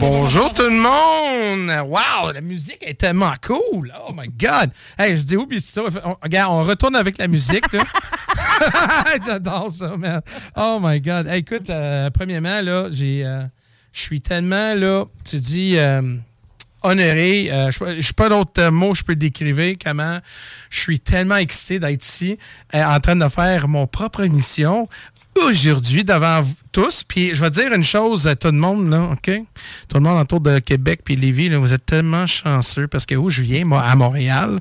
Bonjour tout le monde! Wow, la musique est tellement cool! Oh my God! Hey, je dis oublie ça. On- regarde, on retourne avec la musique. J'adore ça, man. Oh my God! Écoute, euh, premièrement, là, j'ai, euh, je suis tellement, là, tu dis, euh, honoré. je n'ai pas d'autres mots que je peux décrire comment je suis tellement excité d'être ici, en train de faire mon propre émission aujourd'hui devant vous tous. Puis je vais dire une chose à tout le monde, là, OK? Tout le monde autour de Québec puis Lévis, là, vous êtes tellement chanceux parce que où je viens, moi, à Montréal,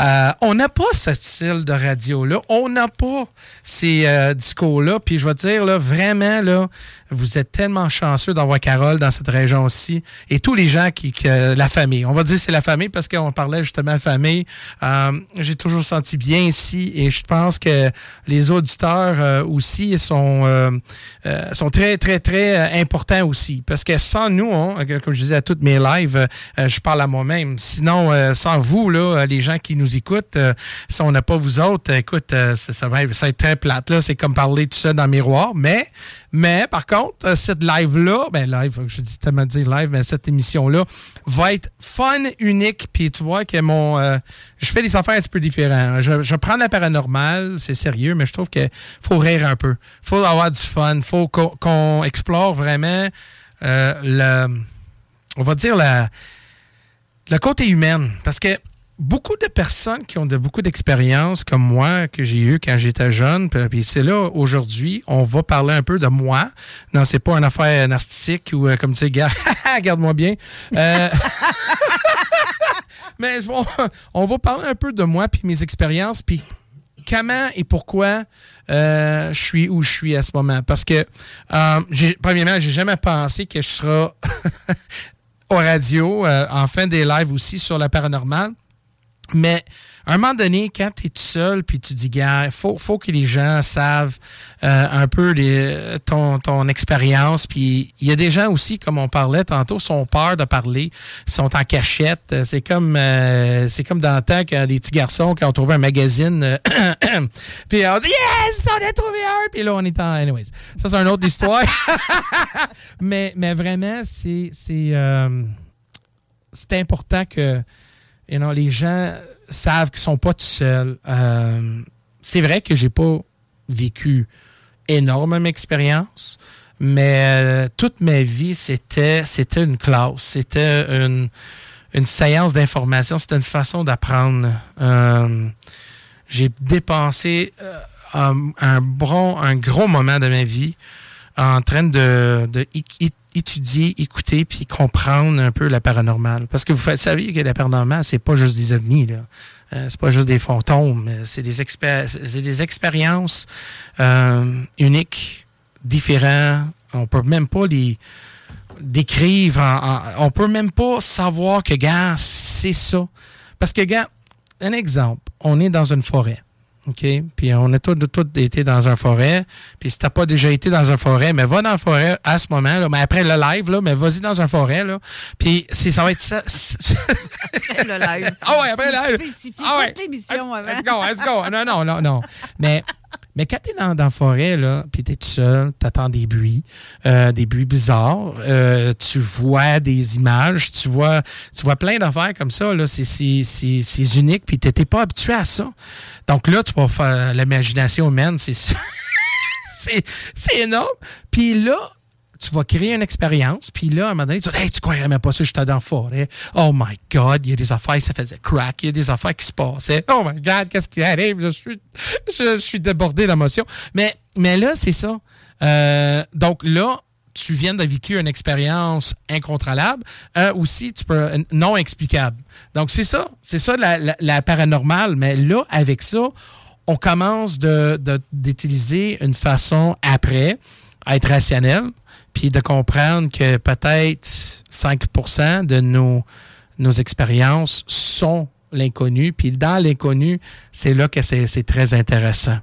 euh, on n'a pas ce style de radio-là. On n'a pas ces euh, discours-là. Puis je vais dire, là, vraiment, là, vous êtes tellement chanceux d'avoir Carole dans cette région aussi et tous les gens qui, euh, la famille. On va dire c'est la famille parce qu'on parlait justement famille. Euh, J'ai toujours senti bien ici et je pense que les auditeurs euh, aussi sont euh, euh, sont très très très euh, importants aussi parce que sans nous, hein, comme je disais à toutes mes lives, euh, je parle à moi-même. Sinon, euh, sans vous là, les gens qui nous écoutent, euh, si on n'a pas vous autres, euh, écoute, euh, ça, ça va ça va être très plate là. C'est comme parler tout seul dans le miroir, mais mais par contre, euh, cette live-là, ben live, je dis tellement dire live, mais cette émission-là va être fun, unique. Puis tu vois que mon. euh, je fais des affaires un petit peu différentes. Je, je prends la paranormal, c'est sérieux, mais je trouve qu'il faut rire un peu. faut avoir du fun. faut qu'on qu'on explore vraiment euh, le. On va dire la, le côté humain. Parce que beaucoup de personnes qui ont de beaucoup d'expérience comme moi que j'ai eu quand j'étais jeune puis, c'est là aujourd'hui on va parler un peu de moi. Non c'est pas une affaire narcissique ou euh, comme tu sais gars regarde-moi bien. Euh, mais on va parler un peu de moi puis mes expériences puis comment et pourquoi euh, je suis où je suis à ce moment. Parce que premièrement j'ai jamais pensé que je serai au radio en fin des lives aussi sur la paranormal mais à un moment donné, quand tu es tout seul, puis tu dis, gars, faut, faut que les gens savent euh, un peu les- ton, ton expérience. Puis il y a des gens aussi, comme on parlait tantôt, sont peur de parler, sont en cachette. C'est comme euh, c'est comme dans le temps quand des petits garçons qui ont trouvé un magazine, euh, puis on dit, yes, on a trouvé un. Puis là, on est en. Anyways, ça, c'est une autre histoire. mais, mais vraiment, c'est. c'est important que les gens savent qu'ils sont pas tout seuls. Euh, c'est vrai que j'ai pas vécu énormément d'expérience, mais euh, toute ma vie, c'était, c'était une classe, c'était une, une séance d'information, c'était une façon d'apprendre. Euh, j'ai dépensé un, un gros moment de ma vie en train de, de étudier, écouter, puis comprendre un peu la paranormale. Parce que vous savez que la paranormale, c'est pas juste des ovnis, là. Euh, c'est pas juste des fantômes, c'est des, des expériences euh, uniques, différentes. On peut même pas les décrire. on peut même pas savoir que, gars, c'est ça. Parce que, gars, un exemple, on est dans une forêt. OK? Puis on a tous tout été dans une forêt. Puis si t'as pas déjà été dans une forêt, mais va dans la forêt à ce moment, là, mais après le live, là, mais vas-y dans une forêt, là. Puis ça va être ça. après le live. Ah ouais, après le live. Spécifie ah ouais. l'émission avant. Let's go, let's go. Non, non, non, non. Mais mais quand tu es dans, dans, la forêt, là, puis tu es tout seul, tu des bruits, euh, des bruits bizarres, euh, tu vois des images, tu vois, tu vois plein d'affaires comme ça. C'est unique, puis tu pas habitué à ça. Donc là, tu vas faire l'imagination humaine, c'est c'est énorme. Puis là, tu vas créer une expérience, puis là, à un moment donné, tu dis, hey, tu croirais même pas ça, j'étais dans la forêt. Oh my God, il y a des affaires, ça faisait crack, il y a des affaires qui se passaient. Oh my God, qu'est-ce qui arrive? Je suis, je, suis débordé d'émotion. Mais, mais là, c'est ça. Euh, donc là, tu viens de vécu une expérience incontrôlable, euh, aussi tu peux non explicable. Donc c'est ça, c'est ça la, la, paranormale. Mais là, avec ça, on commence de d'utiliser une façon après à être rationnel, puis de comprendre que peut-être 5% de nos, nos expériences sont l'inconnu. Puis dans l'inconnu, c'est là que c'est très intéressant.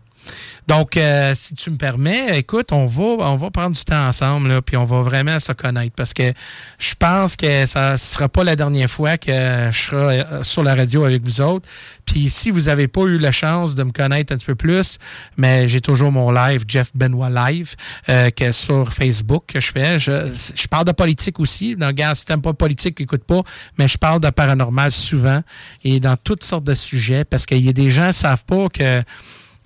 Donc, euh, si tu me permets, écoute, on va, on prendre du temps ensemble, là, puis on va vraiment se connaître parce que je pense que ça ne sera pas la dernière fois que je serai euh, sur la radio avec vous autres. Puis si vous n'avez pas eu la chance de me connaître un petit peu plus, mais j'ai toujours mon live, Jeff Benoit Live, euh, que sur Facebook que je fais. Je, parle de politique aussi. Donc, si t'aimes pas politique, écoute pas, mais je parle de paranormal souvent et dans toutes sortes de sujets parce qu'il y a des gens qui savent pas que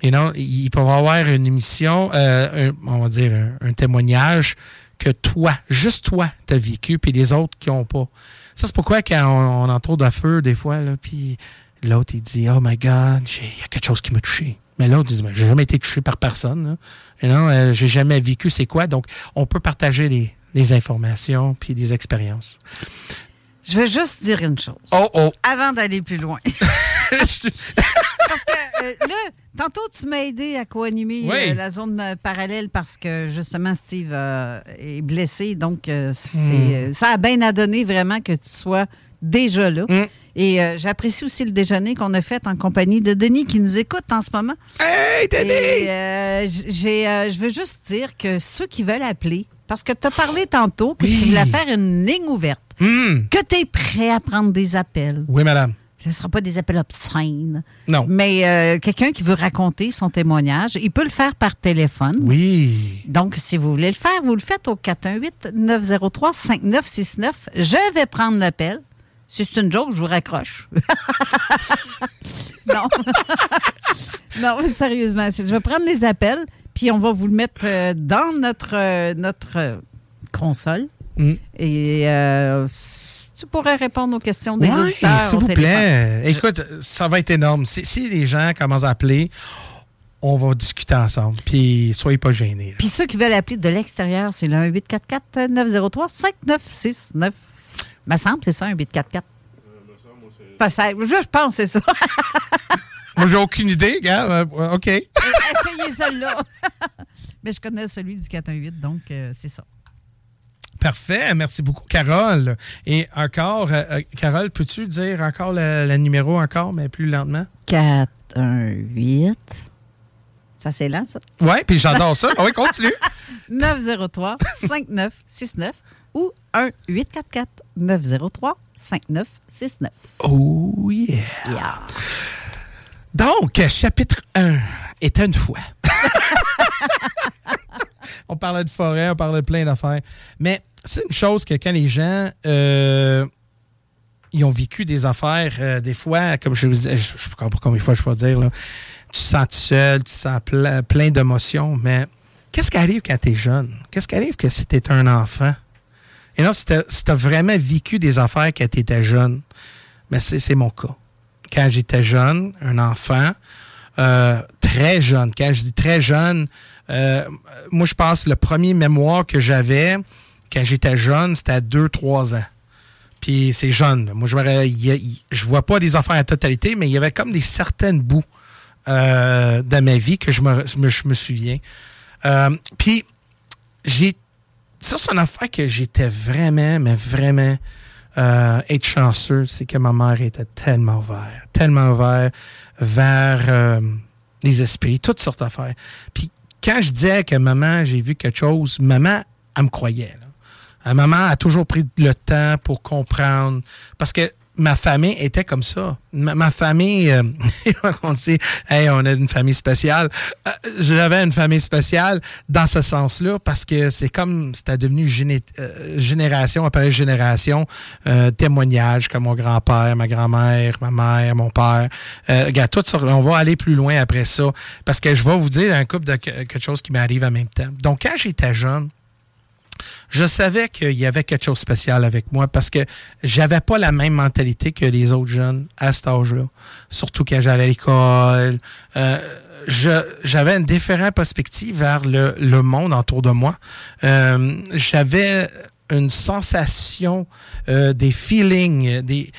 You know, il peut y avoir une émission, euh, on va dire un, témoignage que toi, juste toi, t'as vécu, puis les autres qui n'ont pas. Ça, c'est pourquoi quand on, on entoure de feu, des fois, là, puis l'autre, il dit Oh my God, il y a quelque chose qui m'a touché. Mais l'autre, dit J'ai jamais été touché par personne. Là. non, euh, j'ai jamais vécu c'est quoi. Donc, on peut partager les, les informations puis des expériences. Je veux juste dire une chose. Oh, oh. Avant d'aller plus loin. Parce que euh, là, tantôt, tu m'as aidé à co-animer euh, la zone euh, parallèle parce que justement, Steve est blessé. Donc, hmm. ça a bien à donner vraiment que tu sois déjà là. Hmm. Et j'apprécie aussi le déjeuner qu'on a fait en compagnie de Denis qui nous écoute en ce moment. Hey, Denis! je veux juste dire que ceux qui veulent appeler, parce que tu as parlé tantôt que tu voulais faire une ligne ouverte. Hmm. Que tu es prêt à prendre des appels. Oui, madame. Ce ne sera pas des appels obscènes. Non. Mais euh, quelqu'un qui veut raconter son témoignage, il peut le faire par téléphone. Oui. Donc, si vous voulez le faire, vous le faites au 418-903-5969. Je vais prendre l'appel. Si c'est une joke, je vous raccroche. non. non, sérieusement, je vais prendre les appels, puis on va vous le mettre euh, dans notre, euh, notre console. Mm. Et euh, tu pourrais répondre aux questions des oui, s'il vous plaît. Écoute, ça va être énorme. Si, les gens commencent à appeler, on va discuter ensemble. Puis soyez pas gênés. Puis ceux qui veulent appeler de l'extérieur, c'est le 1-844-903-5969. Me semble, c'est ça, un 844. Je pense que c'est ça. Moi, j'ai aucune idée, gars. Euh, OK. Essayez celui-là. Mais je connais celui du 418, donc euh, c'est ça. Parfait. Merci beaucoup, Carole. Et encore, euh, euh, Carole, peux-tu dire encore le, numéro encore, mais plus lentement? 418. Ça, c'est lent, ça? Oui, puis j'adore ça. oui, continue. 903-5969 ou 1-844-903-5969. Oh, yeah. yeah. Donc, chapitre 1 était une fois. on parlait de forêt, on parlait de plein d'affaires. Mais c'est une chose que quand les gens. Euh, ils ont vécu des affaires, des fois, comme je vous disais, je ne sais pas combien de fois je peux dire, là, tu sens tout seul, tu sens plein, plein d'émotions, mais qu'est-ce qui arrive quand tu es jeune? Qu'est-ce qui arrive que si tu un enfant? Et non, si tu as, vraiment vécu des affaires quand tu étais jeune, mais c'est mon cas. Quand j'étais jeune, un enfant, euh, très jeune, quand je dis très jeune, euh, moi, je pense le premier mémoire que j'avais quand j'étais jeune, c'était à 2-3 ans. Puis c'est jeune. Moi, je ne vois pas des affaires à totalité, mais il y avait comme des certaines bouts euh, dans ma vie que je me, je me souviens. puis j'ai ça, c'est une affaire que j'étais vraiment, mais vraiment euh, être chanceux, c'est que ma mère était tellement ouverte, tellement ouverte vers euh, les esprits, toutes sortes d'affaires. Puis quand je disais que maman, j'ai vu quelque chose, maman, elle me croyait. Là. Maman a toujours pris le temps pour comprendre. Parce que ma famille était comme ça. Ma, famille, euh, on dit, hey, on a une famille spéciale. Euh, j'avais une famille spéciale dans ce sens-là parce que c'est comme, c'était devenu euh, génération après génération, témoignage comme mon grand-père, ma grand-mère, ma mère, mon père. regarde, tout on va aller plus loin après ça parce que je vais vous dire un couple de quelque chose qui m'arrive en même temps. Donc, quand j'étais jeune, je savais qu'il y avait quelque chose de spécial avec moi parce que j'avais pas la même mentalité que les autres jeunes à cet âge-là. Surtout quand j'allais à l'école. Euh, j'avais une différente perspective vers le, monde autour de moi. Euh, j'avais une sensation, euh, des feelings, des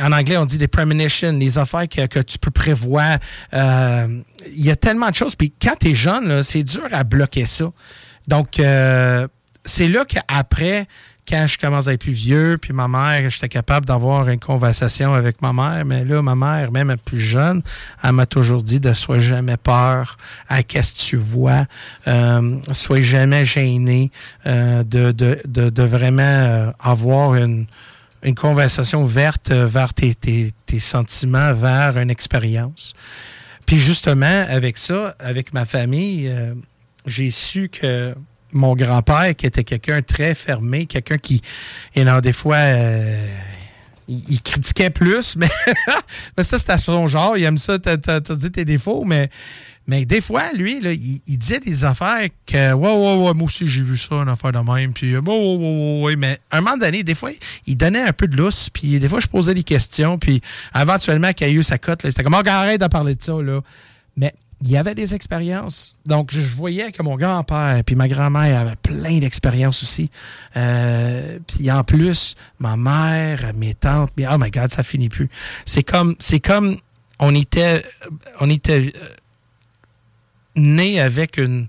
en anglais, on dit des premonitions, des affaires que, que tu peux prévoir. Il y a tellement de choses. Puis quand tu es jeune, c'est dur à bloquer ça. Donc, euh, c'est là qu'après, quand je commence à être plus vieux, puis ma mère, j'étais capable d'avoir une conversation avec ma mère, mais là, ma mère, même plus jeune, elle m'a toujours dit de sois jamais peur à qu'est-ce que tu vois, euh, sois jamais gêné euh, de, de, de, vraiment euh, avoir une, une conversation ouverte vers tes, tes, tes sentiments, vers une expérience. Puis justement, avec ça, avec ma famille, j'ai su que mon grand-père, qui était quelqu'un très fermé, quelqu'un qui, et non, des fois, euh, il, critiquait plus, mais, mais ça, c'était son genre. Il aime ça, t'as dit tes défauts, mais, mais des fois, lui, là, il, disait des affaires que, ouais, ouais, ouais, moi aussi, j'ai vu ça, une affaire de même, puis, ouais, ouais, ouais, ouais, mais à un moment donné, des fois, il donnait un peu de lousse, puis des fois, je posais des questions, puis éventuellement, quand il a eu sa cote, c'était comme, oh, arrête de parler de ça, là. Mais il y avait des expériences. Donc, je voyais que mon grand-père puis ma grand-mère avaient plein d'expériences aussi. Euh, puis en plus, ma mère, mes tantes, mais oh my God, ça finit plus. C'est comme, c'est comme, on était, on était euh, né avec une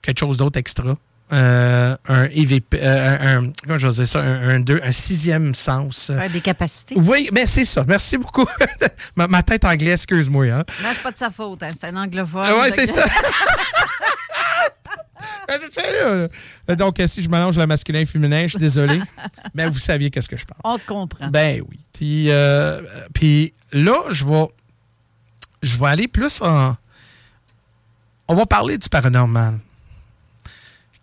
quelque chose d'autre extra. Euh, un EVP, euh, un, comment je vais dire ça, un, un, un sixième sens. des capacités. Oui, mais c'est ça. Merci beaucoup. ma, tête anglaise, excuse-moi. Hein. Non, c'est pas de sa faute. Hein. C'est un anglophone. Oui, c'est ça. Ben, Donc, euh, si je mélange le masculin et le féminin, je suis désolé. mais vous saviez qu'est-ce que je parle. On te comprend. Ben oui. Puis, puis là, je vais, je vais aller plus en. On va parler du paranormal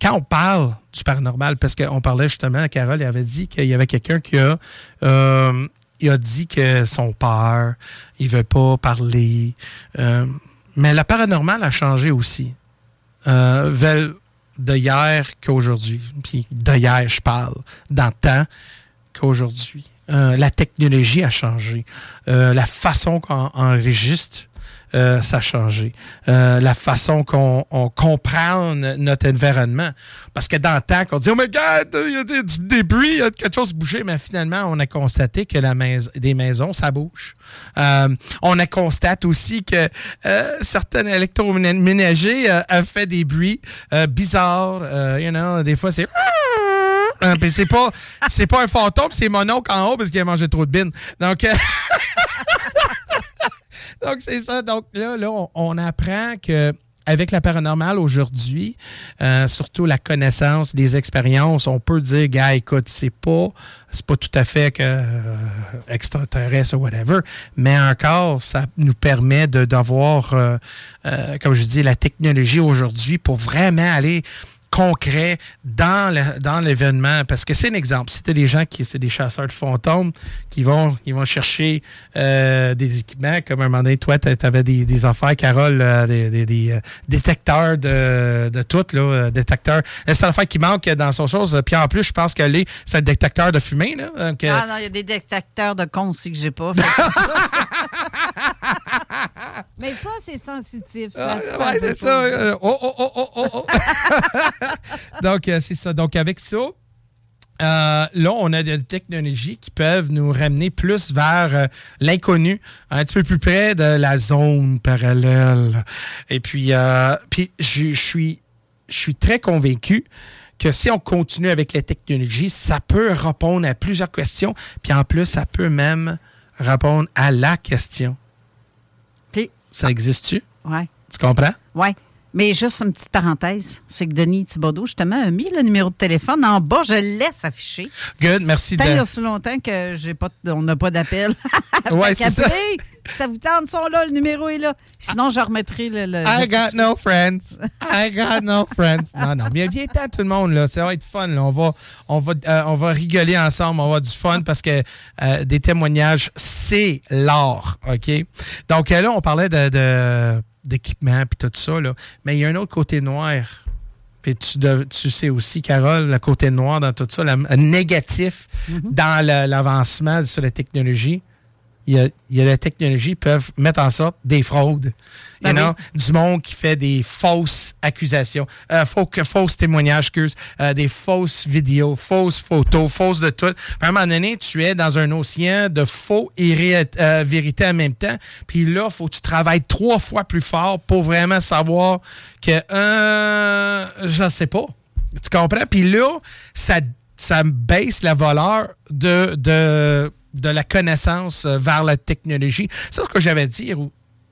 quand on parle du paranormal, parce qu'on parlait justement, Carole avait dit qu'il y avait quelqu'un qui a, euh, il a dit que son père, il veut pas parler. Euh, mais le paranormal a changé aussi. Euh, de hier qu'aujourd'hui. Puis d'hier, je parle. Dans temps qu'aujourd'hui. Euh, la technologie a changé. la façon qu'on enregistre euh, ça a changé. Euh, la façon qu'on comprend notre environnement. Parce que dans le temps, on dit, oh my God, il y a des, des bruits, il y a quelque chose bougeait, mais finalement, on a constaté que la maison, des maisons, ça bouge. Euh, on a constaté aussi que certains électroménagers ont fait des bruits bizarres. you know, des fois, c'est... c'est pas c'est pas un fantôme, c'est mon oncle en haut parce qu'il a mangé trop de bines. Donc Donc, c'est ça. Donc, là, là on, apprend que avec la paranormale aujourd'hui, euh, surtout la connaissance, les expériences, on peut dire, gars, écoute, c'est pas, c'est pas tout à fait que euh, extraterrestre ou whatever, mais encore, ça nous permet de d'avoir, euh, comme je dis, la technologie aujourd'hui pour vraiment aller concret dans le, dans l'événement. Parce que c'est un exemple. Si tu des gens qui, c'est des chasseurs de fantômes qui vont, ils vont chercher euh, des équipements, comme un moment donné, toi, tu avais des, des affaires, Carole, euh, des, des, euh, détecteurs de, de tout, là, détecteurs. C'est l'affaire qui manque dans son chose. Puis en plus, je pense que les, c'est un détecteur de fumée. Là, ah non, il y a des détecteurs de cons aussi que j'ai pas. Mais ça, c'est sensitif. Ah, c'est ça. oh, oh, oh, oh, oh. oh. Donc, c'est ça. Donc, avec ça, euh, là, on a des technologies qui peuvent nous ramener plus vers euh, l'inconnu, un petit peu plus près de la zone parallèle. Et puis, euh, puis je, suis, je suis très convaincu que si on continue avec les technologies, ça peut répondre à plusieurs questions. Puis en plus, ça peut même répondre à la question. Ça existe-tu? Oui. Tu comprends? Oui. Mais juste une petite parenthèse, c'est que Denis Thibodeau, justement, a mis le numéro de téléphone en bas. Je le laisse afficher. Good, merci. Tant de... il y a si longtemps que j'ai pas, on n'a pas d'appel. ouais, c'est ça. ça vous tente, sont là, le numéro est là. Sinon, je remettrai le. I got no friends. I got no friends. Non, non, bien, viens tout le monde, là. Ça va être fun, là. On va, on va, euh, on va rigoler ensemble, on va avoir du fun parce que euh, des témoignages, c'est l'art, OK? Donc euh, là, on parlait de d'équipement puis tout ça. Là. Mais il y a un autre côté noir. Puis tu, tu sais aussi, Carole, le côté noir dans tout ça, le négatif mm-hmm. dans l'avancement sur la technologie il y a, la technologie peuvent mettre en sorte des fraudes. You ben Du monde qui fait des fausses accusations, euh, faux, fausses témoignages, euh, des fausses vidéos, fausses photos, fausses de tout. À un moment donné, tu es dans un océan de faux et euh, vérité en même temps. Puis là, il faut que tu travailles trois fois plus fort pour vraiment savoir que, euh, je ne sais pas. Tu comprends? Puis là, ça, ça baisse la valeur de, de de la connaissance euh, vers la technologie. C'est ce que j'avais dit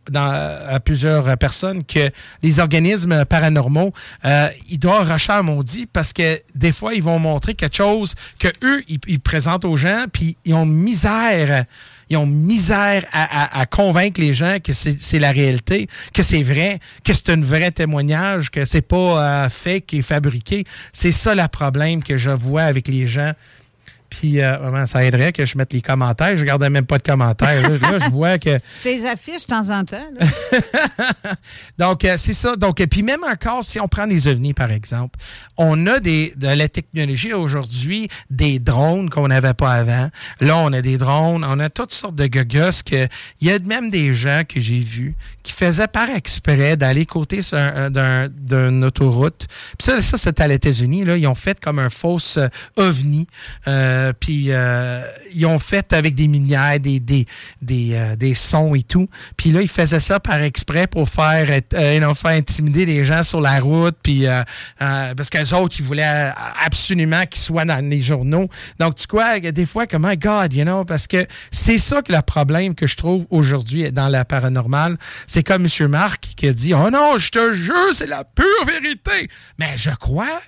dans, à plusieurs personnes que les organismes paranormaux, euh, ils doivent rusher à maudit parce que des fois, ils vont montrer quelque chose que eux, ils, présentent aux gens, puis ils ont misère. Ils ont misère à, convaincre les gens que c'est la réalité, que c'est vrai, que c'est un vrai témoignage, que c'est pas euh, fake et fabriqué. C'est ça le problème que je vois avec les gens puis euh, ça aiderait que je mette les commentaires. Je ne regardais même pas de commentaires. là, je vois que. Je les affiche de temps en temps. Donc, euh, c'est ça. Donc, puis même encore, si on prend les ovnis, par exemple, on a des, de la technologie aujourd'hui, des drones qu'on n'avait pas avant. Là, on a des drones, on a toutes sortes de gogos que il y a même des gens que j'ai vus qui faisaient par exprès d'aller côté d'une autoroute. Puis ça, ça c'était à États-Unis. Là, ils ont fait comme un fausse euh, ovni. Euh, puis euh, ils ont fait avec des minières, des, des, des, euh, des, sons et tout. Puis là, ils faisaient ça par exprès pour faire, faire intimider les gens sur la route. Puis parce qu'eux autres, ils voulaient absolument qu'ils soient dans les journaux. Donc, tu vois, des fois, comme, my God, you know, parce que c'est ça que le problème que je trouve aujourd'hui dans la paranormale. C'est comme M. Marc qui a dit, oh non, je te jure, c'est la pure vérité. Mais je crois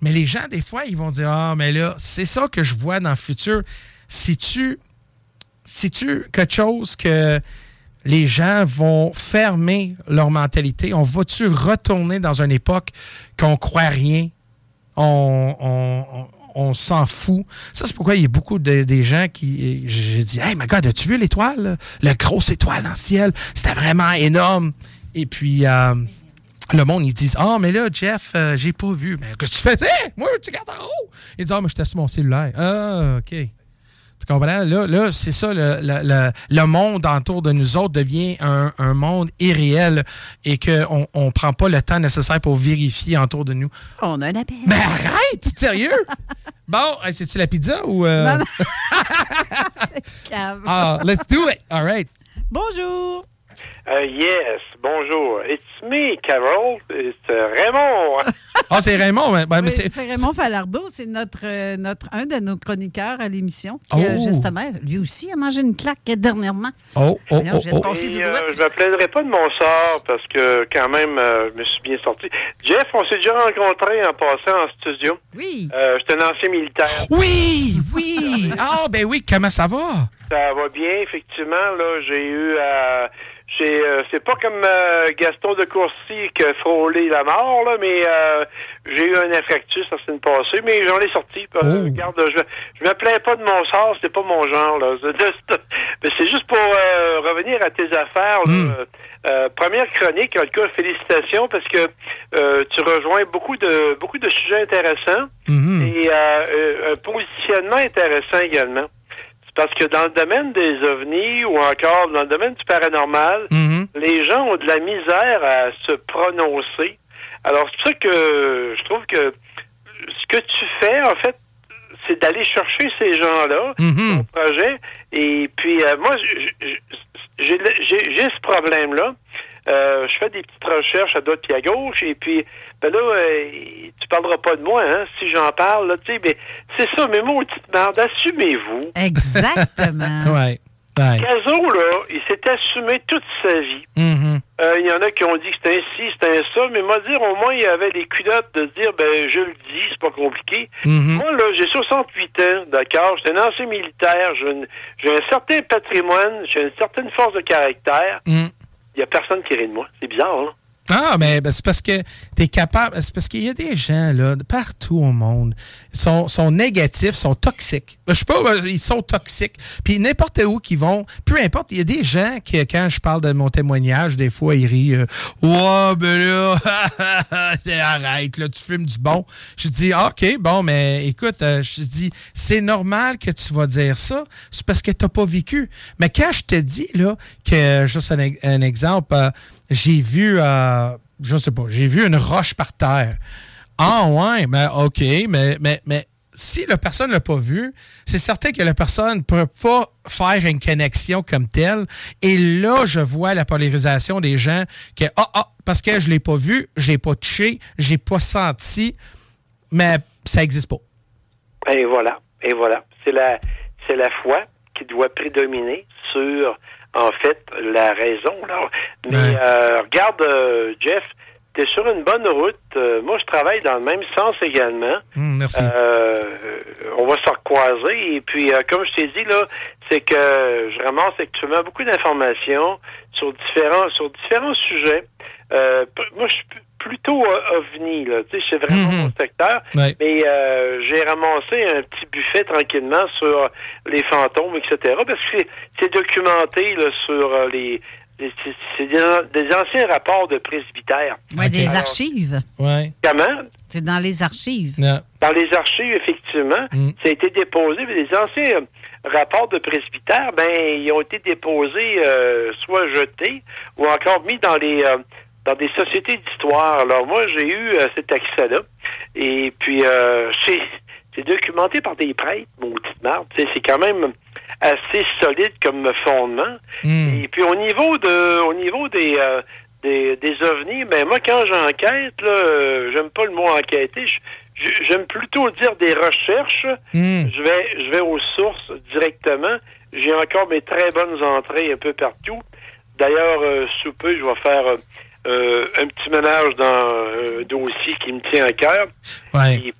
mais les gens, des fois, ils vont dire Ah, mais là, c'est ça que je vois dans le futur. Si tu, si tu quelque chose que les gens vont fermer leur mentalité, on va-tu retourner dans une époque qu'on croit rien, on, on, s'en fout. Ça, c'est pourquoi il y a beaucoup de, des gens qui. J'ai dit Hey, my God, as-tu vu l'étoile? La grosse étoile dans le ciel. C'était vraiment énorme. Et puis. Euh, le monde, ils disent Ah, mais là, Jeff, euh, j'ai pas vu. Mais qu'est-ce que tu fais? moi, tu regardes en haut. Ils disent Ah, mais je sur mon cellulaire. Ah, OK. Tu comprends? Là, là c'est ça, le, le, le, monde autour de nous autres devient un, un monde irréel et qu'on ne prend pas le temps nécessaire pour vérifier autour de nous. On a un appel. Mais arrête! Sérieux? bon, c'est-tu la pizza ou. Euh... Non, non. ah, let's do it. All right. Bonjour. Uh, yes, bonjour. It's me, Carol. It's uh, Raymond. ah, c'est Raymond. Ben, oui, c'est Raymond Falardeau. C'est notre, euh, notre, un de nos chroniqueurs à l'émission qui, oh. justement, lui aussi a mangé une claque dernièrement. Oh, oh, oh, oh. Euh, je ne me plaindrai pas de mon sort parce que, quand même, euh, je me suis bien sorti. Jeff, on s'est déjà rencontrés en passant en studio. Oui. J'étais un ancien militaire. Oui, oui. Ah, ben oui, comment ça va? Ça va bien, effectivement. Là, j'ai eu à c'est euh, c'est pas comme euh, Gaston de Courcy qui a frôlé la mort, là, mais euh, j'ai eu un infarctus la semaine passée, mais j'en ai sorti. Oh. Regarde, je, je me plains pas de mon sort, c'est pas mon genre. Là. Mais c'est juste pour revenir à tes affaires. Hmm. première chronique, en tout cas, félicitations parce que tu rejoins beaucoup de beaucoup de sujets intéressants hmm. et un positionnement intéressant également. Parce que dans le domaine des ovnis ou encore dans le domaine du paranormal, mhm. les gens ont de la misère à se prononcer. Alors, c'est pour ça que je trouve que ce que tu fais, en fait, c'est d'aller chercher ces gens-là, mm projet. Et puis, euh, moi, j'ai ce problème-là. Euh, je fais des petites recherches à droite et à gauche, et puis, ben là, euh, tu parleras pas de moi, hein, si j'en parle, là, tu sais, mais c'est ça, mes mots, petite merde, assumez-vous. Exactement. ouais. Caso, là, il s'est assumé toute sa vie. Mm-hmm. Euh, il y en a qui ont dit que c'était un ci, c'était un ça, mais moi, dire, au moins, il y avait les culottes de dire, ben, je le dis, c'est pas compliqué. Mm-hmm. Moi, là, j'ai 68 ans, d'accord, j'étais un ancien militaire, j'ai un certain patrimoine, j'ai une certaine force de caractère. Mm n'y a personne qui rit de moi. C'est bizarre, hein? Ah, mais ben, c'est parce que tu es capable. C'est parce qu'il y a des gens, là, partout au monde, sont, sont négatifs, sont toxiques. Je sais pas, euh, ils sont toxiques. Puis n'importe où qu'ils vont, peu importe, il y a des gens qui, quand je parle de mon témoignage, des fois, ils rient. Euh, ouais, ben là, arrête, là, tu fumes du bon. Je dis, ah, OK, bon, mais écoute, euh, je dis, c'est normal que tu vas dire ça. C'est parce que tu n'as pas vécu. Mais quand je te dis, là, que, juste un, un exemple, j'ai vu, euh, je sais pas, j'ai vu une roche par terre. Ah ouais, mais OK, mais, mais, mais si la personne ne l'a pas vu, c'est certain que la personne ne peut pas faire une connexion comme telle. Et là, je vois la polarisation des gens que, ah, ah, parce que je ne l'ai pas vu, je n'ai pas touché, je n'ai pas senti, mais ça n'existe pas. Et voilà, et voilà. C'est la, c'est la foi qui doit prédominer sur en fait, la raison. Là. Mais euh, regarde, euh, Jeff, tu es sur une bonne route. Euh, moi, je travaille dans le même sens également. Hum, merci. on va se recroiser. Et puis, comme je t'ai dit, là, c'est que je ramasse actuellement beaucoup d'informations sur différents sur différents sujets. moi, je suis plutôt ovni, là. Tu sais, c'est vraiment mhm. mon secteur. Mais euh, j'ai ramassé un petit buffet tranquillement sur les fantômes, etc. Parce que c'est documenté là, sur euh, les, c'est des, anciens rapports de presbytère. Oui, des archives. Ouais. Comment? C'est dans les archives. Dans les archives, effectivement. Mm. Ça a été déposé. Mais les anciens rapports de presbytère, ben, ils ont été déposés, euh, soit jetés, ou encore mis dans les, dans des sociétés d'histoire. Alors moi, j'ai eu euh, cet accès-là. Et puis, euh, c'est documenté par des prêtres, mon petit marde. C'est quand même assez solide comme fondement. Hmm. Et puis au niveau de au niveau des euh, des, des ovnis, ben moi quand j'enquête, là, j'aime pas le mot enquêter, j'aime plutôt dire des recherches. Hmm. Je vais je vais aux sources directement. J'ai encore mes très bonnes entrées un peu partout. D'ailleurs, sous peu, je vais faire euh, un petit ménage dans un dossier qui me tient à cœur. Ouais.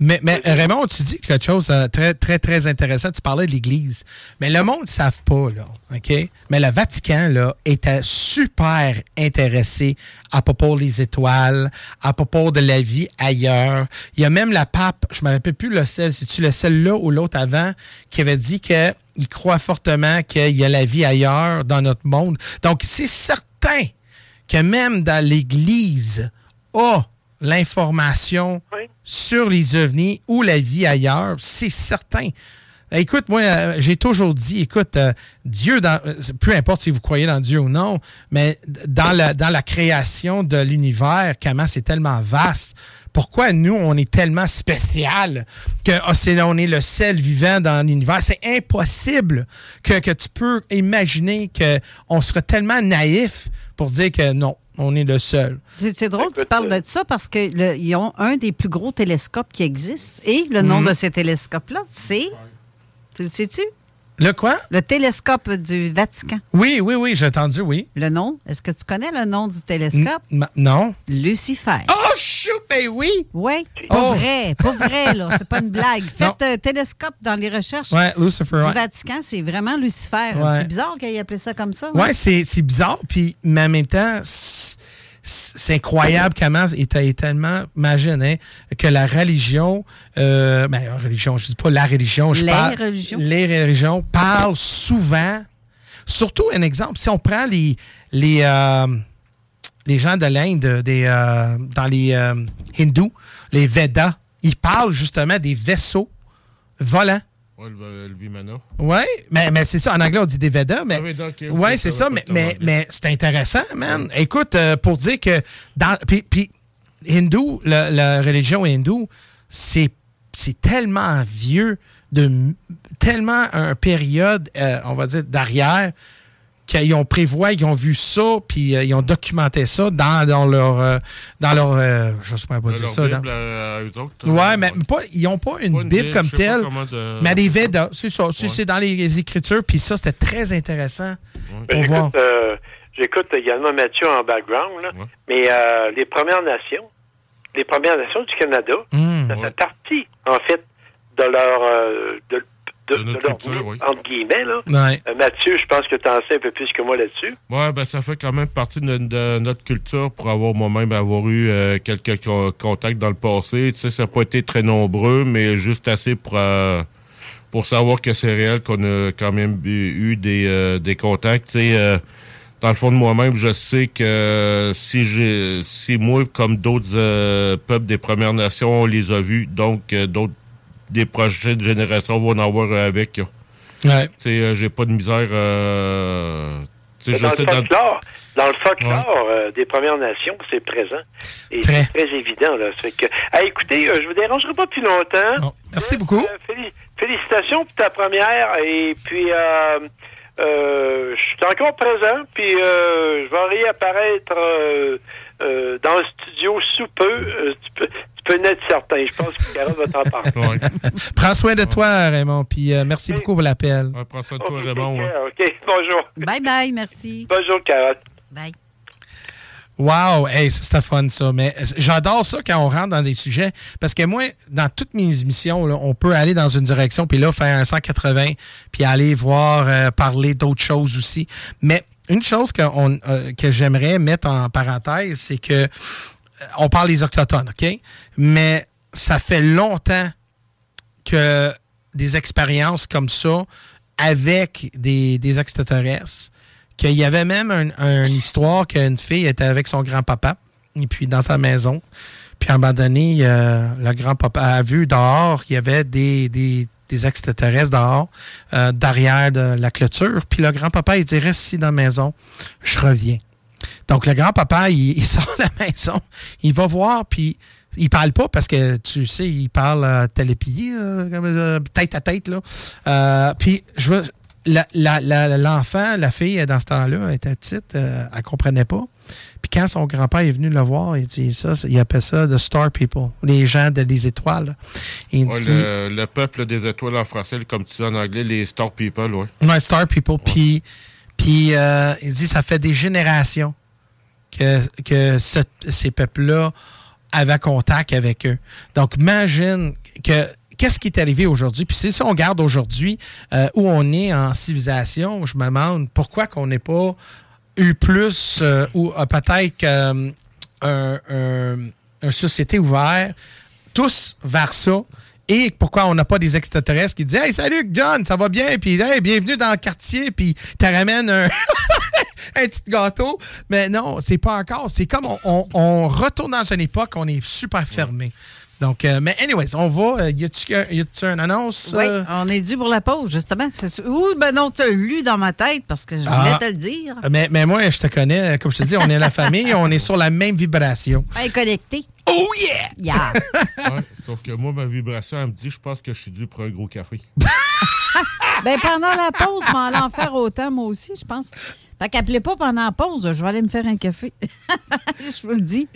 Mais, Raymond, tu dis quelque chose de très, très, très intéressant. Tu parlais de l'Église. Mais le monde ne savent pas, là. OK? Mais le Vatican, là, était super intéressé à propos des étoiles, à propos de la vie ailleurs. Il y a même la pape, je ne me rappelle plus le seul, c'est-tu le seul là ou l'autre avant, qui avait dit qu'il croit fortement qu'il y a la vie ailleurs dans notre monde. Donc, c'est certain que même dans l'Église a l'information sur les ovnis ou la vie ailleurs, c'est certain. Écoute, moi, euh, j'ai toujours dit, écoute, euh, Dieu, dans, euh, peu importe si vous croyez dans Dieu ou non, mais dans la, dans la création de l'univers, comment c'est tellement vaste, pourquoi nous, on est tellement spécial que oh, on est le seul vivant dans l'univers? C'est impossible que, que, tu peux imaginer qu'on serait tellement naïf pour dire que non, on est le seul. C'est drôle que tu parles de ça parce qu'ils ont un des plus gros télescopes qui existent et le nom mhm. de ce télescope-là, c'est. Tu le sais-tu? Le quoi? Le télescope du Vatican. Oui, oui, oui, j'ai entendu, oui. Le nom? Est-ce que tu connais le nom du télescope? non. Lucifer. Oh, shoot, ben oui! Oui, pas Oh. vrai, pas vrai, là. C'est pas une blague. Faites euh, télescope dans les recherches Ouais, Lucifer, du ouais. Vatican, c'est vraiment Lucifer. Ouais. C'est bizarre qu'il ait appelé ça comme ça. Ouais, c'est c'est bizarre, puis, mais en même temps, c'est incroyable comment il est tellement, imagine, hein, que la religion, euh, ben, religion, je dis pas la religion, je Les parle, religions. les religions parlent souvent, surtout un exemple, si on prend les, les, euh, les gens de l'Inde, des, euh, dans les euh, hindous, les Védas, ils parlent justement des vaisseaux volants. Ouais, le, le Vimana. Oui, mais, mais c'est ça. En anglais, on dit des Vedas. Mais, Ah oui, ouais, c'est ça Mais, mais, mais c'est intéressant, man. Écoute, euh, pour dire que dans. Puis, puis hindou, la, la religion hindoue, c'est c'est tellement vieux, de tellement un période, euh, on va dire, d'arrière, qu'ils ont prévoit, ils ont vu ça, puis euh, ils ont documenté ça dans, dans leur. euh, dans leur euh, je sais pas Dans dire leur ça. dans- Bible à- à eux autres, Ouais, mais pas, ils n'ont pas une Pas une Bible Bible, comme pas telle, de- mais des Védas, c'est ça. C'est Ouais. c'est dans les Écritures, puis ça, c'était très intéressant Ben. J'écoute euh, également Mathieu en background, là. mais euh, les Premières Nations, les Premières Nations du Canada, Mmh. ça fait partie, en fait, de leur, euh, de, de, De notre de leur culture, oui. entre guillemets. Là. Ouais. Euh, Mathieu, je pense que tu en sais un peu plus que moi là-dessus. Ouais, ben ça fait quand même partie de, notre- de notre culture pour avoir moi-même avoir eu euh, quelques co- contacts dans le passé. Tu sais, ça n'a pas été très nombreux, mais juste assez pour euh, pour savoir que c'est réel qu'on a quand même eu, eu des, euh, des contacts. Tu sais, euh, dans le fond de moi-même, je sais que si j'ai si moi, comme d'autres euh, peuples des Premières Nations, on les a vus, donc euh, d'autres des prochaines générations vont en avoir avec. Ouais. Tu sais, euh, j'ai pas de misère. Euh, tu sais, Mais Dans le folklore, dans le folklore euh, des Premières Nations, c'est présent. Et Très. c'est très évident. Là. Fait que, Ah, écoutez, euh, je vous dérangerai pas plus longtemps. Merci beaucoup. Euh, féli- félicitations pour ta première. Et puis, euh, euh, je suis encore présent. Puis, euh, je vais réapparaître euh, dans le studio sous peu. Euh, tu, peux, tu peux en être certain. Je pense que Carole va t'en parler. Prends soin de toi, Raymond, puis euh, merci beaucoup pour l'appel. prends soin de toi, Raymond. OK, bonjour. Bye bye, merci. Bonjour, Carole. Bye. Wow, hey, ça, c'était fun ça. Mais j'adore ça quand on rentre dans des sujets parce que moi, dans toutes mes émissions, là, on peut aller dans une direction puis là faire un 180 puis aller voir euh, parler d'autres choses aussi. Mais une chose euh, que j'aimerais mettre en parenthèse, c'est que euh, on parle des autochtones, ok, mais ça fait longtemps que des expériences comme ça avec des, des extraterrestres, qu'il y avait même un- une histoire qu'une fille était avec son grand-papa, et puis dans sa maison. Puis à un moment donné, euh, le grand-papa a vu dehors qu'il y avait des, des, des extraterrestres dehors, euh, derrière de la clôture. Puis le grand-papa, il dit Reste ici dans la maison, je reviens. Donc le grand-papa, il, sort de la maison, il va voir, puis il parle pas parce que tu sais, il parle euh, télépillé, tête à tête. Là. Euh, puis je veux. La- la- la- L'enfant, la, fille, dans ce temps-là, était petite, euh, elle comprenait pas. Puis quand son grand-père est venu le voir, il dit ça, il appelle ça the star people, les gens de les étoiles. Il Ouais, dit, le, le peuple des étoiles en français, comme tu dis en anglais, les star people, ouais. Ouais, Star People. Puis, puis euh, il dit ça fait des générations que, que ce- ces peuples-là avaient contact avec eux. Donc, imagine que qu'est-ce qui est arrivé aujourd'hui? Puis si on regarde aujourd'hui euh, où on est en civilisation, je me demande pourquoi qu'on n'ait pas eu plus euh, ou euh, peut-être un, un- une société ouverte, tous vers ça. Et pourquoi on n'a pas des extraterrestres qui disent Hey, salut John, ça va bien? Puis hey, bienvenue dans le quartier, puis te ramène un, petit gâteau. Mais non, c'est pas encore. C'est comme on- on retourne dans une époque, on est super fermé. Donc, euh, mais anyways, on va. euh, y a-tu un- y a-tu une annonce? Oui, euh? on est dû pour la pause, justement. Ouh, ben non, tu as lu dans ma tête parce que je voulais Ah. te le dire. Mais, mais moi, je te connais. Comme je te dis, on est la famille, on est sur la même vibration. Hey, connecté. Oh yeah! Yeah! Ouais, sauf que moi, ma vibration, elle me dit, je pense que je suis dû pour un gros café. ben pendant la pause, je m'en faire autant, moi aussi, je pense. Fait qu'appelez pas pendant la pause, je vais aller me faire un café. je vous le dis.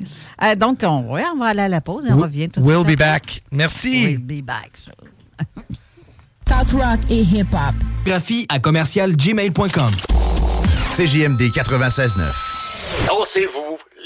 Euh, donc, on, ouais, on va aller à la pause et on revient tout de We'll suite be après. back. Merci. We'll be back. talk rock et hip-hop. Graphie à commercial gmail.com. CJMD 96.9. Dansez-vous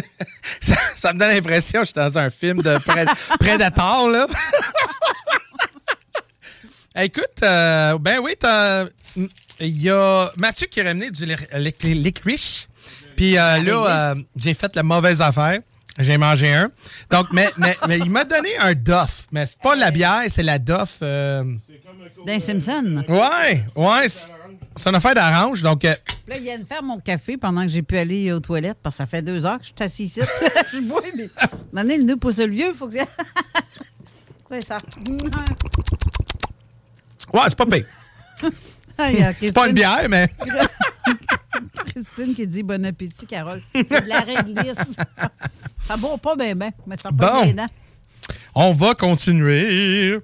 ça, me donne l'impression que je suis dans un film de Predator, là. Écoute, euh, ben oui, il y a Mathieu qui a ramené du licorice. Puis euh, là, euh, j'ai fait la mauvaise affaire. J'ai mangé un. Donc, mais, mais, mais il m'a donné un Duff. Mais c'est pas la bière, c'est la Duff. D'un Simpson. Ouais, ouais. C'est une affaire d'arrange, donc... Euh, là, il vient de faire mon café pendant que j'ai pu aller aux toilettes, parce que ça fait deux heures que je suis assis ici. je bois, mais... Maintenant, le nœud pousse le vieux, il faut que... c'est ça. Ouais, c'est pas pire. c'est pas une bière, mais... Christine qui dit bon appétit, Carole. C'est de la réglisse. ça vaut pas bien, bien, mais ça pas bon. bien On va continuer.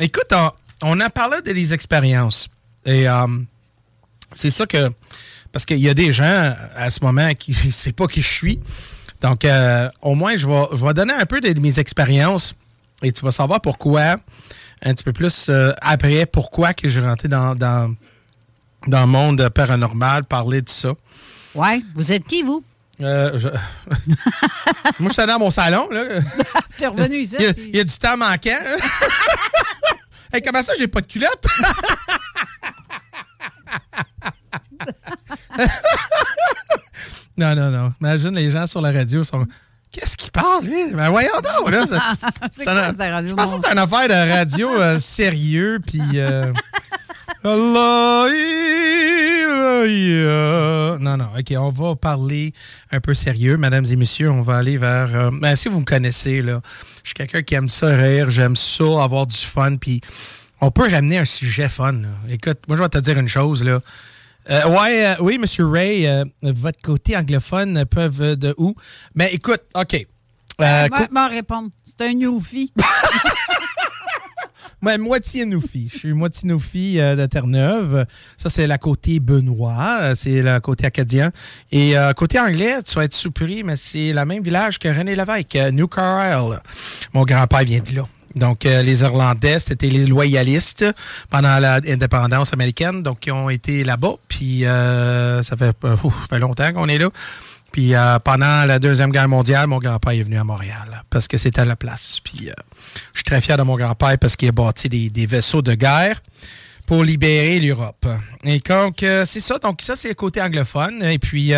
Écoute, on, on a parlé des expériences. Et... Um, c'est ça que. Parce qu'il y a des gens à ce moment qui ne savent pas qui je suis. Donc, euh, au moins, je vais, je vais donner un peu de, mes expériences et tu vas savoir pourquoi, un petit peu plus euh, après, pourquoi que j'ai rentré dans, dans, dans le monde paranormal, parler de ça. Ouais, vous êtes qui, vous? Euh, Moi, je suis dans mon salon. Là. es revenu ici. Il y, a, du temps manquant. hey, comment ça, j'ai pas de culotte? Non, non, non. Imagine, les gens sur la radio sont. Qu'est-ce qu'ils parlent, lui? Ben voyons donc, là. c'est quoi, cette radio? Je pensais que c'était une affaire de radio euh, sérieux, puis... Euh... non, non, OK, on va parler un peu sérieux, mesdames et messieurs. On va aller vers... Euh, ben, si vous me connaissez, là, je suis quelqu'un qui aime ça rire, j'aime ça, avoir du fun, puis on peut ramener un sujet fun. Écoute, moi, je vais te dire une chose, là. Euh, ouais, euh, oui, Monsieur Ray, euh, votre côté anglophone peuvent de où? Mais écoute, OK. Euh, m'en répondre. C'est un Newfie. Moi, moitié Noufi. Je suis moitié Noufi de Terre-Neuve. Ça, c'est la côté Benoît. C'est le côté acadien. Et côté anglais, tu vas être surpris, mais c'est le même village que René Lévesque, New Carlisle. Mon grand-père vient de là. Donc, euh, les Irlandais, c'était les loyalistes pendant l'indépendance américaine. Donc, ils ont été là-bas. Puis, euh, ça, fait, euh, longtemps qu'on est là. Puis, pendant la Deuxième Guerre mondiale, mon grand-père est venu à Montréal parce que c'était la place. Puis, je suis très fier de mon grand-père parce qu'il a bâti des, vaisseaux de guerre pour libérer l'Europe. Et donc, c'est ça. Donc, ça, c'est le côté anglophone. Et puis,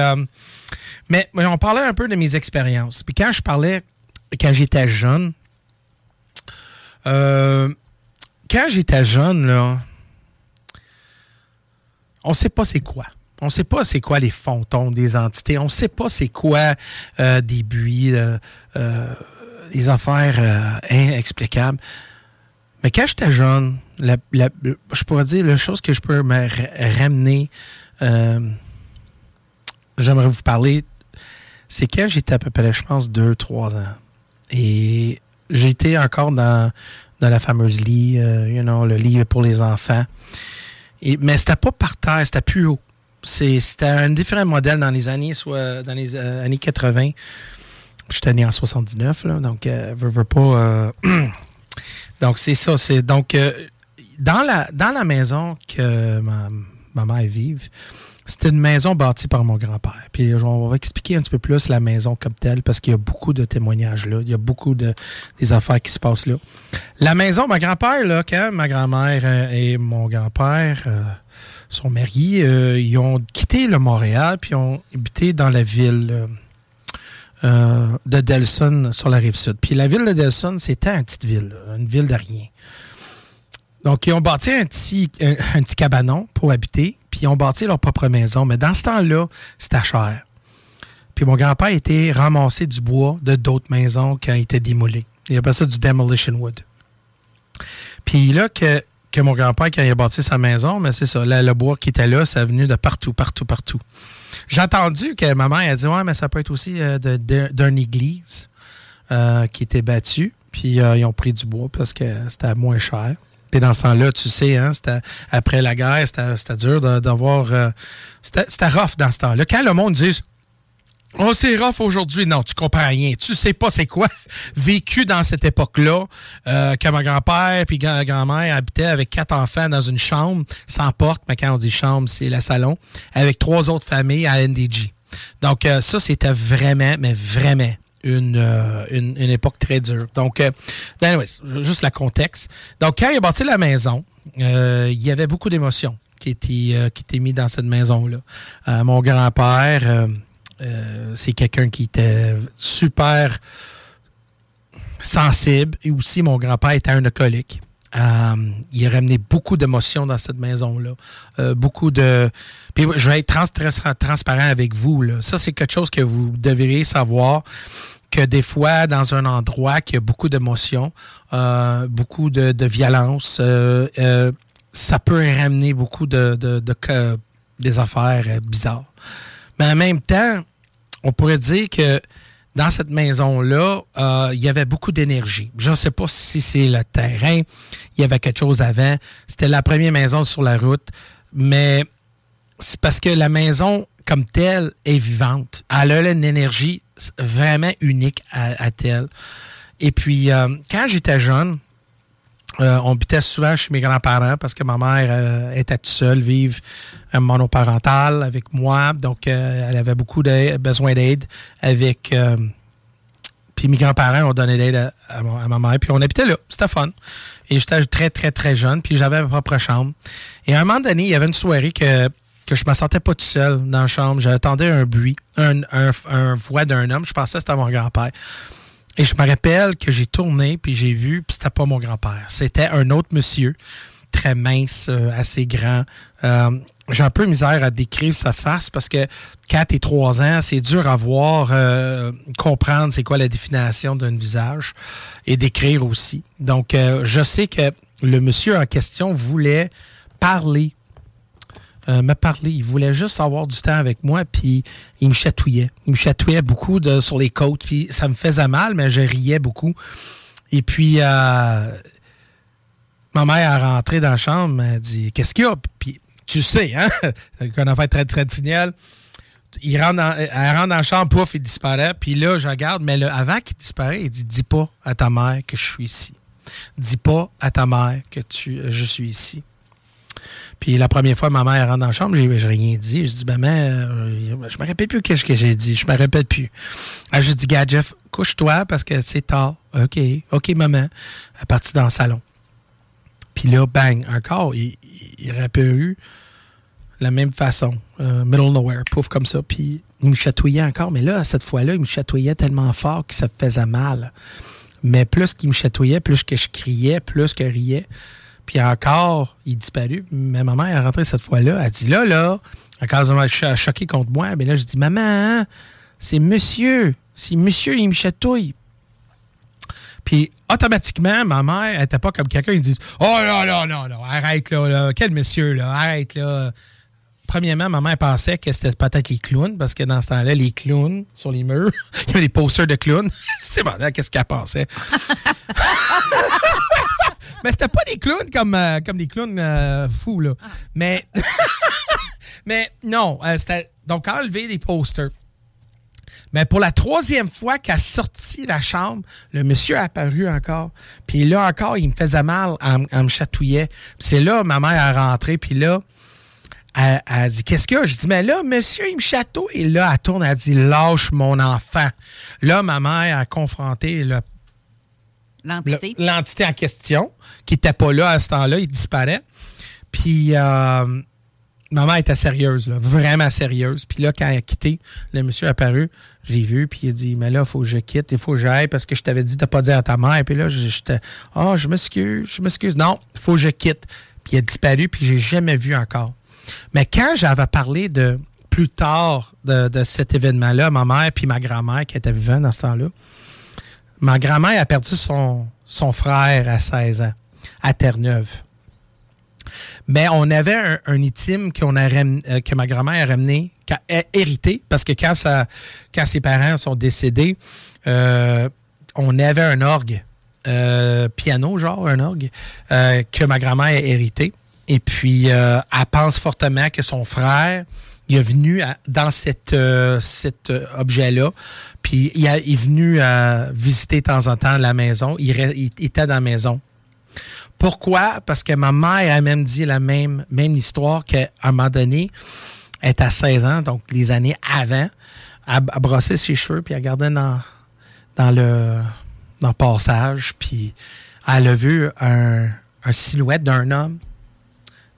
mais on parlait un peu de mes expériences. Puis, quand je parlais, quand j'étais jeune, euh, quand j'étais jeune, là, on sait pas c'est quoi. On sait pas c'est quoi les fantômes des entités. On sait pas c'est quoi euh, des buis, euh, des affaires inexplicables. Mais quand j'étais jeune, je pourrais dire la chose que je peux me ramener, j'aimerais vous parler, c'est quand j'étais à peu près, je pense, deux, trois ans. Et j'étais encore dans, dans la fameuse lit, euh, you know, le livre pour les enfants. Mais c'était pas par terre, c'était plus haut. C'était un différent modèle dans les années, soit dans les euh, années 80. J'étais né en 79, là, donc euh, veux, pas. donc c'est ça. C'est donc dans la dans la maison que ma, ma mère vive, c'était une maison bâtie par mon grand-père. Puis on va expliquer un petit peu plus la maison comme telle parce qu'il y a beaucoup de témoignages là. Il y a beaucoup de des affaires qui se passent là. La maison, mon grand-père, là, quand ma grand-mère euh, et mon grand-père euh, sont mariés, euh, ils ont quitté le Montréal puis ont habité dans la ville de Delson sur la rive sud. Puis la ville de Delson, c'était une petite ville, une ville de rien. Donc, ils ont bâti un petit, un petit cabanon pour habiter. Puis ils ont bâti leur propre maison. Mais dans ce temps-là, c'était cher. Puis mon grand-père était ramassé du bois de d'autres maisons qui ont été démolies. Il appelle ça du demolition wood. Puis là, que, que mon grand-père, quand il a bâti sa maison, mais c'est ça, le bois qui était là, ça venu de partout, partout, partout. J'ai entendu que ma mère a dit Ouais, mais ça peut être aussi euh, d'une église euh, qui était battue. Puis euh, ils ont pris du bois parce que c'était moins cher. Puis dans ce temps-là, tu sais, hein, après la guerre, c'était dur d'avoir. c'était rough dans ce temps-là. Quand le monde dit Oh, c'est rough aujourd'hui. Non, tu comprends rien. Tu sais pas c'est quoi. Vécu dans cette époque-là, euh, que mon grand-père puis grand-mère habitaient avec quatre enfants dans une chambre, sans porte, mais quand on dit chambre, c'est le salon, avec trois autres familles à NDG. Donc, euh, ça, c'était vraiment, mais vraiment une, euh, une, époque très dure. Donc, euh, ben, juste le contexte. Donc, quand il a bâti la maison, il y avait beaucoup d'émotions qui étaient, qui étaient mises dans cette maison-là. mon grand-père euh, c'est quelqu'un qui était super sensible. Et aussi, mon grand-père était un alcoolique. Euh, il a ramené beaucoup d'émotions dans cette maison-là. Euh, beaucoup de. Puis je vais être transparent avec vous. Ça, c'est quelque chose que vous devriez savoir que des fois, dans un endroit qui a beaucoup d'émotions, beaucoup de, violence, ça peut ramener beaucoup de, de des affaires bizarres. Mais en même temps, on pourrait dire que dans cette maison-là, euh, il y avait beaucoup d'énergie. Je ne sais pas si c'est le terrain, il y avait quelque chose avant. C'était la première maison sur la route, mais c'est parce que la maison comme telle est vivante. Elle a une énergie vraiment unique à, telle. Et puis, euh, quand j'étais jeune, euh, on habitait souvent chez mes grands-parents parce que ma mère était toute seule, vive un monoparental avec moi. Donc, euh, elle avait beaucoup de besoin d'aide avec. puis mes grands-parents ont donné d'aide à, ma mère. Puis on habitait là. C'était fun. Et j'étais très, très, très jeune. Puis j'avais ma propre chambre. Et à un moment donné, il y avait une soirée que, que je me sentais pas tout seul dans la chambre. J'attendais un bruit, un, un, un voix d'un homme. Je pensais que c'était mon grand-père. Et je me rappelle que j'ai tourné, puis j'ai vu, puis c'était pas mon grand-père. C'était un autre monsieur, très mince, euh, assez grand. Euh, j'ai un peu misère à décrire sa face parce que quand t'es trois ans, c'est dur à voir, euh, comprendre c'est quoi la définition d'un visage et d'écrire aussi. Donc, je sais que le monsieur en question voulait parler euh, me parler. Il voulait juste avoir du temps avec moi, puis il me chatouillait. Il me chatouillait beaucoup de, sur les côtes, puis ça me faisait mal, mais je riais beaucoup. Et puis, euh, ma mère a rentré dans la chambre, elle dit Qu'est-ce qu'il y a Puis, tu sais, hein? C'est une affaire très traditionnelle. Il rentre elle rentre dans la chambre, pouf, il disparaît. Puis là, je regarde, mais avant qu'il disparaisse, il dit Dis pas à ta mère que je suis ici. Dis pas à ta mère que tu, je suis ici. Puis la première fois, ma mère rentre dans la chambre, j'ai rien dit. Je dis, maman, euh, je me rappelle plus qu'est-ce que j'ai dit. Je me rappelle plus. Alors, je dis, gars, couche-toi parce que c'est tard. OK, OK, maman. Elle est partie dans le salon. Puis là, bang, encore, il, il la même façon. Euh, middle nowhere, pouf, comme ça. Puis il me chatouillait encore. Mais là, cette fois-là, il me chatouillait tellement fort que ça me faisait mal. Mais plus qu'il me chatouillait, plus que je criais, plus que riais. Puis encore, il disparu. Mais ma mère est rentrée cette fois-là. Elle dit là, là, elle a choquée contre moi. Mais là, je dis Maman, c'est monsieur. C'est monsieur, il me chatouille. Puis automatiquement, ma mère n'était pas comme quelqu'un qui dit Oh là là, non, non, arrête là, là, quel monsieur là, arrête là. Premièrement, ma mère pensait que c'était peut-être les clowns, parce que dans ce temps-là, les clowns sur les murs, il y avait des posters de clowns. C'est bon, qu'est-ce qu'elle pensait? Mais c'était pas des clowns comme, euh, comme des clowns euh, fous, là. Ah. Mais, mais non, euh, c'était donc enlever des posters. Mais pour la troisième fois qu'elle a sorti la chambre, le monsieur a apparu encore. Puis là encore, il me faisait mal, elle, me chatouillait. c'est là, ma mère a rentré, puis là, elle, a dit Qu'est-ce qu'il y a? Je dis Mais là, monsieur, il me chatouille. Et là, elle tourne, elle dit Lâche mon enfant. Là, ma mère a confronté le L'entité. L'entité en question, qui n'était pas là à ce temps-là, il disparaît. Puis, euh, maman était sérieuse, vraiment sérieuse. Puis là, quand elle a quitté, le monsieur est apparu, j'ai vu, puis il a dit Mais là, il faut que je quitte, il faut que j'aille parce que je t'avais dit de ne pas dire à ta mère. Puis là, j'étais Oh, je m'excuse, je m'excuse. Non, il faut que je quitte. Puis il a disparu, puis j'ai jamais vu encore. Mais quand j'avais parlé de plus tard de, cet événement-là, ma mère puis ma grand-mère qui était vivante dans ce temps-là, ma grand-mère a perdu son, son frère à 16 ans, à Terre-Neuve. Mais on avait un, un euh, que ma grand-mère a ramené, a hérité, parce que quand, ses parents sont décédés, euh, on avait un orgue, euh, piano, genre un orgue, que ma grand-mère a hérité. Et puis, elle pense fortement que son frère, il est venu dans cet objet-là, puis il, est venu visiter de temps en temps la maison. Il était dans la maison. Pourquoi? Parce que ma mère a même dit la même, histoire qu'à un moment donné, elle est à 16 ans, donc les années avant, elle a brossé ses cheveux, puis elle regardait dans, le, passage, puis elle a vu un, silhouette d'un homme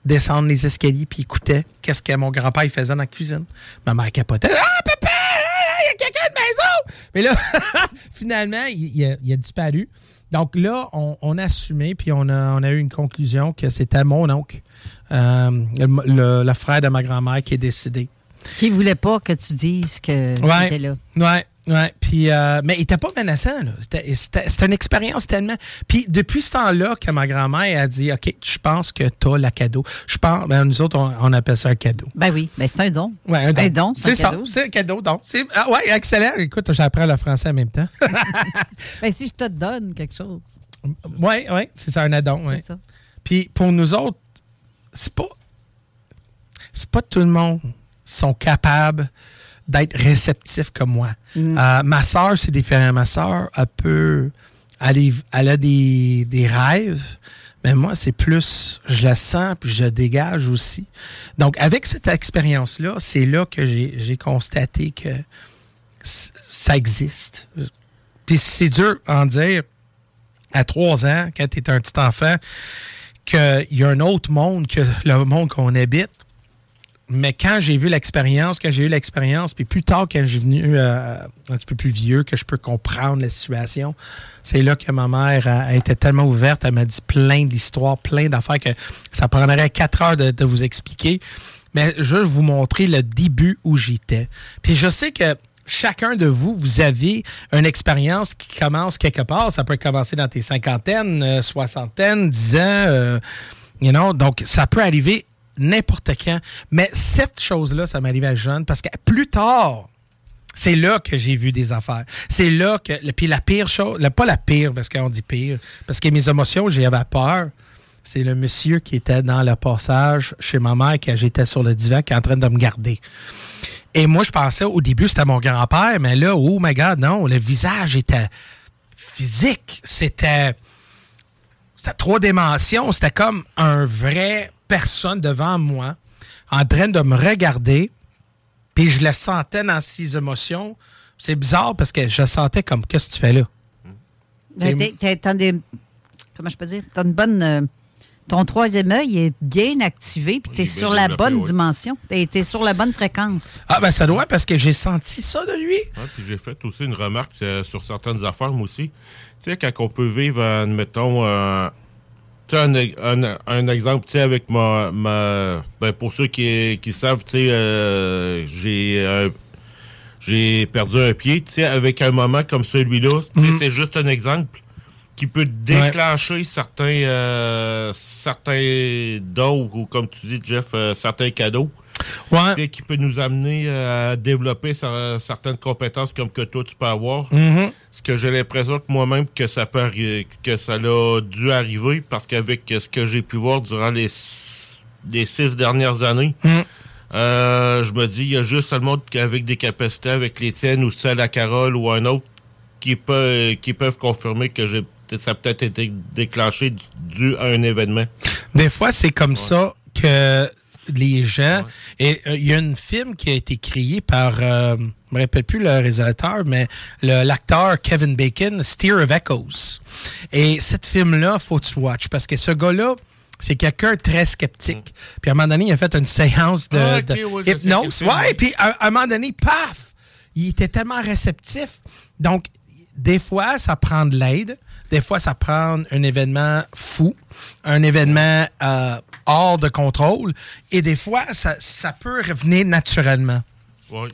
descendre les escaliers, puis écoutait qu'est-ce que mon grand-père faisait dans la cuisine. Ma mère capotait. Ah, papa! Il y a quelqu'un de maison! Mais là, finalement, il, a, disparu. Donc là, on, a assumé, puis on a, on a eu une conclusion que c'était mon oncle, euh, le, frère de ma grand-mère qui est décédé. Qui voulait pas que tu dises que était là. Oui, oui. Puis, euh, mais il n'était pas menaçant. C'était une expérience tellement. Puis depuis ce temps-là que ma grand-mère a dit OK, je pense que tu as la cadeau. Je pense, ben, nous autres, on, appelle ça un cadeau. Ben oui, mais c'est un don. Oui, un don. c'est ça, c'est un cadeau. Donc, ah, oui, excellent. Écoute, j'apprends le français en même temps. ben, si je te donne quelque chose. Oui, oui, c'est ça, un addon. C'est ça. Puis pour nous autres, c'est pas. C'est pas tout le monde sont capables d'être réceptifs comme moi. Mm. Euh, ma soeur, c'est différent. Ma soeur, elle peut. Elle, a des, rêves, mais moi, c'est plus. Je la sens, puis je dégage aussi. Donc, avec cette expérience-là, c'est là que j'ai constaté que ça existe. Puis c'est dur en dire à trois ans, quand tu es un petit enfant, qu'il y a un autre monde que le monde qu'on habite mais quand j'ai vu l'expérience, quand j'ai eu l'expérience, puis plus tard, quand j'ai venu euh, un petit peu plus vieux, que je peux comprendre la situation, c'est là que ma mère a, été tellement ouverte. Elle m'a dit plein d'histoires, plein d'affaires que ça prendrait quatre heures de, vous expliquer. Mais je vais vous montrer le début où j'étais. Puis je sais que chacun de vous, vous avez une expérience qui commence quelque part. Ça peut commencer dans tes cinquantaines, euh, soixantaines, dix ans. Euh, you know? Donc, ça peut arriver n'importe quand. Mais cette chose-là, ça m'arrivait à jeune parce que plus tard, c'est là que j'ai vu des affaires. C'est là que. Puis la pire chose, pas la pire, parce qu'on dit pire, parce que mes émotions, j'avais peur. C'est le monsieur qui était dans le passage chez ma mère, quand j'étais sur le divan, qui est en train de me garder. Et moi, je pensais au début, c'était mon grand-père, mais là, oh my God, non, le visage était physique. C'était. C'était trois dimensions. C'était comme un vrai personne devant moi en train de me regarder, puis je le sentais dans ses émotions. C'est bizarre parce que je sentais comme qu'est-ce que tu fais là? Ben, comment je peux dire? T'as une bonne. Euh, ton troisième œil est bien activé, puis tu es sur la bonne dimension. Tu es, sur la bonne fréquence. Ah, ben ça doit, parce que j'ai senti ça de lui. puis j'ai fait aussi une remarque euh, sur certaines affaires, moi aussi. Tu sais, quand on peut vivre, admettons, euh, un, un, un, exemple, tu avec ma, ma ben pour ceux qui, qui savent, tu sais, euh, j'ai euh, j'ai perdu un pied, tu sais, avec un moment comme celui-là, mhm. c'est juste un exemple qui peut déclencher certains euh, certains dons ou comme tu dis Jeff, certains cadeaux. Ouais. Qui peut nous amener à développer certaines compétences comme que toi tu peux avoir. Mhm. Ce que j'ai l'impression que moi-même que ça peut que ça a dû arriver parce qu'avec ce que j'ai pu voir durant les, les six dernières années, mhm. euh, je me dis il y a juste seulement qu'avec des capacités avec les tiennes ou celle à Carole ou un autre qui peut qui peuvent confirmer que j'ai ça a peut-être été déclenché dû à un événement. Des fois, c'est comme ça que les gens. Et euh, il y a un film qui a été créé par, euh, je ne me rappelle plus le réalisateur, mais l'acteur Kevin Bacon, Steer of Echoes. Et cette film-là, faut que tu watch parce que ce gars-là, c'est quelqu'un très sceptique. Mm. Puis à un moment donné, il a fait une séance de, ah, hypnose. Ouais, puis à, un moment donné, paf! Il était tellement réceptif. Donc, des fois, ça prend de l'aide. Des fois, ça prend un événement fou, un événement euh, hors de contrôle. Et des fois, ça, ça peut revenir naturellement.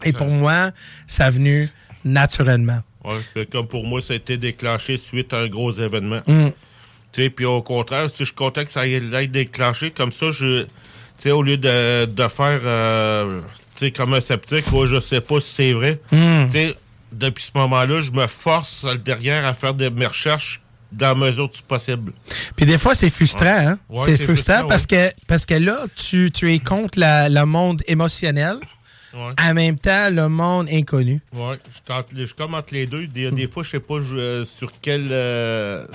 et pour moi, ça a venu naturellement. Ouais, comme pour moi, ça a été déclenché suite à un gros événement. Mm. Puis au contraire, si je content que ça ait été déclenché, comme ça, je, au lieu de, de faire euh, comme un sceptique, je sais pas si c'est vrai. Mm. Depuis ce moment-là, je me force derrière à faire des, mes recherches dans la mesure du possible. Puis des fois, c'est frustrant. Hein? c'est frustrant, parce, que, parce que là, tu, tu es contre la, le monde émotionnel. En même temps, le monde inconnu. Oui, je, je commente les deux. Des, des fois, je sais pas euh, sur quel, euh,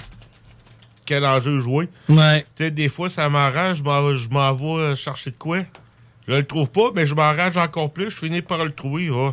quel enjeu jouer. Ouais. des fois, ça m'arrange, je m'en vais chercher de quoi. Je le trouve pas, mais je m'arrange encore plus. Je finis par le trouver. Oh,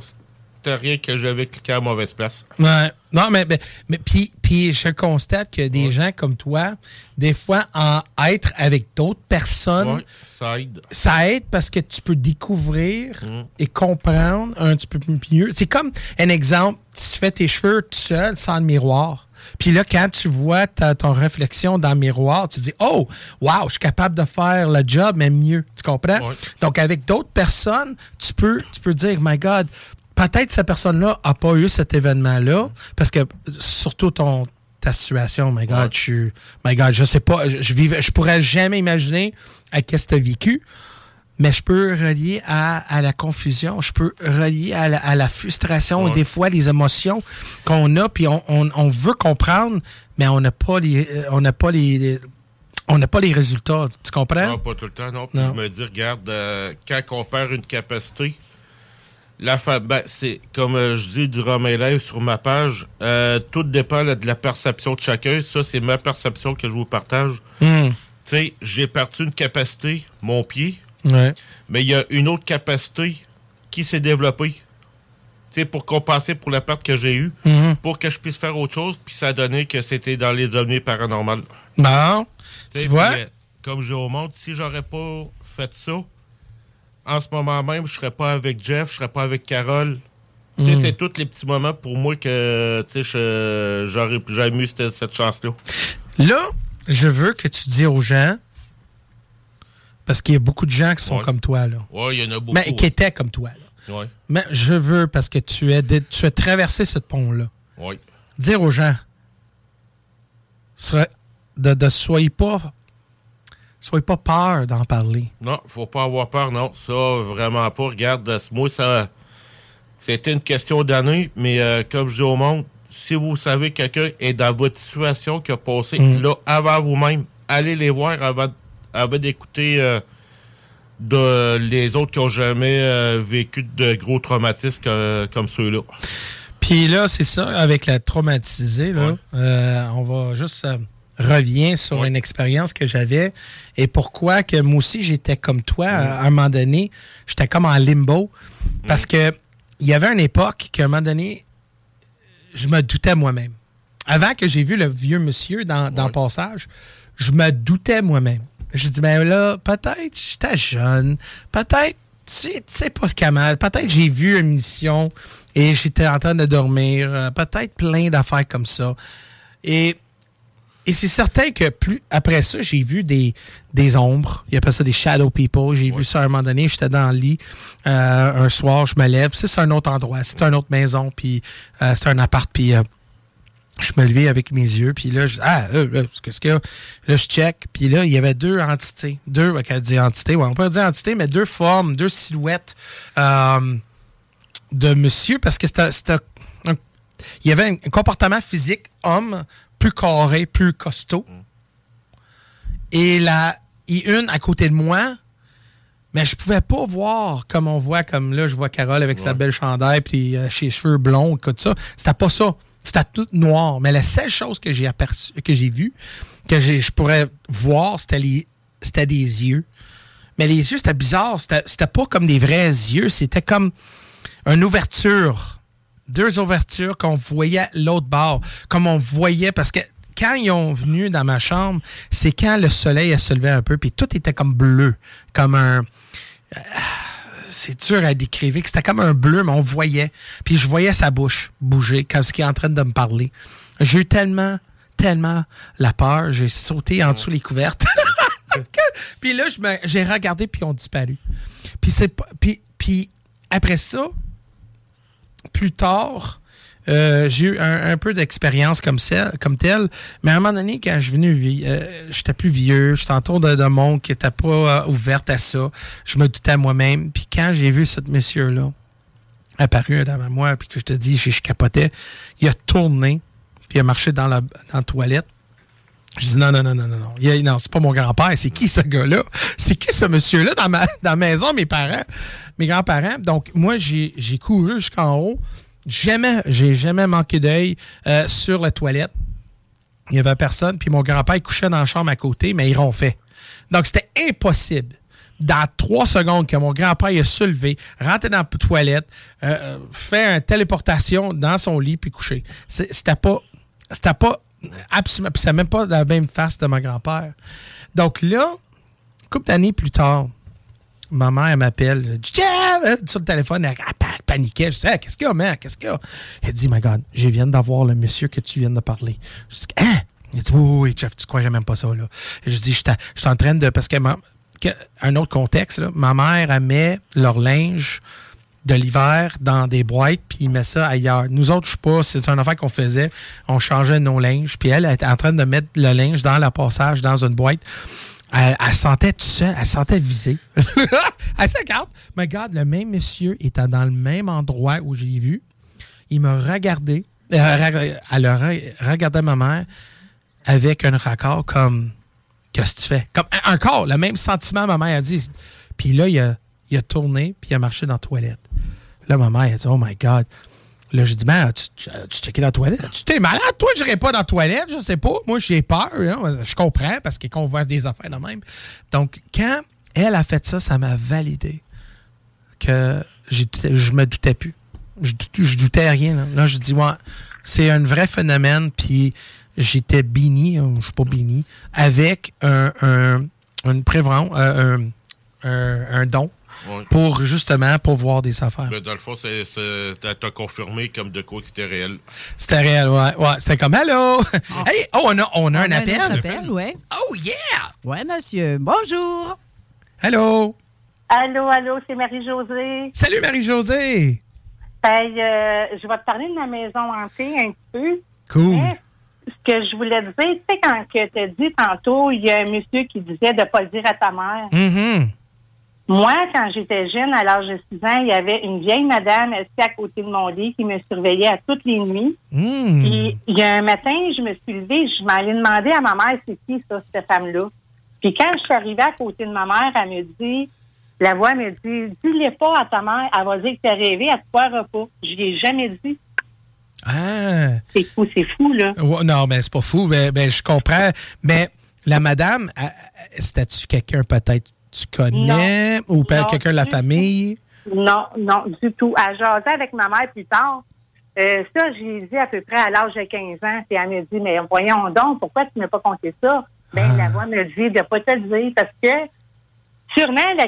rien que j'avais cliqué à mauvaise place. Ouais. Non, mais, mais, puis, puis je constate que des gens comme toi, des fois, en être avec d'autres personnes, ça aide. Ça aide parce que tu peux découvrir mm. et comprendre un petit peu mieux. C'est comme un exemple, tu fais tes cheveux tout seul, sans le miroir. Puis là, quand tu vois ta, ton réflexion dans le miroir, tu dis Oh, wow, je suis capable de faire le job, mais mieux. Tu comprends? Donc, avec d'autres personnes, tu peux, tu peux dire My God, peut-être cette personne-là n'a pas eu cet événement-là, parce que surtout ton ta situation, my God, je my God, je sais pas, je, je, je pourrais jamais imaginer à qu'est-ce que tu as vécu, mais je peux relier à, la confusion, je peux relier à la, frustration et des fois les émotions qu'on a, puis on, veut comprendre, mais on n'a pas les, on n'a pas les, on n'a pas les résultats. Tu comprends? Non, pas tout le temps, non. je me dis, regarde, euh, quand on perd une capacité, la ben, c'est comme euh, je dis durant mes lives sur ma page, euh, tout dépend de la perception de chacun. Ça, c'est ma perception que je vous partage. Hmm. Tu sais, j'ai perdu une capacité, mon pied, mais il y a une autre capacité qui s'est développée. Tu sais, pour compenser pour la perte que j'ai eue, hmm. pour que je puisse faire autre chose, puis ça a donné que c'était dans les données paranormales. Bon, tu vois? Euh, comme je au monde, si j'aurais pas fait ça, en ce moment même, je serais pas avec Jeff, je serais pas avec Carole. Hmm. C'est tous les petits moments pour moi que j'aurais jamais eu cette, chance-là. Là, je veux que tu dises aux gens, parce qu'il y a beaucoup de gens qui sont comme toi. là. Oui, il y en a beaucoup. Mais qui étaient comme toi. Là. Ouais. Mais je veux, parce que tu, es tu as traversé ce pont-là, oui. dire aux gens, de ne soyez pas soyez pas peur d'en parler. Non, faut pas avoir peur, non. Ça, vraiment pas. Regarde, moi, ça. C'était une question d'année, mais euh, comme je dis au monde, si vous savez que quelqu'un est dans votre situation qui a passé, mm. là, avant vous-même, allez les voir avant, d'écouter euh, de, les autres qui ont jamais euh, vécu de gros traumatismes comme ceux-là. Puis là, c'est ça, avec la traumatisée, là, on va juste revient sur une expérience que j'avais et pourquoi que moi aussi j'étais comme toi à, un moment donné, j'étais comme en limbo parce que il y avait une époque qu'à un moment donné, je me doutais moi-même. Avant que j'ai vu le vieux monsieur dans, le passage, je me doutais moi-même. Je dis, ben là, peut-être j'étais jeune, peut-être, tu sais pas ce mal, peut-être j'ai vu une mission et j'étais en train de dormir, euh, peut-être plein d'affaires comme ça. Et et c'est certain que plus après ça, j'ai vu des, des ombres. Il appelle ça des shadow people. J'ai vu ça à un moment donné. J'étais dans le lit. Euh, un soir, je me lève. C'est un autre endroit. C'est une autre maison. Puis euh, c'est un appart. Puis euh, je me levais avec mes yeux. Puis là, je ah, qu'est-ce qu'il y a? Là, je check. Puis là, il y avait deux entités. Deux, on dit entités. Ouais, on peut dire entités, mais deux formes, deux silhouettes de monsieur. Parce que c'était il y avait un comportement physique homme plus carré, plus costaud. Et il une à côté de moi, mais je pouvais pas voir comme on voit, comme là, je vois Carole avec sa belle chandail, puis euh, ses cheveux blonds, tout ça. C'était pas ça. C'était tout noir. Mais la seule chose que j'ai aperçu, que j'ai vu, que je pourrais voir, c'était les, c'était des yeux. Mais les yeux, c'était bizarre. C'était pas comme des vrais yeux. C'était comme une ouverture deux ouvertures qu'on voyait l'autre bord, comme on voyait, parce que quand ils ont venu dans ma chambre, c'est quand le soleil a se levé un peu, puis tout était comme bleu, comme un... Euh, c'est dur à décrire, c'était comme un bleu, mais on voyait. Puis je voyais sa bouche bouger quand ce qui est en train de me parler. J'ai eu tellement, tellement la peur, j'ai sauté en dessous les couvertes. puis là, j'ai regardé, puis ils ont disparu. Puis, c'est puis, puis après ça, plus tard, euh, j'ai eu un, peu d'expérience comme, comme telle, mais à un moment donné, quand je suis venu, euh, j'étais plus vieux, j'étais autour d'un monde qui n'était pas euh, ouverte à ça. Je me doutais moi-même. Puis quand j'ai vu ce monsieur-là apparu devant moi, puis que je te dis, je, je capotais, il a tourné, puis il a marché dans la, dans la toilette. Je dis non, non, non, non, non, non. non, c'est pas mon grand-père. C'est qui ce gars-là? C'est qui ce monsieur-là dans ma, dans la maison, mes parents, mes grands-parents? Donc, moi, j'ai couru jusqu'en haut. Jamais, j'ai jamais manqué d'œil euh, sur la toilette. Il y avait personne, puis mon grand-père couchait dans la chambre à côté, mais il ronfait. Donc, c'était impossible dans trois secondes que mon grand-père est soulevé, rentré dans la toilette, euh, fait une téléportation dans son lit puis couché. C'était pas, c'était pas absolument, puis c'est même pas la même face de mon grand-père. Donc là, couple d'années plus tard, ma mère m'appelle, sur le téléphone, elle, paniquait. Je sais, qu'est-ce qu'il y a, mère? Qu'est-ce qu'il y a? Elle dit, my God, je viens d'avoir le monsieur que tu viens de parler. Je dis, hein? Il dit, oui, oui, Jeff, tu croirais même pas ça, là. Je dis, je suis en train de. Parce que, un autre contexte, ma mère, elle met leur linge de l'hiver dans des boîtes, puis il met ça ailleurs. Nous autres, je sais pas, c'est un affaire qu'on faisait. On changeait nos linges, puis elle, était en train de mettre le linge dans la passage, dans une boîte. Elle, sentait tout ça, elle sentait visée. elle se regarde, mais regarde, le même monsieur était dans le même endroit où j'ai vu. Il m'a regardé, euh, elle regardait ma mère avec un raccord comme Qu'est-ce que tu fais? Comme un corps, le même sentiment, ma mère a dit. Puis là, il a, il a tourné, puis il a marché dans la toilette. Là, ma mère a dit Oh my God. Là, j'ai dit, ben, tu, tu, checké la toilette? Tu t'es malade? Toi, je n'irais pas dans la toilette, je sais pas. Moi, j'ai peur. Hein. Je comprends parce qu'on voit des affaires de même. Donc, quand elle a fait ça, ça m'a validé que je me doutais plus. Je, je doutais rien. Là, là je dis, ouais, c'est un vrai phénomène. Puis j'étais béni, hein, je suis pas béni, avec un, un, euh, un, un, don. Pour justement pour voir des affaires. Mais dans le fond, t'as confirmé comme de quoi c'était réel. C'était réel, ouais. ouais. C'était comme Allô! Oh. Hey, oh, on a, on a un appel. Un appel, ouais. Oh yeah! Ouais, monsieur. Bonjour. Allô? Allô, allô, c'est Marie-Josée. Salut Marie-Josée! Euh, je vais te parler de ma maison hantée un peu. Cool ce que je voulais dire, tu sais, quand tu as dit tantôt, il y a un monsieur qui disait de ne pas le dire à ta mère. Mm-hmm. Moi, quand j'étais jeune, à l'âge de 6 ans, il y avait une vieille madame assise à côté de mon lit qui me surveillait à toutes les nuits. Mm. Puis, il y a un matin, je me suis levée, je m'allais demander à ma mère c'est qui, ça, cette femme-là? Puis quand je suis arrivée à côté de ma mère, elle me dit, la voix me dit, dis-le pas à ta mère, elle va dire que t'as rêvé, elle te croira pas. Je l'ai jamais dit. Ah. C'est fou, c'est fou, là. Non, mais c'est pas fou. Mais, ben, je comprends. Mais la madame, c'était-tu quelqu'un peut-être tu connais ou quelqu'un de la famille? Non, non, du tout. Elle jasait avec ma mère plus tard. Euh, ça, j'ai dit à peu près à l'âge de 15 ans. Puis elle me dit, mais voyons donc, pourquoi tu ne m'as pas compté ça? Ben, la ah. voix me dit de ne pas te le dire parce que sûrement la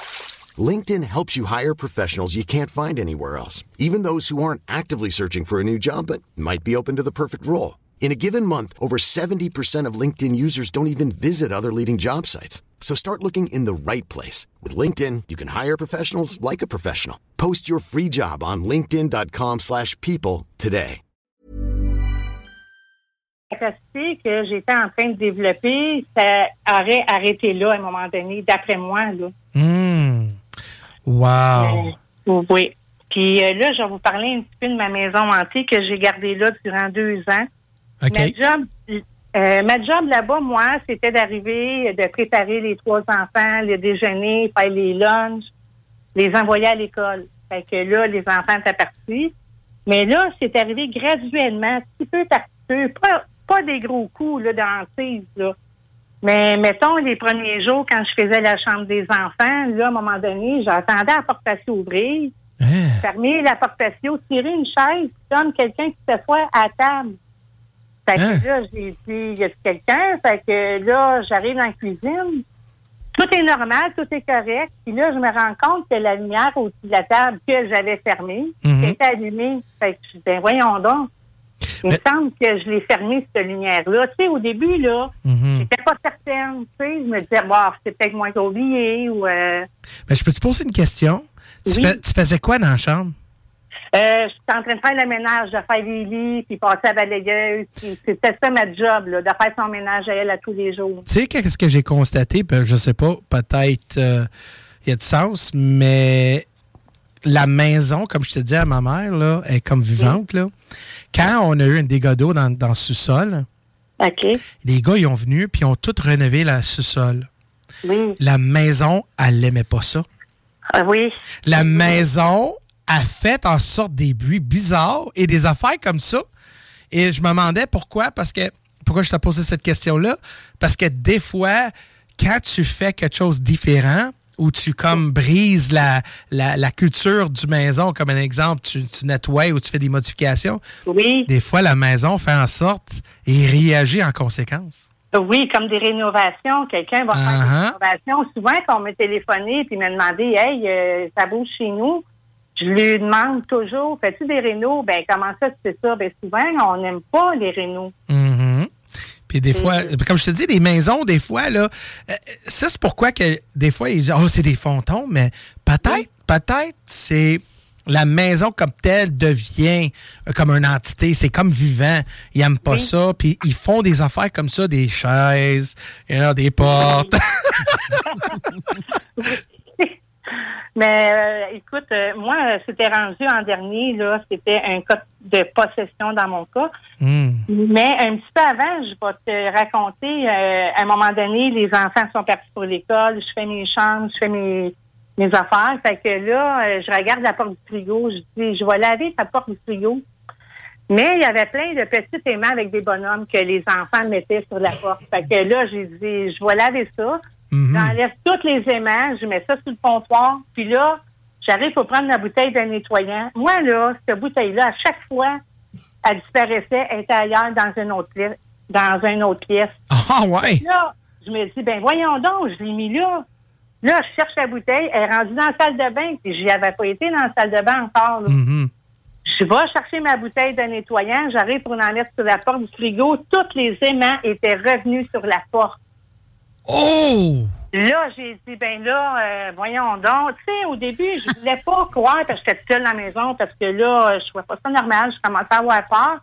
LinkedIn helps you hire professionals you can't find anywhere else, even those who aren't actively searching for a new job but might be open to the perfect role. In a given month, over 70% of LinkedIn users don't even visit other leading job sites. So start looking in the right place. With LinkedIn, you can hire professionals like a professional. Post your free job on linkedin.com slash people today. La capacité que j'étais en train de développer, ça aurait arrêté là à un moment donné, d'après moi. Là. Mmh. Wow! Euh, oui. Puis euh, là, je vais vous parler un petit peu de ma maison hantée que j'ai gardée là durant deux ans. OK. Ma job, euh, ma job là-bas, moi, c'était d'arriver, de préparer les trois enfants, le déjeuner, faire les lunchs. les envoyer à l'école. Fait que là, les enfants étaient partis. Mais là, c'est arrivé graduellement, petit peu par petit peu, pas, pas des gros coups là, là. Mais mettons, les premiers jours, quand je faisais la chambre des enfants, là, à un moment donné, j'attendais la porte patio ouvrir, Hein? fermer la porte patio, tirer une chaise, comme quelqu'un qui s'assoit à table. Fait que Hein? là, j'ai dit, y a quelqu'un? Fait que là, j'arrive dans la cuisine. Tout est normal, tout est correct. Puis là, je me rends compte que la lumière au-dessus de la table que j'avais fermée Mhm. était allumée. Fait que je dis, ben voyons donc. Il me semble que je l'ai fermée, cette lumière-là. Tu sais, au début, là, Mhm. j'étais pas certaine. Tu sais, je me disais, bon, c'est peut-être moi qui ai oublié ou... Euh, Mais je peux te poser une question? Tu, Oui. fais- tu faisais quoi dans la chambre? Euh, j'étais en train de faire le ménage, de faire les lits, puis passer à la balayeuse. C'était ça ma job, là, de faire son ménage à elle à tous les jours. Tu sais, qu'est-ce que j'ai constaté? Ben, je sais pas, peut-être euh, il y a du sens, mais la maison, comme je te dis à ma mère, là, est comme vivante. Là. Quand on a eu un dégât d'eau dans, dans le sous-sol, les gars, ils ont venu puis ils ont tout rénové la sous-sol. Oui. La maison, elle n'aimait pas ça. Ah oui. La maison a fait en sorte des bruits bizarres et des affaires comme ça. Et je me demandais pourquoi, parce que pourquoi je t'ai posé cette question-là? Parce que des fois, quand tu fais quelque chose de différent, ou tu comme brises la, la, la culture du maison, comme un exemple, tu, tu nettoies ou tu fais des modifications, Oui. des fois la maison fait en sorte et réagit en conséquence. Oui, comme des rénovations. Quelqu'un va faire Uh-huh. des rénovations. Souvent, quand on m'a téléphoné puis m'a demandé, hey, euh, ça bouge chez nous, je lui demande toujours, fais-tu des rénos? Ben, comment ça, tu fais ça? Ben, souvent, on n'aime pas les rénos. Mhm. Puis des fois, comme je te dis, les maisons, des fois, là, euh, ça, c'est pourquoi que des fois, ils disent, oh, c'est des fantômes, mais peut-être, peut-être, c'est la maison comme telle devient comme une entité. C'est comme vivant. Ils n'aiment pas ça. Puis ils font des affaires comme ça, des chaises, you know, des portes. Mais euh, écoute, euh, moi, c'était rendu en dernier, là, c'était un de possession dans mon cas. Hmm. Mais un petit peu avant, je vais te raconter, euh, à un moment donné, les enfants sont partis pour l'école, je fais mes chambres, je fais mes, mes affaires. Fait que là, euh, je regarde la porte du frigo, je dis, je vais laver ta porte du frigo. Mais il y avait plein de petits aimants avec des bonhommes que les enfants mettaient sur la porte. Fait que là, j'ai dit, je vais laver ça. J'enlève tous les aimants, je mets ça sur le comptoir. Puis là, j'arrive pour prendre la bouteille de nettoyant. Moi, là, cette bouteille-là, à chaque fois, elle disparaissait, elle était ailleurs dans une autre pièce. Dans une autre pièce. Ah ouais? Là, je me dis, ben voyons donc, je l'ai mis là. Là, je cherche la bouteille, elle est rendue dans la salle de bain, puis j'y avais pas été dans la salle de bain encore. là. Mhm. Je vais chercher ma bouteille de nettoyant, j'arrive pour en mettre sur la porte du frigo. Tous les aimants étaient revenus sur la porte. Oh! Là, j'ai dit, ben là, euh, voyons donc. Tu sais, au début, je voulais pas croire parce que j'étais seule à la maison, parce que là, je trouvais pas ça normal. Je commençais à avoir peur.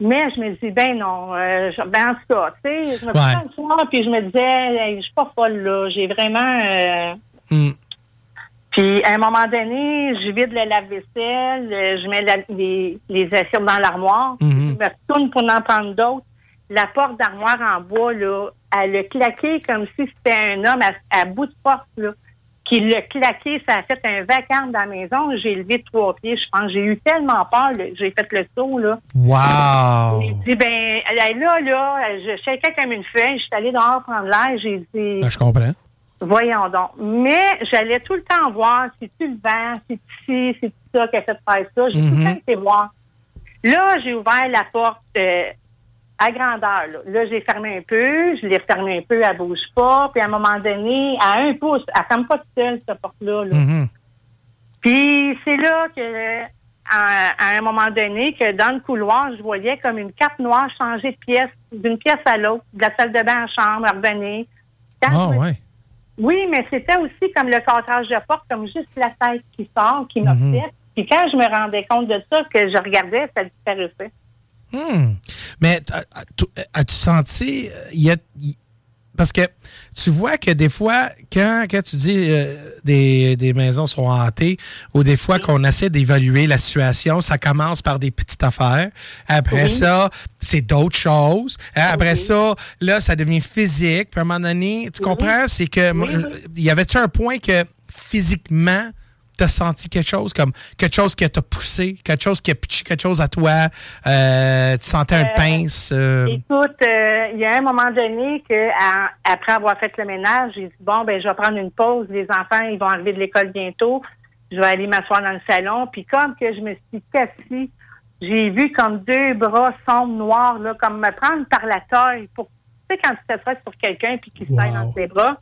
Mais je me dis, ben non, euh, je, ben en tout cas, tu sais, je me Ouais. le soir, puis je me disais, je suis pas folle, là. J'ai vraiment... euh, Hmm. puis, à un moment donné, je vide le lave-vaisselle, euh, je mets la- les, les assiettes dans l'armoire, Mhm. je me retourne pour en prendre d'autres. La porte d'armoire en bois, là, elle a claqué comme si c'était un homme à, à bout de force, là, qui l'a claqué. Ça a fait un vacarme dans la maison. J'ai levé trois pieds, je pense. J'ai eu tellement peur, j'ai fait le saut, là. Wow! J'ai dit, ben, elle- là, là, je shakais comme une feuille. Je suis allée dehors prendre l'air. J'ai dit, Ben, je comprends. Voyons donc. Mais j'allais tout le temps voir si tu le vent, si tu ci, si tu ça qui a fait faire ça. J'ai tout le Mhm. temps été voir. Là, j'ai ouvert la porte euh, à grandeur. Là, Là, j'ai fermé un peu, je l'ai refermé un peu, elle bouge pas. Puis à un moment donné, à un pouce, elle ferme pas toute seule, cette porte-là. là. Mhm. Puis c'est là que, à, à un moment donné, que dans le couloir, je voyais comme une cape noire changer de pièce, d'une pièce à l'autre, de la salle de bain en chambre, revenir. Quand Ah me ouais. oui, mais c'était aussi comme le cadrage de porte, comme juste la tête qui sort, qui m'a Mhm. fait. Puis quand je me rendais compte de ça, que je regardais, ça disparaissait. Hmm. Mais as- as- as-tu senti, euh, il y a, parce que tu vois que des fois, quand, quand tu dis euh, des, des maisons sont hantées, ou des fois qu'on essaie d'évaluer la situation, ça commence par des petites affaires. Après Oui. ça, c'est d'autres choses. Hein, Après ça, là, ça devient physique. Puis à un moment donné, tu comprends, c'est que il y avait-tu un point que physiquement, tu as senti quelque chose, comme quelque chose qui t'a poussé, quelque chose qui a pitché quelque chose à toi, euh, tu sentais un pince? Écoute, il y a un moment donné que après avoir fait le ménage, j'ai dit, bon, ben je vais prendre une pause. Les enfants, ils vont arriver de l'école bientôt. Je vais aller m'asseoir dans le salon. Puis comme que je me suis cassée, j'ai vu comme deux bras sombres noirs, là, comme me prendre par la taille pour, tu sais, quand tu t'assois sur quelqu'un puis qu'il se taille dans ses bras.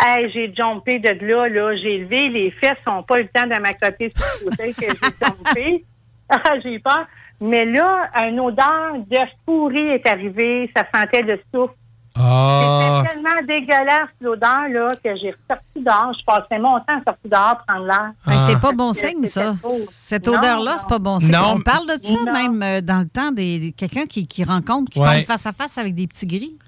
Hey, j'ai jumpé de là, là, j'ai levé, les fesses n'ont pas eu le temps de m'accoter sur le côté que j'ai jumpé. Ah, j'ai eu peur. Mais là, une odeur de pourri est arrivée, ça sentait le souffle. Ah. C'était tellement dégueulasse l'odeur là que j'ai ressorti dehors. Je passais mon temps à sortir dehors prendre l'air. C'est pas bon signe, ça. Cette odeur-là, c'est pas bon signe. On parle de ça même euh, dans le temps des quelqu'un qui, qui rencontre, qui tombe face à face avec des petits gris.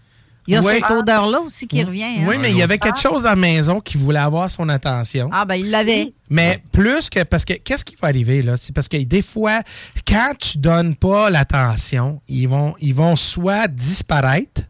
Il y a cette odeur-là aussi qui revient. Hein. Oui, mais il y avait quelque chose dans la maison qui voulait avoir son attention. Ah, ben il l'avait. Mais plus que. Parce que qu'est-ce qui va arriver, là? C'est parce que des fois, quand tu donnes pas l'attention, ils vont, ils vont soit disparaître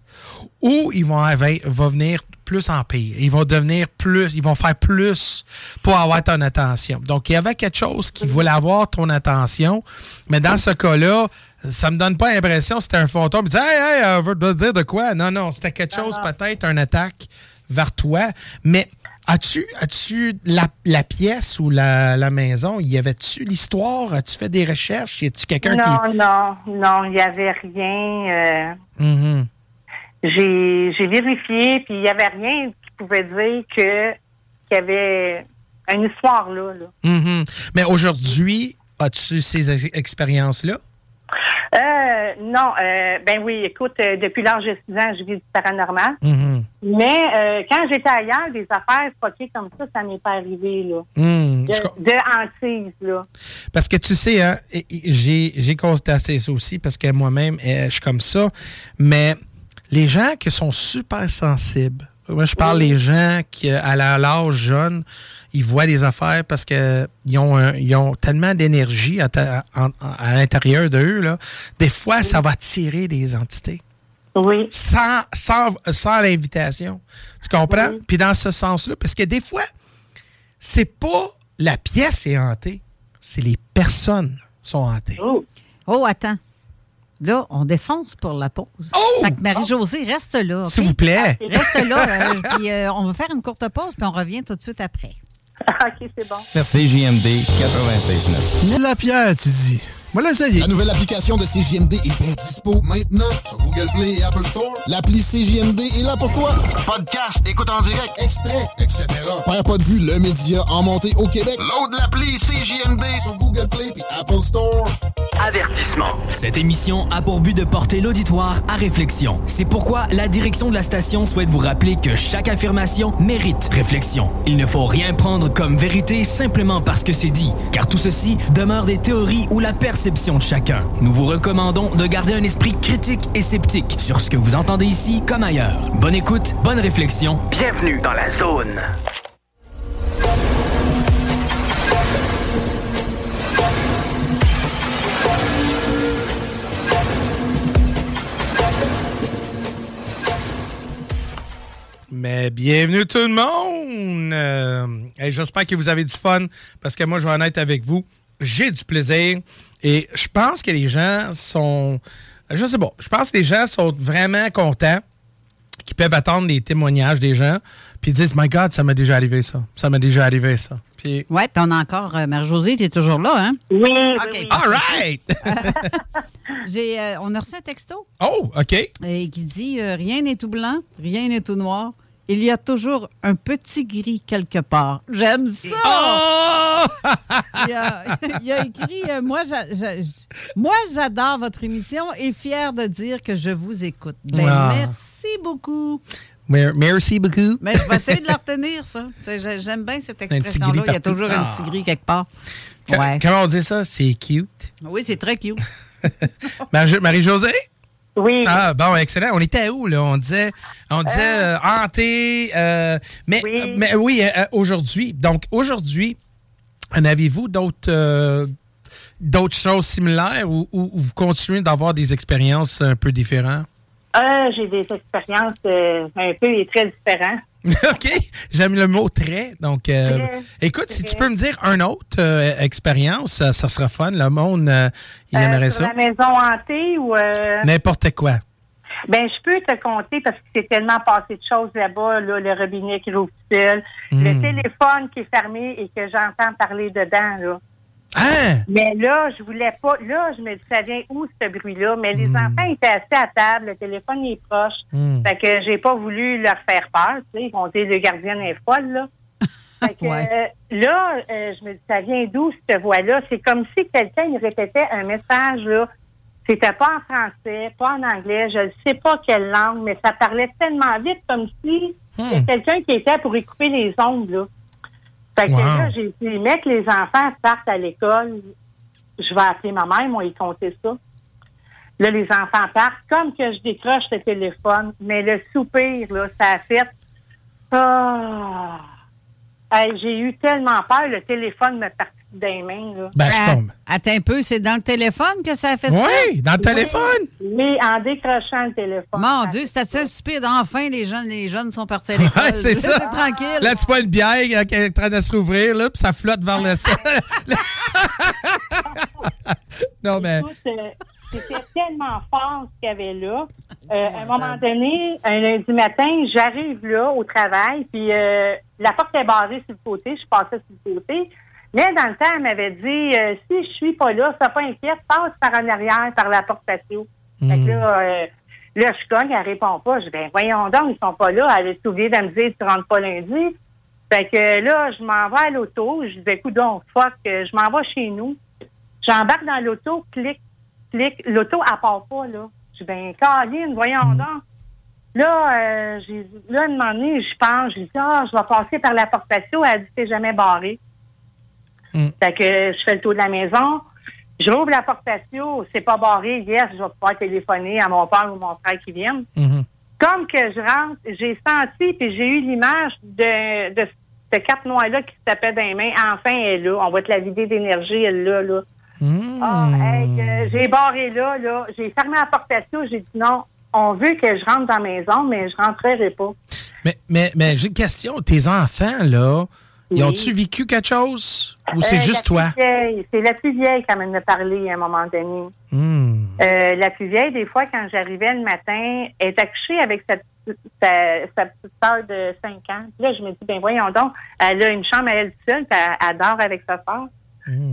ou ils vont, vont venir plus en pire. Ils vont devenir plus, ils vont faire plus pour avoir ton attention. Donc, il y avait quelque chose qui voulait avoir ton attention, mais dans ce cas-là, ça me donne pas l'impression que c'était un fantôme. Il dit, hey, hey, on veut te dire de quoi? Non, non, c'était quelque chose, peut-être, un attaque vers toi. Mais as-tu as-tu la, la, pièce ou la, la maison, y avait-tu l'histoire? As-tu fait des recherches? Y a-tu quelqu'un qui. Non, non, non, il n'y avait rien. Euh... Mm-hmm j'ai vérifié, puis il n'y avait rien qui pouvait dire que qu'il y avait une histoire là. Mm-hmm. Mais aujourd'hui, as-tu ces expériences-là? Euh, non, euh, ben oui, écoute, euh, depuis l'âge de 6 ans, je vis du paranormal. Mm-hmm. Mais quand j'étais ailleurs, des affaires fuckées comme ça, ça m'est pas arrivé, là. Mm, de, de hantise, là. Parce que tu sais, hein, j'ai constaté ça aussi, parce que moi-même, je suis comme ça, mais les gens qui sont super sensibles, moi je parle des gens qui, à l'âge jeune, ils voient des affaires parce qu'ils ont, ont tellement d'énergie à, l'intérieur d'eux. Là. Des fois, ça va tirer des entités. Oui. Sans, sans, sans l'invitation. Tu comprends? Puis dans ce sens-là, parce que des fois, c'est pas la pièce est hantée, c'est les personnes sont hantées. Oh, oh attends. Là, on défonce pour la pause. Oh! Fait que Marie-Josée, reste là. S'il vous plaît. Reste là. Euh, puis euh, on va faire une courte pause, puis on revient tout de suite après. OK, c'est bon. Merci. CJMD 96.9. La pierre, tu dis. Voilà, ça y est. La nouvelle application de CJMD est bien dispo maintenant sur Google Play et Apple Store. L'appli CJMD est là pour toi. Podcast, écoute en direct, extrait, etc. Père pas de vue, le média en montée au Québec. Load l'appli CJMD sur Google Play et Apple Store. Avertissement. Cette émission a pour but de porter l'auditoire à réflexion. C'est pourquoi la direction de la station souhaite vous rappeler que chaque affirmation mérite réflexion. Il ne faut rien prendre comme vérité simplement parce que c'est dit, car tout ceci demeure des théories ou la perception de chacun. Nous vous recommandons de garder un esprit critique et sceptique sur ce que vous entendez ici comme ailleurs. Bonne écoute, bonne réflexion. Bienvenue dans la zone. Mais bienvenue tout le monde! Euh, J'espère que vous avez du fun parce que moi, je vais en être avec vous. J'ai du plaisir et je pense que les gens sont. Je sais pas. Je pense que les gens sont vraiment contents qui peuvent attendre les témoignages des gens puis ils disent My God, ça m'est déjà arrivé ça. Ça m'est déjà arrivé ça. Puis... Oui, puis on a encore. Euh, Marie-Josée, tu es toujours là, hein? Oui. OK. All right! J'ai, euh, on a reçu un texto. Oh, OK. Et qui dit Rien n'est tout blanc, rien n'est tout noir il y a toujours un petit gris quelque part. J'aime ça! Oh! il, a, écrit euh, Moi, moi, j'adore votre émission et fier de dire que je vous écoute. Ben, ah. Merci beaucoup. Merci beaucoup. Mais je vais essayer de la retenir, ça. J'aime bien cette expression-là. Il y a toujours un petit gris quelque part. Comment on dit ça? C'est cute? Oui, c'est très cute. Marie-Josée? Oui. Ah, bon, excellent. On était où, là? On disait, on disait euh, euh hanté. Euh, mais, oui, mais oui, aujourd'hui. Donc, aujourd'hui, en avez-vous d'autres d'autres choses similaires ou, vous continuez d'avoir des expériences un peu différentes? J'ai des expériences un peu et très différentes. OK. J'aime le mot très. Donc, euh, écoute, si tu peux me dire une autre euh, expérience, ça, sera fun. Le monde, euh, il aimerait sur ça. la maison hantée ou. N'importe quoi. Ben, je peux te compter parce que c'est tellement passé de choses là-bas, là, le robinet qui rouvre seul, le Hmm. téléphone qui est fermé et que j'entends parler dedans, là. Hein? Mais là, je voulais pas. Là, je me dis, ça vient où ce bruit-là? Mais les enfants étaient assis à table, le téléphone est proche. Hmm. Fait que j'ai pas voulu leur faire peur, tu sais. Ils vont dire, le gardien est folle, là. Fait que euh, là, euh, je me dis, ça vient d'où cette voix-là? C'est comme si quelqu'un il répétait un message, là. C'était pas en français, pas en anglais, je ne sais pas quelle langue, mais ça parlait tellement vite comme si c'était quelqu'un qui était pour y couper les ongles, là. Fait que Wow. là, j'ai dit, mec, les enfants partent à l'école, je vais appeler ma mère, moi, y compter ça. Là, les enfants partent, comme que je décroche le téléphone, mais le soupir, là, ça a fait... Ah! Hey, j'ai eu tellement peur, le téléphone me partit des mains, là. Ben, je tombe. Attends un peu, c'est dans le téléphone que ça a fait ça? Oui, dans le téléphone. Oui, en décrochant le téléphone. Mon Dieu, c'était stupide. Enfin, les jeunes, les jeunes sont partis à l'école. Ouais, c'est ça. C'est tranquille. Là, tu vois une bière qui est en train de se rouvrir, là, puis ça flotte vers le sol. non, mais. Euh, c'était tellement fort ce qu'il y avait là. Euh, à un moment donné, un lundi matin, j'arrive là au travail, puis euh, la porte est barrée sur le côté, je passais sur le côté. Mais dans le temps, elle m'avait dit euh, si je suis pas là, ça pas inquiète, passe par en arrière, par la porte patio. Fait que là, euh, là, je cogne, elle répond pas. Je dis ben voyons donc, ils sont pas là. Elle est oubliée de me dire tu rentres pas lundi. Fait que là, je m'en vais à l'auto. Je dis écoute donc, fuck, euh, je m'en vais chez nous. J'embarque dans l'auto, clic, clic. L'auto, elle part pas, là. Je dis, ben, Caroline, voyons donc. Là, euh, j'ai là, un moment donné, je pense, j'ai dit, ah, je vais passer par la porte patio. Elle dit, c'est jamais barré. Fait que je fais le tour de la maison. Je rouvre la porte patio, c'est pas barré. Yes, je vais pouvoir téléphoner à mon père ou mon frère qui viennent. Comme que je rentre, j'ai senti puis j'ai eu l'image de, de cette carte noire-là qui se tapait dans les mains. Enfin, elle est là. On va te la vider d'énergie, elle est là, là. Ah, hey, euh, j'ai barré là, là. J'ai fermé la porte patio. J'ai dit non, on veut que je rentre dans la maison, mais je rentrerai pas. Mais, mais, mais j'ai une question. Tes enfants, là, ils ont-tu vécu quelque chose? Ou c'est Euh, juste toi? C'est la plus vieille qui m'a parlé à un moment donné. Hmm. Euh, la plus vieille, des fois, quand j'arrivais le matin, elle est accouchée avec sa, petite- sa, sa petite soeur de 5 ans. Puis là, je me dis, ben voyons donc, elle a une chambre à elle seule, puis elle, elle dort avec sa soeur.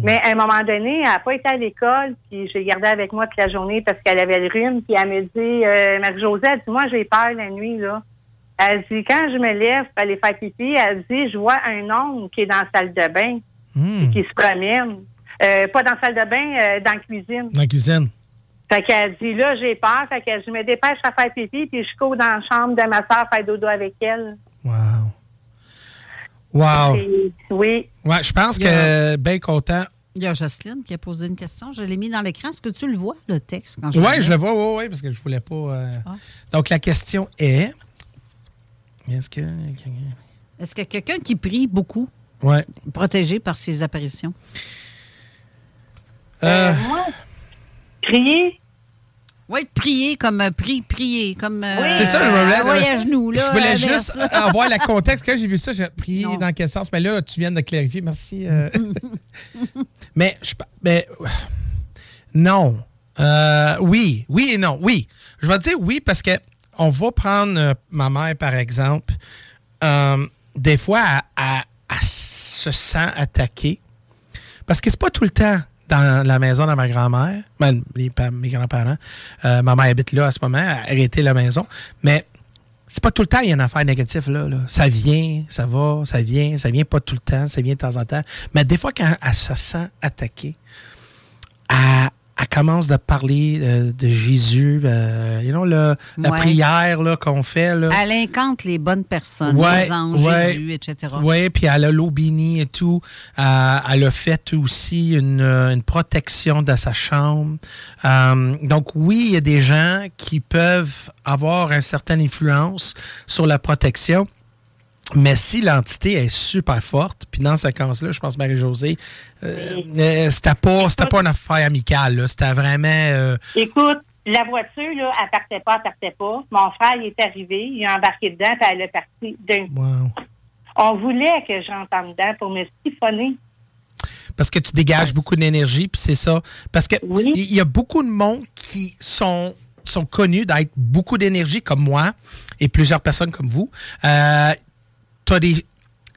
Mais à un moment donné, elle n'a pas été à l'école, puis je l'ai gardée avec moi toute la journée parce qu'elle avait le rhume, puis elle me dit, euh, Marie-Josée, elle dit, moi, j'ai peur la nuit, là. Elle dit, quand je me lève pour aller faire pipi, elle dit, je vois un homme qui est dans la salle de bain, puis qui se promène. Euh, pas dans la salle de bain, euh, dans la cuisine. Dans la cuisine. Fait qu'elle dit, là, j'ai peur. Fait que je me dépêche à faire pipi, puis je cours dans la chambre de ma soeur faire dodo avec elle. Wow. Et- oui. Ouais, je pense que bien content. Il y a Jocelyne qui a posé une question. Je l'ai mis dans l'écran. Est-ce que tu le vois, le texte? Quand Oui, je le vois, oui, oui, parce que je voulais pas. euh, Ah. Donc, la question est. Est-ce que. Est-ce que quelqu'un qui prie beaucoup, Ouais. protégé par ses apparitions? Euh, moi, prier? Oui, prier comme euh, pri- prier, comme. euh, C'est ça, je voulais. genoux, là. Je voulais euh, juste avoir le contexte. Quand j'ai vu ça, j'ai prié dans quel sens? Mais là, tu viens de clarifier. Merci. euh. mais, je, mais, euh, non. Euh, oui, oui et non. Oui. Je vais dire oui parce que on va prendre euh, ma mère, par exemple. Euh, des fois, elle, se sent attaquée. Parce que c'est pas tout le temps dans la maison de ma grand-mère, ben, mes grands-parents. Euh, ma mère habite là à ce moment, elle a arrêté la maison. Mais c'est pas tout le temps il y a une affaire négative. Ça vient, ça va, ça vient, ça vient pas tout le temps, ça vient de temps en temps. Mais des fois, quand elle se sent attaquée, elle, elle commence de parler euh, de Jésus, euh, you know, le- la prière là, qu'on fait. Là. Elle incante les bonnes personnes, Ouais, les anges, ouais. Jésus, etc. Oui, puis elle a l'eau bénie et tout. Euh, elle a fait aussi une, euh, une protection de sa chambre. Euh, donc oui, il y a des gens qui peuvent avoir une certaine influence sur la protection. Mais si l'entité est super forte, puis dans ce cas-là, je pense Marie-Josée, euh, euh, c'était pas, c'était pas une affaire amicale, c'était vraiment... euh, Écoute, La voiture, là, elle partait pas, elle partait pas. Mon frère, il est arrivé, il est embarqué dedans, puis elle est partie d'un Wow. On voulait que j'entre en dedans pour me siphonner. Parce que tu dégages beaucoup d'énergie, puis c'est ça. Parce que il y a beaucoup de monde qui sont, sont connus d'être beaucoup d'énergie, comme moi, et plusieurs personnes comme vous. Euh, as des.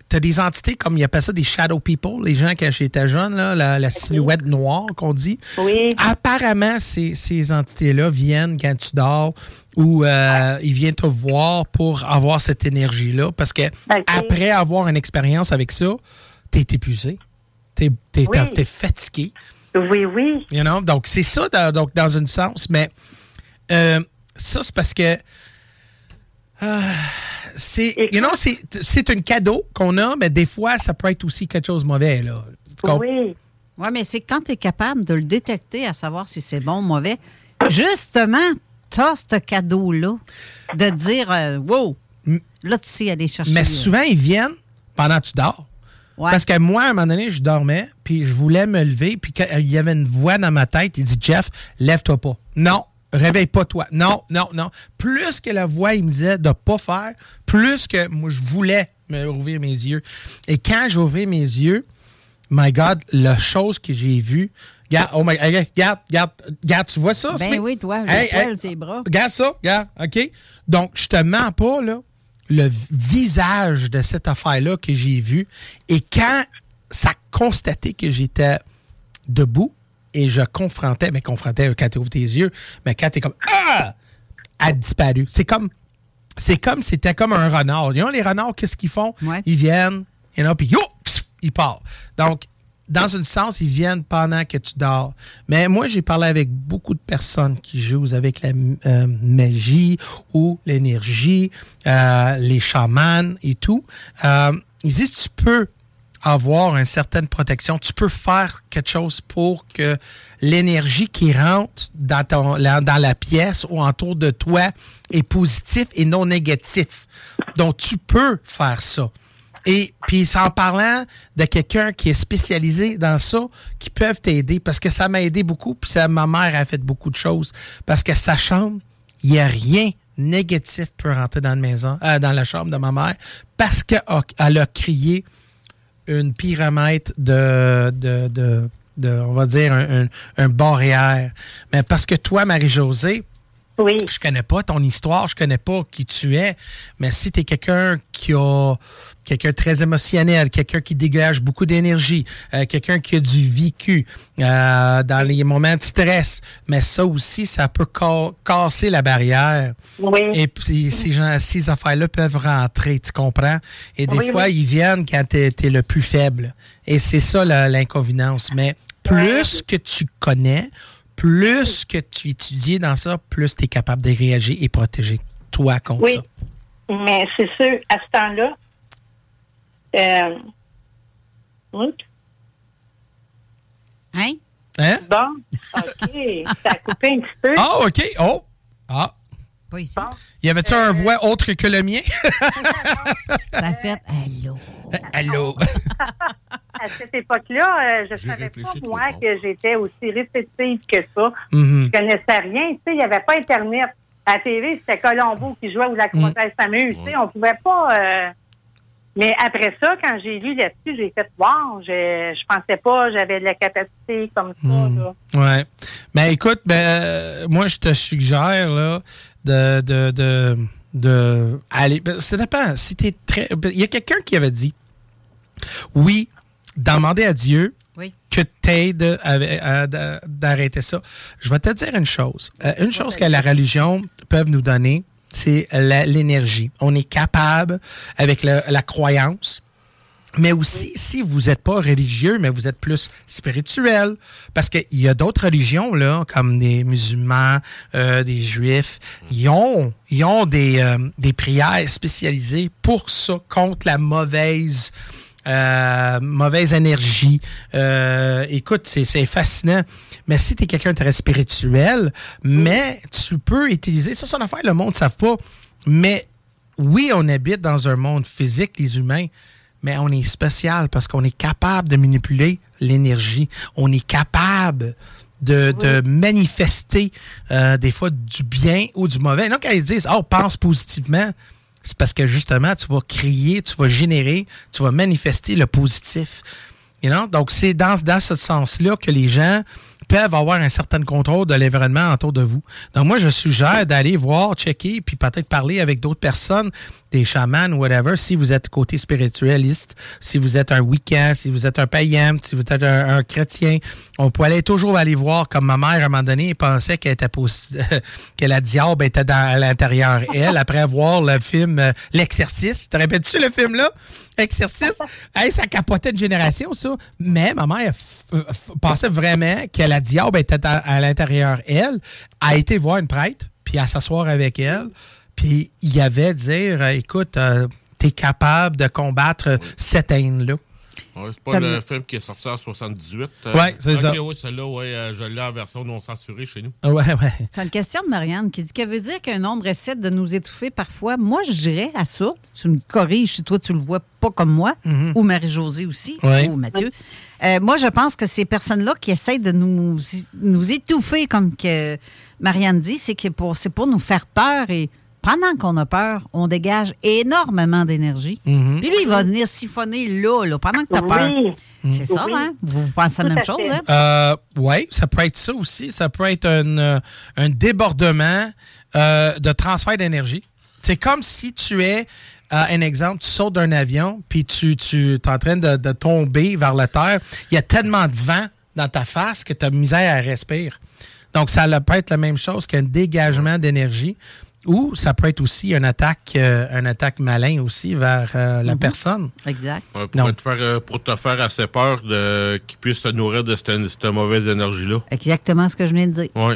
T'as des entités comme ils appellent ça des shadow people, les gens quand j'étais jeune, là, la, la silhouette noire qu'on dit. Oui. Apparemment, ces, ces entités-là viennent quand tu dors ou euh, ils viennent te voir pour avoir cette énergie-là. Parce que après avoir une expérience avec ça, t'es épuisé. T'es es, Oui. fatigué. Oui, oui. You know? Donc, c'est ça, dans, donc, dans un sens. Mais euh, ça, c'est parce que. euh, c'est, you know, c'est, c'est un cadeau qu'on a, mais des fois, ça peut être aussi quelque chose de mauvais. Là. Oui. Oui, mais c'est quand tu es capable de le détecter à savoir si c'est bon ou mauvais. Justement, tu as ce cadeau-là de dire euh, Wow, là, tu sais aller chercher. Mais souvent, ils viennent pendant que tu dors. Parce que moi, à un moment donné, je dormais, puis je voulais me lever, puis il y avait une voix dans ma tête, il dit Jeff, lève-toi pas. Non, réveille pas toi. Non, non, non. Plus que la voix, il me disait de pas faire, plus que moi, je voulais me rouvrir mes yeux. Et quand j'ai ouvert mes yeux, my God, la chose que j'ai vue, Regarde, oh my, hey, regarde, regarde, regarde, tu vois ça? Ben oui, toi, le Hey, poil, hey, ses bras. Regarde ça, regarde, OK? Donc, je te mens pas, là, le visage de cette affaire-là que j'ai vu. Et quand ça constatait que j'étais debout et je confrontais, mais confrontais quand tu ouvres tes yeux, mais quand tu es comme Ah! A disparu. C'est comme. C'est comme c'était comme un renard. Les renards, qu'est-ce qu'ils font? Ils viennent, know, puis yo, pss, ils partent. Donc, dans un sens, ils viennent pendant que tu dors. Mais moi, j'ai parlé avec beaucoup de personnes qui jouent avec la euh, magie ou l'énergie, euh, les chamans et tout. Euh, ils disent tu peux avoir une certaine protection, tu peux faire quelque chose pour que l'énergie qui rentre dans, la- dans la pièce ou autour de toi est positive et non négatif. Donc, tu peux faire ça. Et puis, en parlant de quelqu'un qui est spécialisé dans ça, qui peuvent t'aider, parce que ça m'a aidé beaucoup, puis ma mère a fait beaucoup de choses. Parce que sa chambre, il n'y a rien négatif peut rentrer dans la maison, euh, dans la chambre de ma mère, parce qu'elle a crié une pyramide de, de, de, on va dire, un, un, un barrière. Mais parce que toi, Marie-Josée, oui. je connais pas ton histoire, je connais pas qui tu es, mais si tu es quelqu'un qui a quelqu'un très émotionnel, quelqu'un qui dégage beaucoup d'énergie, euh, quelqu'un qui a du vécu euh, dans les moments de stress, mais ça aussi, ça peut ca- casser la barrière. Oui. Et puis, ces, gens, ces affaires-là peuvent rentrer, tu comprends? Et des Oui, fois, oui. ils viennent quand tu es, le plus faible. Et c'est ça l'inconvénance. Mais plus que tu connais, plus que tu étudies dans ça, plus tu es capable de réagir et protéger toi contre Oui. ça. Mais c'est sûr, à ce temps-là, euh, oui. Hein? Hein? Bon, OK. ça a coupé un petit peu. Ah, OK. Oh! Ah. Pas ici. Y avait-tu un voix autre que le mien? Ça a fait Allô? Allô? À cette époque-là, euh, je savais pas, moi, que j'étais aussi réceptive que ça. Mhm. Je connaissais rien. Tu sais, il n'y avait pas Internet. À la TV, c'était Colombo qui jouait ou la Comtesse s'amuse. Tu sais, on pouvait pas... euh, Mais après ça, quand j'ai lu là-dessus, j'ai fait Wow, je, je pensais pas j'avais de la capacité comme ça. là. Ouais. Mais écoute, ben, euh, moi, je te suggère là, de, de, de, de aller. ben, Ça dépend. Si t'es très. ben, Il y a quelqu'un qui avait dit oui, demander à Dieu Oui. que t'aides à- à- à- d'arrêter ça. Je vais te dire une chose. Euh, une chose que la religion peut nous donner, c'est l'énergie. On est capable, avec la croyance, mais aussi, si vous n'êtes pas religieux, mais vous êtes plus spirituel, parce qu'il y a d'autres religions, là, comme des musulmans, euh, des juifs, ils ont, ils ont des, euh, des prières spécialisées pour ça, contre la mauvaise, euh, mauvaise énergie. Euh, écoute, c'est fascinant. Mais si tu es quelqu'un de très spirituel, mais tu peux utiliser, ça c'est une affaire, le monde ne savent pas, mais oui, on habite dans un monde physique, les humains, mais on est spécial parce qu'on est capable de manipuler l'énergie. On est capable de, de manifester euh, des fois du bien ou du mauvais. Non, quand ils disent Oh, pense positivement, c'est parce que justement, tu vas créer, tu vas générer, tu vas manifester le positif. You know? Donc, c'est dans, dans ce sens-là que les gens peuvent avoir un certain contrôle de l'environnement autour de vous. Donc, moi, je suggère d'aller voir, checker, puis peut-être parler avec d'autres personnes des chamans ou whatever, si vous êtes côté spiritualiste, si vous êtes un week-end, si vous êtes un païen, si vous êtes un, chrétien, on peut aller toujours aller voir, comme ma mère, à un moment donné, pensait qu'elle était que la diable était dans, à l'intérieur elle, après voir le film euh, L'Exercice. Te répètes-tu le film-là? Exercice? hey, ça capotait une génération, ça. Mais ma mère pensait vraiment que la diable était à, l'intérieur elle, a été voir une prêtre, puis à s'asseoir avec elle. Puis il y avait dire, euh, écoute, euh, tu es capable de combattre cette haine-là. Ouais, c'est pas le film qui est sorti en 78. Euh, oui, c'est ça. Oui, celle-là, ouais, je l'ai en version non censurée chez nous. Ouais, ouais. C'est une question de Marianne qui dit que veut dire qu'un nombre essaie de nous étouffer parfois? Moi, je dirais à ça, tu me corriges si toi tu le vois pas comme moi, Mhm. ou Marie-Josée aussi, ou Mathieu. moi, je pense que ces personnes-là qui essayent de nous, nous étouffer, comme que Marianne dit, c'est pour, pour nous faire peur et pendant qu'on a peur, on dégage énormément d'énergie. Mhm. Puis lui, il va venir siphonner là, là pendant que tu as peur. C'est ça, Oui. hein? Vous pensez la Tout même à chose, hein? Euh, oui, ça peut être ça aussi. Ça peut être un, euh, un débordement euh, de transfert d'énergie. C'est comme si tu es, euh, un exemple, tu sautes d'un avion, puis tu, tu es en train de, de tomber vers la terre. Il y a tellement de vent dans ta face que tu as misère à respirer. Donc, ça peut être la même chose qu'un dégagement d'énergie. Ou ça peut être aussi une attaque, euh, une attaque malin aussi vers euh, la Mhm. personne. Exact. Ouais, pour, te faire, euh, pour te faire assez peur de, qu'ils puissent se nourrir de cette, cette mauvaise énergie-là. Exactement ce que je viens de dire. Oui.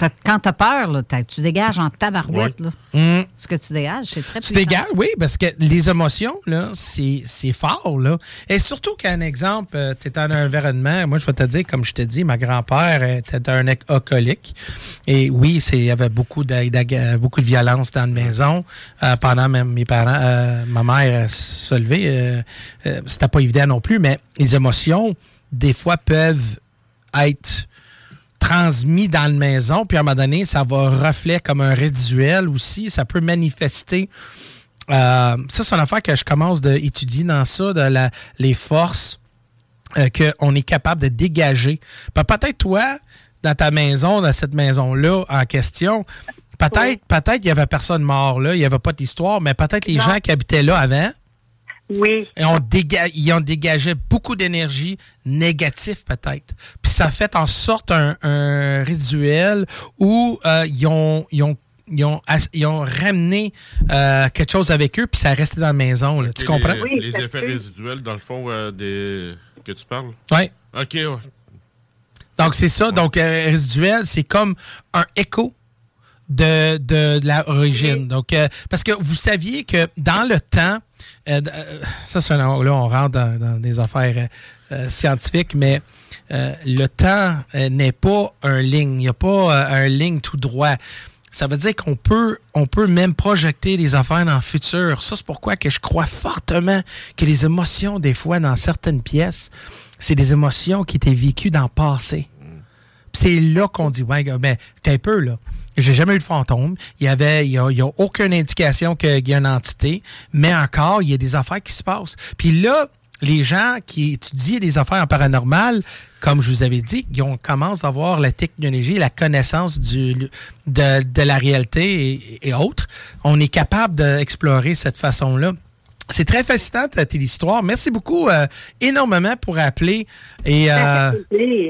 Fait que Quand tu as peur, là, tu dégages en tabarouette. Ouais. Là. Mm. Ce que tu dégages, c'est très Tu puissant. dégages, oui, parce que les émotions, là, c'est fort, là. Et surtout qu'un exemple, tu es dans un environnement, moi, je vais te dire, comme je te dis, ma grand-père était un alcoolique. Et oui, c'est- il y avait beaucoup de, de- beaucoup de violence dans la maison. Euh, pendant même mes parents, euh, ma mère euh, se levait, c'était pas évident non plus, mais les émotions, des fois, peuvent être transmis dans la maison, puis à un moment donné, ça va refléter comme un résiduel aussi. Ça peut manifester. Ça, c'est une affaire que je commence d'étudier dans ça, de la, les forces qu'on est capable de dégager. Peut-être toi, dans ta maison, dans cette maison-là en question, peut-être peut-être il n'y avait personne mort là, il n'y avait pas d'histoire, mais peut-être les Non. gens qui habitaient là avant, Oui. et on déga- ils ont dégagé beaucoup d'énergie négative, peut-être. Puis ça fait en sorte un, un résiduel où euh, ils, ont, ils, ont, ils, ont, as- ils ont ramené euh, quelque chose avec eux, puis ça resté dans la maison. là. Tu comprends? Les, les effets résiduels, dans le fond, euh, des... que tu parles? Oui. OK, ouais. Donc, c'est ça. Donc, euh, résiduel, c'est comme un écho de, de, de l'origine. Donc, euh, parce que vous saviez que dans le temps, euh, euh, ça, c'est un- là, on rentre dans, dans des affaires euh, scientifiques, mais euh, le temps euh, n'est pas un ligne. Il n'y a pas euh, un ligne tout droit. Ça veut dire qu'on peut, on peut même projeter des affaires dans le futur. Ça, c'est pourquoi que je crois fortement que les émotions, des fois, dans certaines pièces, c'est des émotions qui étaient vécues dans le passé. Puis c'est là qu'on dit, ouais, ben, t'es un peu là. J'ai jamais eu de fantôme. Il y avait, il y a, il y a aucune indication qu'il y a une entité, mais encore, il y a des affaires qui se passent. Puis là, les gens qui étudient des affaires en paranormal, comme je vous avais dit, ils ont, à avoir la technologie, la connaissance du, de, de la réalité et autres. On est capable d'explorer cette façon-là. C'est très fascinant, ta histoire. Merci beaucoup euh, énormément pour appeler. Et, euh,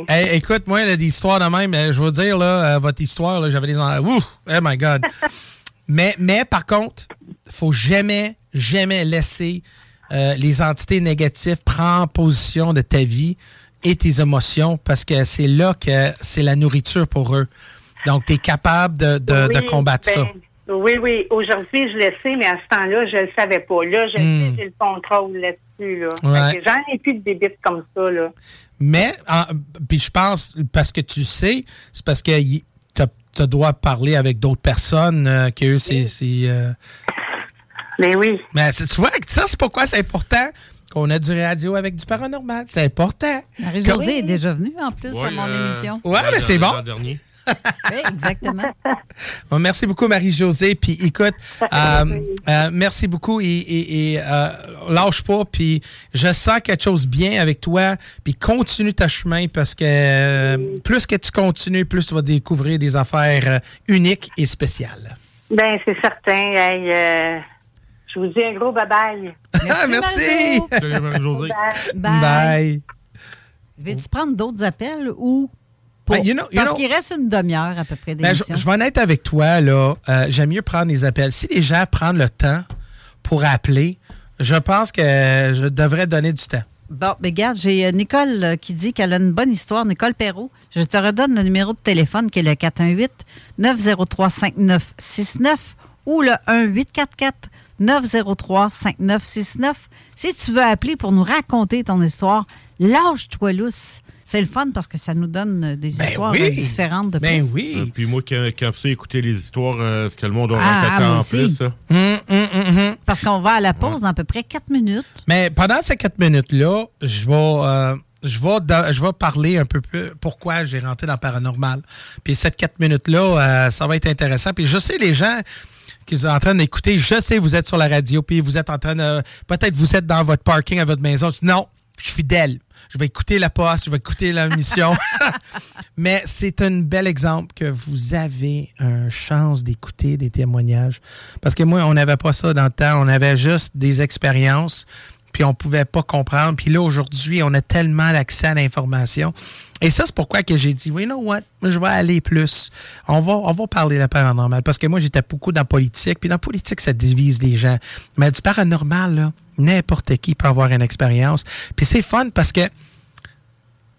hey, écoute, moi, là, des histoires de même, je veux dire, là, euh, votre histoire, là, j'avais des... Ouh, oh my God. mais, mais, par contre, faut jamais, jamais laisser euh, les entités négatives prendre position de ta vie et tes émotions parce que c'est là que c'est la nourriture pour eux. Donc, tu es capable de, de- combattre ben, ça. Oui, oui. Aujourd'hui, je le sais, mais à ce temps-là, je le savais pas. Là, je Hmm. sais, j'ai le contrôle là-dessus. Là. Ouais. J'en ai plus de débites comme ça. Là. Mais, en- puis je pense, parce que tu sais, c'est parce que tu dois parler avec d'autres personnes euh, que eux, c'est. c'est, euh, Mais oui. Mais c'est- tu vois, ça, c'est pourquoi c'est important qu'on a du radio avec du paranormal. C'est important. Marie-Josée est déjà venue en plus à mon euh, émission. Ouais, mais c'est bon. Dernier. Oui, exactement. Bon, merci beaucoup, Marie-Josée. Puis écoute, euh, euh, merci beaucoup et, et- et, euh, lâche pas. Puis je sens quelque chose bien avec toi. Puis continue ta chemin parce que euh, plus que tu continues, plus tu vas découvrir des affaires euh, uniques et spéciales. Ben, c'est certain. Hey, euh, je vous dis un gros bye-bye. Merci. Salut, Marie-Josée. Bye. Bye. Veux-tu prendre d'autres appels ou pour- Ben, you know- you parce qu'il reste une demi-heure à peu près Ben, je, je vais en être avec toi, là. Euh, J'aime mieux prendre les appels. Si les gens prennent le temps pour appeler, je pense que je devrais donner du temps. Bon, ben regarde, j'ai euh, Nicole euh, qui dit qu'elle a une bonne histoire. Nicole Perrault, je te redonne le numéro de téléphone qui est le 418-903-5969 ou le 1844-903-5969. Si tu veux appeler pour nous raconter ton histoire, lâche-toi lousse. C'est le fun parce que ça nous donne euh, des histoires oui. euh, différentes de Ben plus. oui. Euh, Puis moi, quand, quand je sais écouter les histoires, euh, ce que le monde aura Ah, fait moi en aussi. plus. ça. Hum, hum, hum. Parce qu'on va à la pause dans à peu près 4 minutes. Mais pendant ces quatre minutes-là, je vais, euh, je, vais dans- je vais parler un peu plus pourquoi j'ai rentré dans le paranormal. Puis cette quatre minutes-là, euh, ça va être intéressant. Puis je sais, les gens qui sont en train d'écouter, je sais, vous êtes sur la radio, puis vous êtes en train de. Peut-être vous êtes dans votre parking à votre maison. Tu dis, non, je suis fidèle. Je vais écouter la poste, je vais écouter la mission. Mais c'est un bel exemple que vous avez une chance d'écouter des témoignages. Parce que moi, on n'avait pas ça dans le temps. On avait juste des expériences, puis on pouvait pas comprendre. Puis là, aujourd'hui, on a tellement l'accès à l'information. Et ça, c'est pourquoi que j'ai dit, you know what, je vais aller plus. On va, on va parler de la paranormal. Parce que moi, j'étais beaucoup dans la politique. Puis dans la politique, ça divise les gens. Mais du paranormal, là, n'importe qui peut avoir une expérience. Puis c'est fun parce que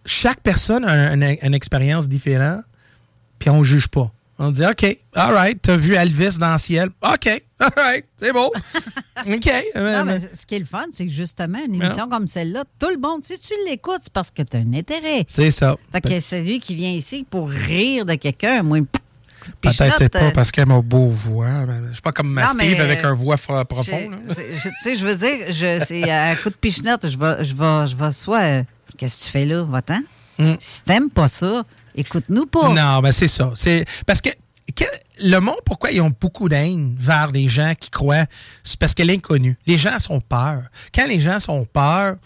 chaque personne a une expérience différente, puis on ne juge pas. On dit, OK, all right, t'as vu Elvis dans le ciel. OK, all right, c'est beau. OK. Non, mais ce qui est le fun, c'est que justement, une émission comme celle-là, tout le monde, si tu l'écoutes, c'est parce que tu as un intérêt. C'est ça. Fait que c'est lui qui vient ici pour rire de quelqu'un. Moi, Peut-être c'est pas euh, parce qu'elle a beau voix. Je suis pas comme ma Non, mais, Steve avec euh, un voix fra- profond. là. Je, je- tu sais, je veux dire, je, c'est à coup de pichenotte, je vais, je vais, je vais soit. euh, Qu'est-ce que tu fais là? Va-t'en. Si t'aimes pas ça, écoute-nous pas. Non, mais c'est ça. C'est parce que, le monde, pourquoi ils ont beaucoup d'haine vers les gens qui croient, c'est parce que l'inconnu. Les gens sont peur. Quand les gens sont peur,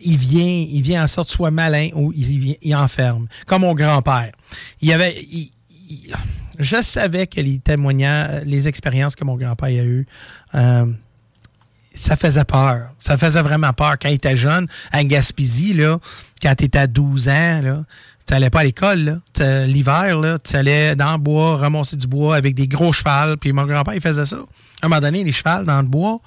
il vient, il vient en sorte soit malin ou il, il enferme. Comme mon grand-père. Il avait, il- il- je savais que les témoignages, les expériences que mon grand-père a eues, euh, ça faisait peur. Ça faisait vraiment peur. Quand il était jeune, à Gaspésie, là, quand tu étais à 12 ans, là, tu n'allais pas à l'école. L'hiver, tu allais dans le bois, ramasser du bois avec des gros chevals. Puis mon grand-père, il faisait ça. À un moment donné, les chevals dans le bois,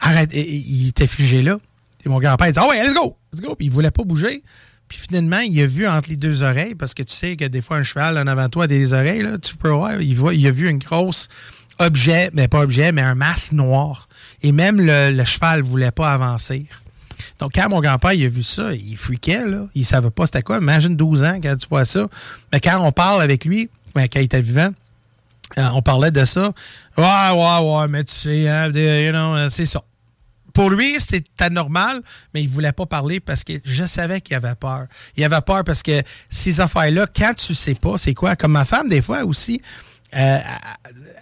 arrête, il était figé là. Et mon grand-père, il dit Ah ouais, let's go! Let's go! Puis il voulait pas bouger. Puis finalement, il a vu entre les deux oreilles, parce que tu sais que des fois, un cheval en avant toi a des oreilles, là, tu peux voir, il, voit, il a vu une grosse objet, mais pas objet, mais un masque noir. Et même le, le cheval voulait pas avancer. Donc, quand mon grand-père il a vu ça, il freakait, là. Il savait pas c'était quoi. Imagine 12 ans quand tu vois ça. Mais quand on parle avec lui, ben, quand il était vivant, euh, on parlait de ça. Ouais, ouais, ouais, mais tu sais, hein, you know, euh, c'est ça. Pour lui, c'était normal, mais il voulait pas parler parce que je savais qu'il avait peur. Il avait peur parce que ces affaires-là, quand tu sais pas, c'est quoi? Comme ma femme, des fois aussi, euh,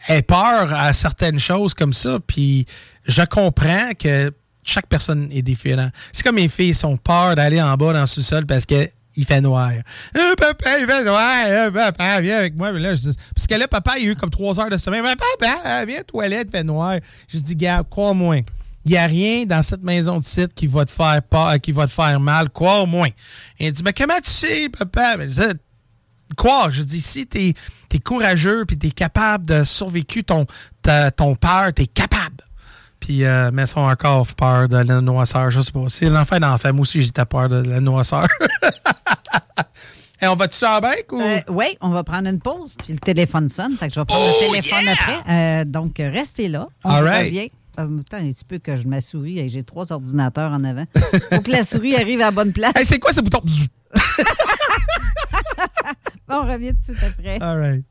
elle peur à certaines choses comme ça, puis je comprends que chaque personne est différente. C'est comme mes filles sont peur d'aller en bas dans le sous-sol parce que il fait noir. Euh, papa, il fait noir. Euh, papa, viens avec moi. Là, je dis, parce que là, papa, il a eu comme trois heures de sommeil. Papa, viens, toilette, il fait noir. Je dis, garde, crois-moi. Il n'y a rien dans cette maison de site qui va te faire pas, qui va te faire mal, crois-moi. Il dit, mais comment tu sais, papa? Mais je dis, quoi? Je dis, si t'es es courageux puis t'es capable de survécu ton, ton peur, t'es capable. Puis, euh, mais ils sont encore peur de la noisseur. Je sais pas. C'est l'enfer d'enfer. Moi aussi, j'étais peur de la noisseur. Et on va-tu sur la banque ou? oui, Euh, on va prendre une pause, puis le téléphone sonne. Fait que je vais prendre Oh, le téléphone après. Euh, donc, restez là. On All right. revient. Euh, attends un petit peu que je ma souris. Hey, J'ai trois ordinateurs en avant. Faut que la souris arrive à la bonne place. Hey, c'est quoi ce bouton? on revient tout de suite après. All right.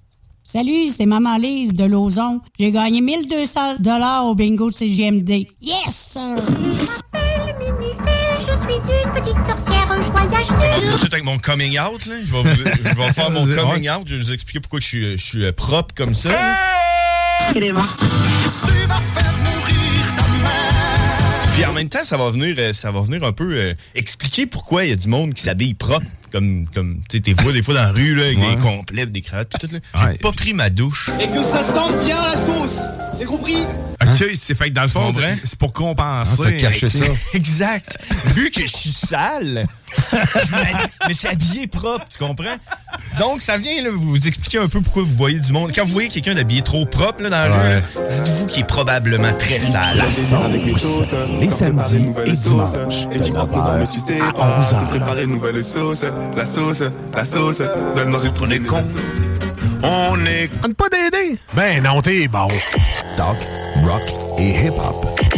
Salut, c'est Maman Lise de Lauson. J'ai gagné 1200 dollars au bingo de CGMD. Yes, sir! une petite sorcière joyeuse. Tout avec mon coming out, là. Je vais, je vais faire mon coming out. Je vais vous expliquer pourquoi je suis, je suis euh, propre comme ça. là. Puis en même temps, ça va venir, euh, ça va venir un peu euh, expliquer pourquoi il y a du monde qui s'habille propre, comme, comme tu sais, t'es vois des fois dans la rue, là, avec Ouais. des complets, des cravates, tout, tout, là. J'ai pas pris ma douche. Et que ça sente bien la sauce. C'est compris OK, c'est fait que dans le fond, c'est pour compenser. Ah, t'as caché ça. exact. Vu que je suis sale, je me- suis habillé propre, tu comprends? Donc, ça vient là, vous expliquer un peu pourquoi vous voyez du monde. Quand vous voyez quelqu'un d'habillé trop propre là, dans la rue, dites-vous qu'il est probablement très sale. Les samedis et dimanches. Et tu crois pas, mais tu sais pas. Préparer une nouvelle sauce. La sauce, la sauce. Donne manger pour les cons. On est. pas d'aider. Ben non, t'es bon. Talk, rock et hip-hop.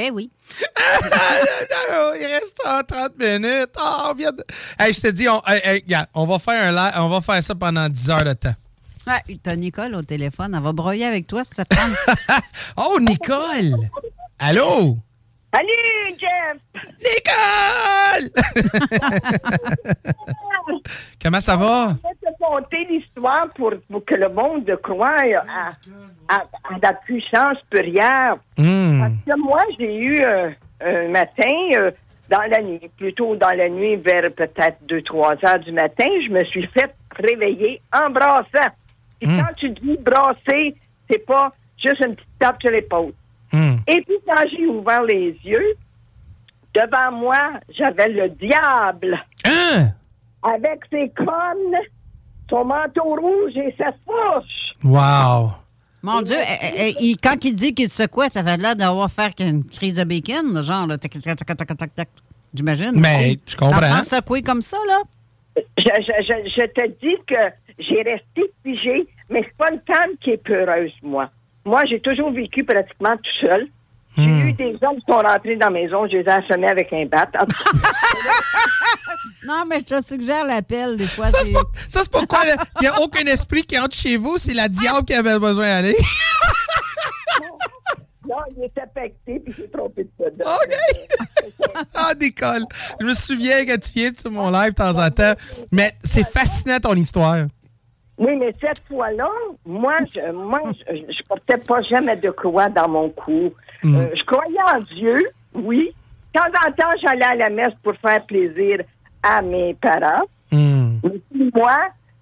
Eh oui. Il reste ah, 30 minutes. Ah, on vient de... Hey, je te dis, on, hey, hey, regarde, on va faire un live, on va faire ça pendant 10 heures de temps. Ouais, t'as Nicole au téléphone. Elle va broyer avec toi si ça te tente. oh, Nicole! Allô? Salut, Jeff! Nicole! Comment ça va? Je vais te conter l'histoire pour, pour que le monde croie à, à, à la puissance spirituelle. Hmm. Parce que moi, j'ai eu euh, un matin, euh, dans la nuit, plutôt dans la nuit, vers peut-être 2-3 heures du matin, je me suis fait réveiller en brassant. Et Hmm. quand tu dis brasser, c'est pas juste une petite tape sur l'épaule. Hmm. Et puis, quand j'ai ouvert les yeux, devant moi, j'avais le diable. Hein? Avec ses cornes, son manteau rouge et sa fourche. Wow! Mon Dieu, eh, eh, il- quand il dit qu'il te secouait, ça avait l'air d'avoir fait une crise de bacon, genre, là, tac, tac, tac, tac, tac, tac. J'imagine. Mais, je comprends. Secoué comme ça, là? Je, je, je, je te dis que j'ai resté figée, mais c'est pas une femme qui est peureuse, moi. Moi, j'ai toujours vécu pratiquement tout seul. J'ai eu des hommes qui sont rentrés dans la maison, je les ai assommés avec un bat. Non, mais je te suggère l'appel, des fois. Ça, c'est pas- ça, c'est pourquoi il n'y a aucun esprit qui entre chez vous, c'est la diable qui avait besoin d'aller. non, il était affecté, puis j'ai trompé de ça. OK! ah, Nicole, je me souviens que tu viens sur mon live de temps en temps, mais c'est fascinant ton histoire. Oui, mais cette fois-là, moi, je, moi, je, je portais pas jamais de croix dans mon cou. Mm. Euh, je croyais en Dieu, oui. De temps en temps, j'allais à la messe pour faire plaisir à mes parents. Hmm. Mais puis moi,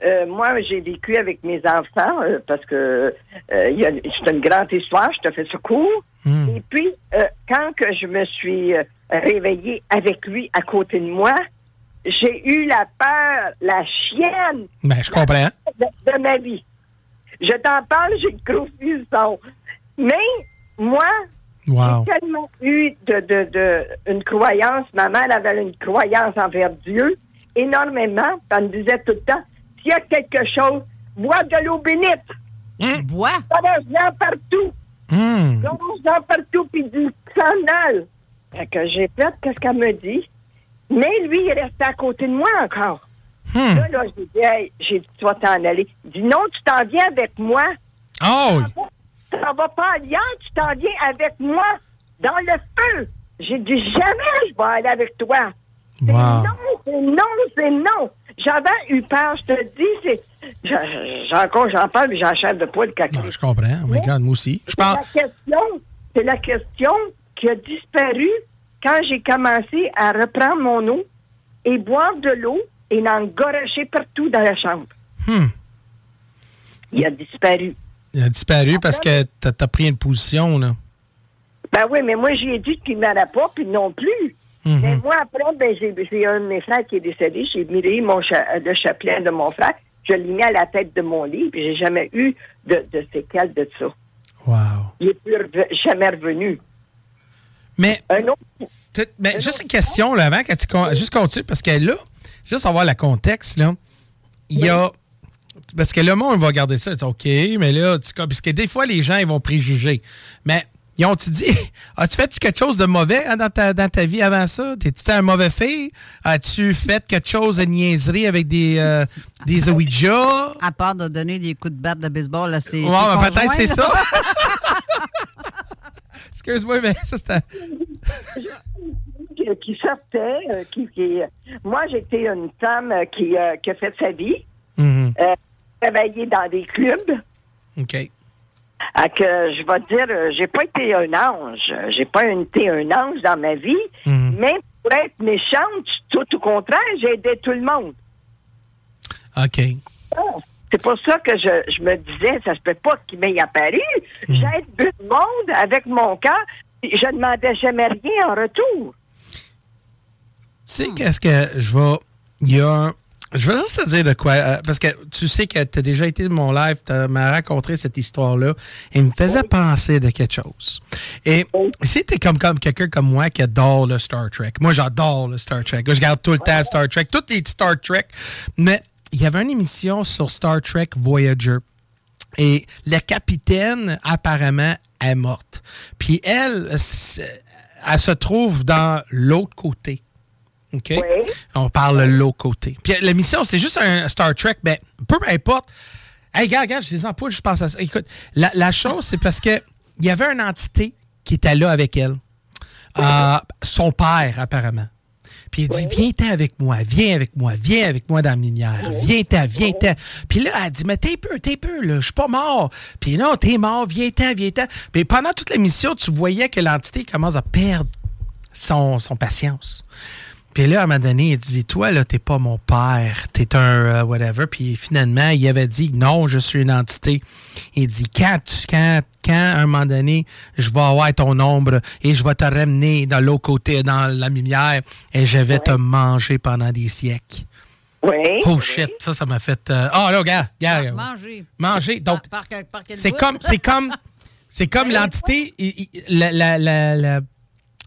euh, moi, j'ai vécu avec mes enfants euh, parce que euh, c'est une grande histoire. Je te fais ce cours. Et puis, euh, quand que je me suis réveillée avec lui à côté de moi, j'ai eu la peur, la chienne Ben, je comprends. de, de ma vie. Je t'en parle, j'ai le gros frisson. Mais moi, Wow. j'ai tellement eu de, de, de une croyance. Ma mère avait une croyance envers Dieu énormément. Elle me disait tout le temps, s'il y a quelque chose, bois de l'eau bénite. Bois? Donne-en partout. Hmm. Donne-en partout, puis du sandal. Fait que j'ai fait qu'est-ce qu'elle me dit? Mais lui, il restait à côté de moi encore. Là, là, j'ai dit, hey, j'ai dit, tu vas t'en aller. Il dit, non, tu t'en viens avec moi. Oh! Tu t'en vas pas ailleurs, tu t'en viens avec moi dans le feu. J'ai dit, jamais je vais aller avec toi. C'est Wow. non, c'est non, c'est non. J'avais eu peur, je te dis, c'est. je- J'ai encore, j'en parle, mais j'en chair de poil caca. Je comprends. Oh my God, moi aussi. Je C'est pense. la question, c'est la question qui a disparu quand j'ai commencé à reprendre mon eau et boire de l'eau et n'en gorocher partout dans la chambre. Hmm. Il a disparu. Il a disparu parce que t'as as pris une position, là. Ben oui, mais moi, j'ai dit qu'il n'allait pas, puis non plus. Mhm. Mais moi, après, ben, j'ai un de mes frères qui est décédé. J'ai miré mon cha- le chapelet de mon frère. je l'ai mis à la tête de mon lit, puis j'ai jamais eu de, de séquelles de ça. Wow. Il n'est plus jamais revenu. Mais, tu- juste une question, là, avant que tu con- juste continue, parce que là, juste avoir le contexte, là, il y a. Parce que le monde va regarder ça, disent, OK, mais là, tu, parce que des fois, les gens, ils vont préjuger. Mais ils ont-tu dit, as-tu fait quelque chose de mauvais hein, dans, ta, dans ta vie avant ça? T'es-tu un mauvais fille? As-tu fait quelque chose de niaiserie avec des, euh, des Ouija? À part de donner des coups de batte de baseball, là, c'est. Ouais, peut-être c'est ça. Excuse-moi, mais ça, c'était. qui, sortait, euh, qui, qui- moi j'étais une femme euh, qui, euh, qui a fait sa vie, euh, travaillé dans des clubs. OK. À que je vais te dire, j'ai pas été un ange, j'ai pas été un ange dans ma vie, Mhm. mais pour être méchante, tout au contraire, j'ai aidé tout le monde. OK. Oh, C'est pour ça que je, je me disais, ça se peut pas qu'il m'ait apparu. J'aide tout le monde avec mon cœur. Je ne demandais jamais rien en retour. Tu sais, qu'est-ce que je vais. Il y a Je veux juste te dire de quoi. euh, parce que tu sais que tu as déjà été de mon live, tu m'as raconté cette histoire-là. Et il me faisait penser de quelque chose. Et si tu es comme, comme quelqu'un comme moi qui adore le Star Trek, moi j'adore le Star Trek. Je regarde tout le temps Star Trek, toutes les Star Trek. Mais il y avait une émission sur Star Trek Voyager. Et la capitaine, apparemment, est morte. Puis elle, elle se trouve dans l'autre côté. OK? On parle de l'autre côté. Puis l'émission, c'est juste un Star Trek, mais peu importe. Hey, regarde, regarde, je les empoules, je pense à ça. Écoute, la, la chose, c'est parce que il y avait une entité qui était là avec elle. Euh, son père, apparemment. Puis il dit, viens-t'en avec moi, viens avec moi, viens avec moi dans la lumière, viens-t'en, viens-t'en. Puis là, elle dit, mais t'es peu, t'es peu, là, je suis pas mort. Puis non, t'es mort, viens-t'en, viens-t'en. Puis pendant toute l'émission, tu voyais que l'entité commence à perdre son, son patience. Puis là, à un moment donné, il dit, toi, là, t'es pas mon père, t'es un euh, whatever. Puis finalement, il avait dit, non, je suis une entité. Il dit, quand, tu- quand, quand, à un moment donné, je vais avoir ton ombre et je vais te ramener dans l'autre côté, dans la lumière, et je vais te manger pendant des siècles. Oui. Oh shit, ça, ça m'a fait. euh, Ah là, regarde, regarde. Manger. Manger. Donc, Par, par- par quel c'est comme, c'est comme, c'est comme l'entité, il- la, la- la- la-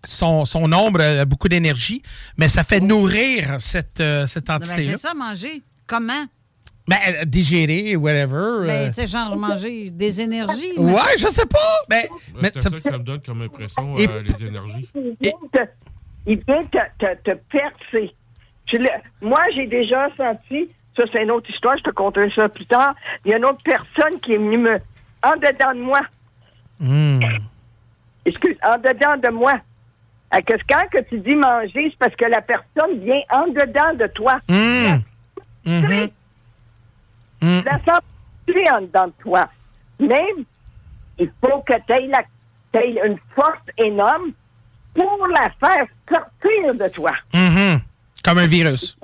son, son ombre a beaucoup d'énergie, mais ça fait nourrir cette, euh, cette ben, entité-là. c'est ça, manger. Comment? Ben, euh, digérer, whatever. Ben, euh. c'est genre manger des énergies. mais- Ouais, je sais pas. Ben, mais c'est ça- que ça me donne comme impression, Et- euh, les énergies. Il vient te, il vient te, te- te percer. Moi, j'ai déjà senti, ça c'est une autre histoire, je te conterai ça plus tard. Il y a une autre personne qui est venue me. En dedans de moi. Hmm. Excuse, en dedans de moi. À que quand que tu dis manger, c'est parce que la personne vient en dedans de toi. La sens tuer en dedans de toi. Même, il faut que tu aies, une force énorme pour la faire sortir de toi. Mhm. Comme un virus.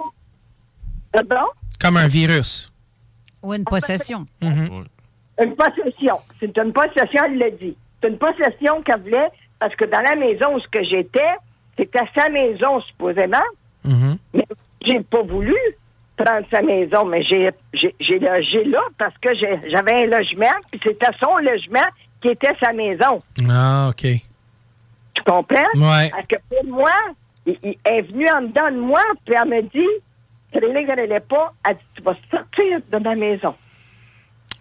Pardon? Comme un virus. Ou une possession. Mhm. Une possession. C'est une possession, elle l'a dit. C'est une possession qu'elle voulait parce que dans la maison où ce que j'étais, c'était sa maison supposément, Mhm. mais j'ai pas voulu prendre sa maison, mais j'ai j'ai j'ai logé là parce que j'avais un logement, puis c'était son logement qui était sa maison. Ah, OK. Tu comprends? Ouais. Parce que pour moi, il, il est venu en dedans de moi, puis elle me dit, Trélie, elle n'allait pas, elle dit, tu vas sortir de ma maison.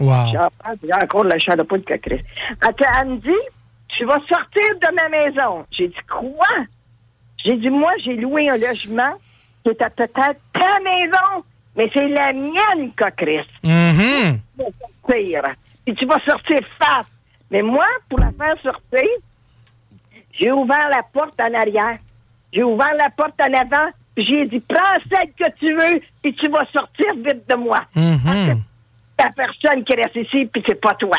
Wow. J'ai encore- encore la chair de Christ. Elle me dit, tu vas sortir de ma maison. J'ai dit, quoi? J'ai dit, moi, j'ai loué un logement qui était peut-être ta maison, mais c'est la mienne, Cochris. Mhm. Tu vas sortir. Puis tu vas sortir face. Mais moi, pour la faire sortir, j'ai ouvert la porte en arrière. J'ai ouvert la porte en avant. Puis j'ai dit, prends celle que tu veux, puis tu vas sortir vite de moi. Mhm. La personne qui reste ici, puis c'est pas toi.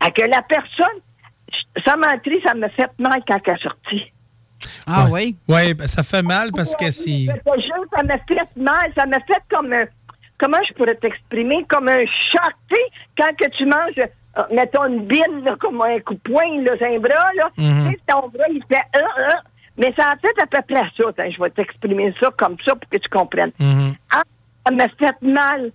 À que la personne, ça m'a entré, ça me fait mal quand elle est sortie. Ah oui? Oui, ben, ça fait mal parce que c'est. Ça m'a fait mal, ça m'a fait comme un, comment je pourrais t'exprimer, comme un choc, tu sais, quand que tu manges, euh, mettons une bine, là, comme un coup de poing, là, un bras, là, Mhm. tu sais, ton bras, il fait, euh, euh, mais ça a fait à peu près ça, je vais t'exprimer ça comme ça pour que tu comprennes. Mhm. Ah, ça m'a fait mal.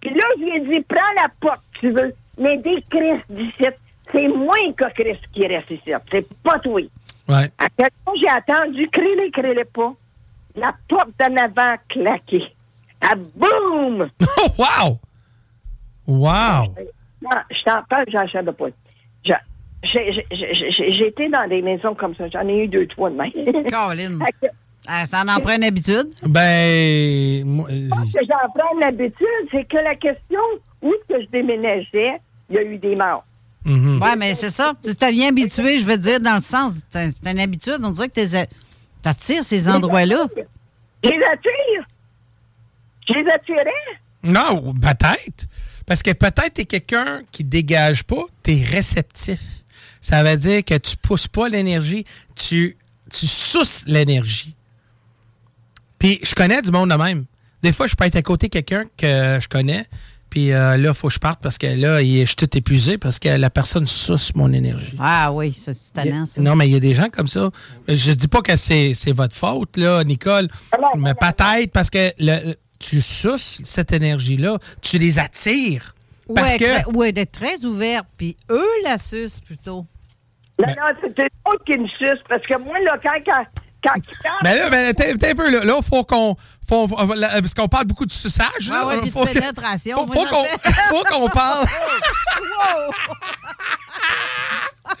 Puis là, je lui ai dit, prends la porte, tu veux. Mais des Chris d'ici, c'est moins que Chris qui reste ici. C'est pas toi. Ouais. À quel point j'ai attendu, crée-les, crée-les pas. La porte d'en avant claqué. Ah, boum! wow! Wow! Non, je t'en parle, j'en savais pas. J'ai été dans des maisons comme ça. J'en ai eu deux, trois de même. Caroline. Ah, ça en prend une habitude? Ben. moi, Ce que j'en prends l'habitude, c'est que la question où est-ce que je déménageais, il y a eu des morts. Mhm. Ouais, mais c'est ça. Tu t'as bien habitué, je veux dire, dans le sens. C'est une habitude. On dirait que t'es- t'attires ces endroits-là. Je les attire. Je les attirais? Non, peut-être. Parce que peut-être t'es quelqu'un qui dégage pas, t'es réceptif. Ça veut dire que tu pousses pas l'énergie, tu, tu sousses l'énergie. Puis je connais du monde de même. Des fois, je peux être à côté de quelqu'un que je connais, puis euh, là, il faut que je parte parce que là, je suis tout épuisé parce que la personne sousse mon énergie. Ah oui, ça, c'est tannant, ça. Non, mais il y a des gens comme ça. Je dis pas que c'est c'est votre faute, là, Nicole, mais peut-être parce que le- tu sousses cette énergie-là, tu les attires. Parce être, que. ou être très ouverte, puis eux la sucent plutôt. Non, non, c'est eux autres qui me sucent. Parce que moi, là, quand, quand, Mais là, ben, t'es t'es un peu là. Là, faut qu'on. Faut, parce qu'on parle beaucoup de suçage. là. Ah ouais, faut pénétration. Faut, faut qu'on faut qu'on parle. Wow! Non,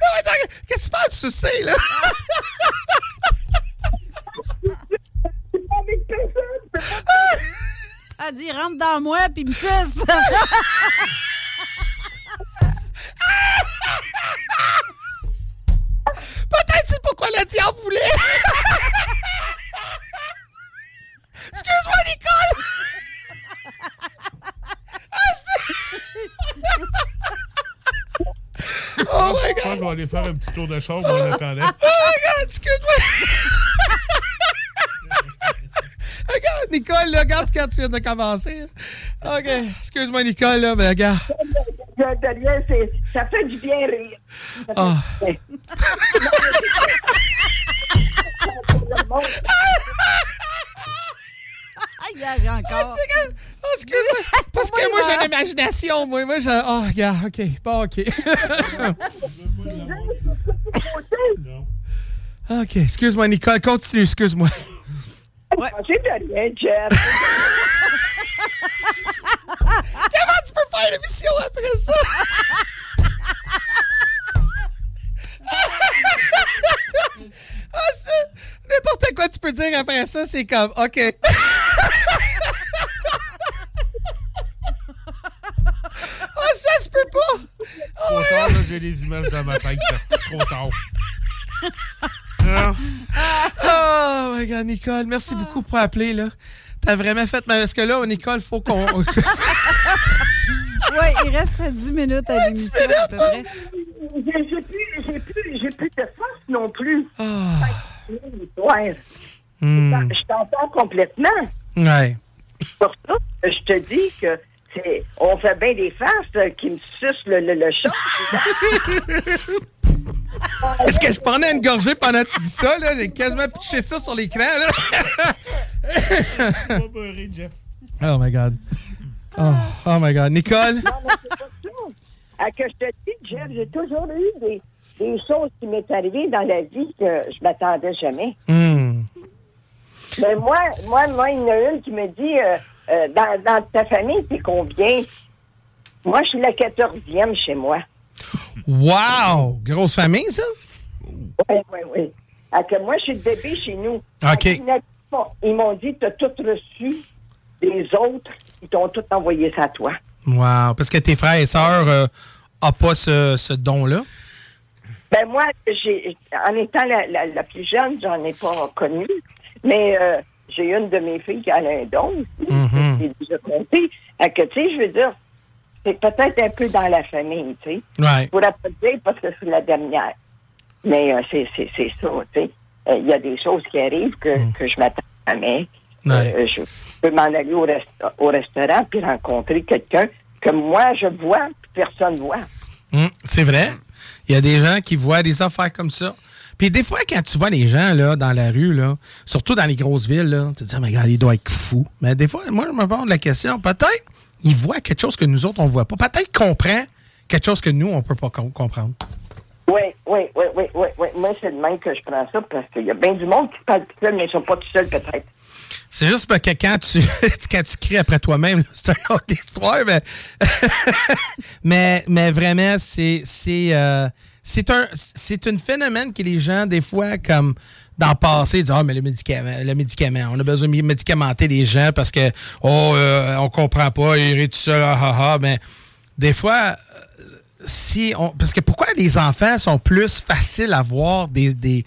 mais attends, Qu'est-ce que tu parles de sucer, là? Elle dit, rentre dans moi, puis me suce. Peut-être c'est pourquoi la diable voulait. Excuse-moi, Nicole. Ah, oh my Je pense que je vais aller faire un petit tour de chambre en attendant. Oh my God, excuse-moi. Regarde, Nicole, là, regarde quand tu viens de commencer. OK, excuse-moi, Nicole, là, mais regarde. de, rien, c'est- ça fait du bien rire. Ah. du bien. Aïe, aïe, encore. Oh, excuse-moi. Parce que moi, j'ai une imagination. Moi, moi j'ai. Oh, regarde, OK. Bon, OK. OK, excuse-moi, Nicole. Continue, excuse-moi. C'est de rien, Jeff. Comment tu peux faire l'émission après ça? Ah, c'est- N'importe quoi tu peux dire après ça, c'est comme, OK. Ah, ça se peut pas! Trop tard, là, j'ai les images dans ma tête. là. Trop tard. Oh my God, Nicole, merci beaucoup pour appeler, là. T'as vraiment fait mal. Parce que là, Nicole, faut qu'on... Oui, il reste 10 minutes à l'émission, à peu près. J'ai plus, j'ai plus, j'ai plus de force non plus. Ah. Ouais. Hmm. Je t'entends complètement. Ouais. Pour ça, je te dis que on fait bien des faces euh, qui me sucent le, le, le chat. Est-ce que je prenais une gorgée pendant que tu dis ça, là? J'ai quasiment pitché ça sur l'écran, Jeff. Oh my God. Oh, oh my God. Nicole? Non, mais c'est pas ça. À que je te dis, Jeff, j'ai toujours eu des, des choses qui m'est arrivées dans la vie que je m'attendais jamais. Hmm. Mais moi, moi, moi, il y en a une qui me dit, euh, euh, dans, dans ta famille, t'es combien? Moi, je suis la quatorzième chez moi. Wow! Grosse famille, ça? Oui, oui, oui. Que moi, je suis le bébé chez nous. OK. Ils m'ont- dit, t'as tout reçu des autres, ils t'ont tout envoyé ça à toi. Wow. Parce que tes frères et sœurs n'ont pas ce, ce don-là? Ben moi, j'ai, en étant la, la, la plus jeune, j'en ai pas connu, mais euh, j'ai une de mes filles qui a un don aussi, Mhm. j'ai déjà compté. Que, tu sais, je veux dire, c'est peut-être un peu dans la famille, tu sais. Ouais. Je pourrais pas dire parce que c'est la dernière. Mais euh, c'est, c'est, c'est ça, tu sais. Euh, Il y a des choses qui arrivent que, que je m'attends jamais. Euh, je peux m'en aller au, au restaurant puis rencontrer quelqu'un que moi, je vois, puis personne ne voit. Hmm, c'est vrai. Il y a des gens qui voient des affaires comme ça. Puis des fois, quand tu vois les gens là, dans la rue, là, surtout dans les grosses villes, là, tu te dis, oh, mais regarde, il doit être fou. Mais des fois, moi, je me pose la question, peut-être il voit quelque chose que nous autres, on ne voit pas. Peut-être comprend quelque chose que nous, on ne peut pas comprendre. Oui, oui, oui, oui, oui, oui. Moi, c'est le même que je prends ça parce qu'il y a bien du monde qui parle tout seul, mais ils ne sont pas tout seuls, peut-être. C'est juste parce que quand tu, quand tu cries après toi-même, c'est une autre histoire, mais, mais, mais vraiment, c'est, c'est, euh, c'est un, phénomène que les gens, des fois, comme, dans le passé, disent Ah, mais le médicament, le médicament, on a besoin de médicamenter les gens parce que, oh, euh, on comprend pas, il est tout seul, ah, ah, ah. Mais des fois, euh, si on. Parce que pourquoi les enfants sont plus faciles à voir des,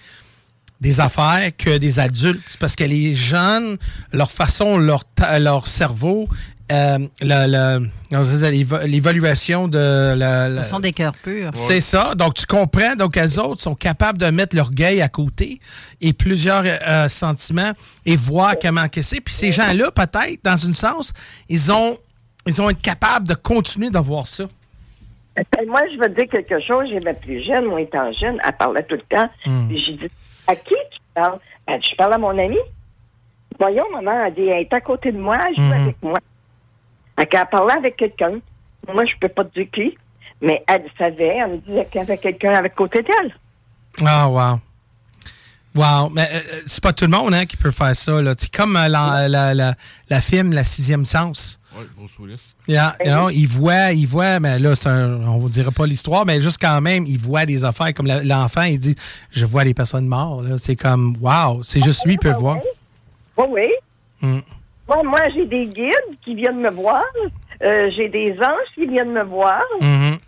affaires que des adultes? Parce que les jeunes, leur façon, leur, leur cerveau euh, l'évaluation de la, Ce sont des cœurs purs. C'est ça. Donc, tu comprends. Donc, les autres sont capables de mettre l'orgueil à côté et plusieurs euh, sentiments et voir comment que c'est. Puis ces gens-là, peut-être, dans une sens, ils ont, ils ont été capables de continuer d'avoir ça. Moi, je veux dire quelque chose. J'ai ma plus jeune, moi étant jeune, elle parlait tout le temps. Hmm. J'ai dit, à qui tu parles? Ben, je parle à mon ami. Voyons, maman, elle dit, elle est à côté de moi, elle joue hmm. avec moi. Elle parlait avec quelqu'un. Moi, je peux pas te dire qui, mais elle savait, elle me disait qu'il y avait quelqu'un avec côté d'elle. Ah, wow. Wow, mais euh, euh, c'est pas tout le monde hein, qui peut faire ça. C'est comme euh, la, la, la, la, film La Sixième Sens. Oui, Bruce Willis. Yeah, il voit, il voit, mais là, on ne dirait pas l'histoire, mais juste quand même, il voit des affaires comme l'enfant, il dit Je vois les personnes mortes. C'est comme, wow, c'est juste lui qui peut voir. Oui, oui. Mm moi, j'ai des guides qui viennent me voir. Euh, j'ai des anges qui viennent me voir. Mm-hmm.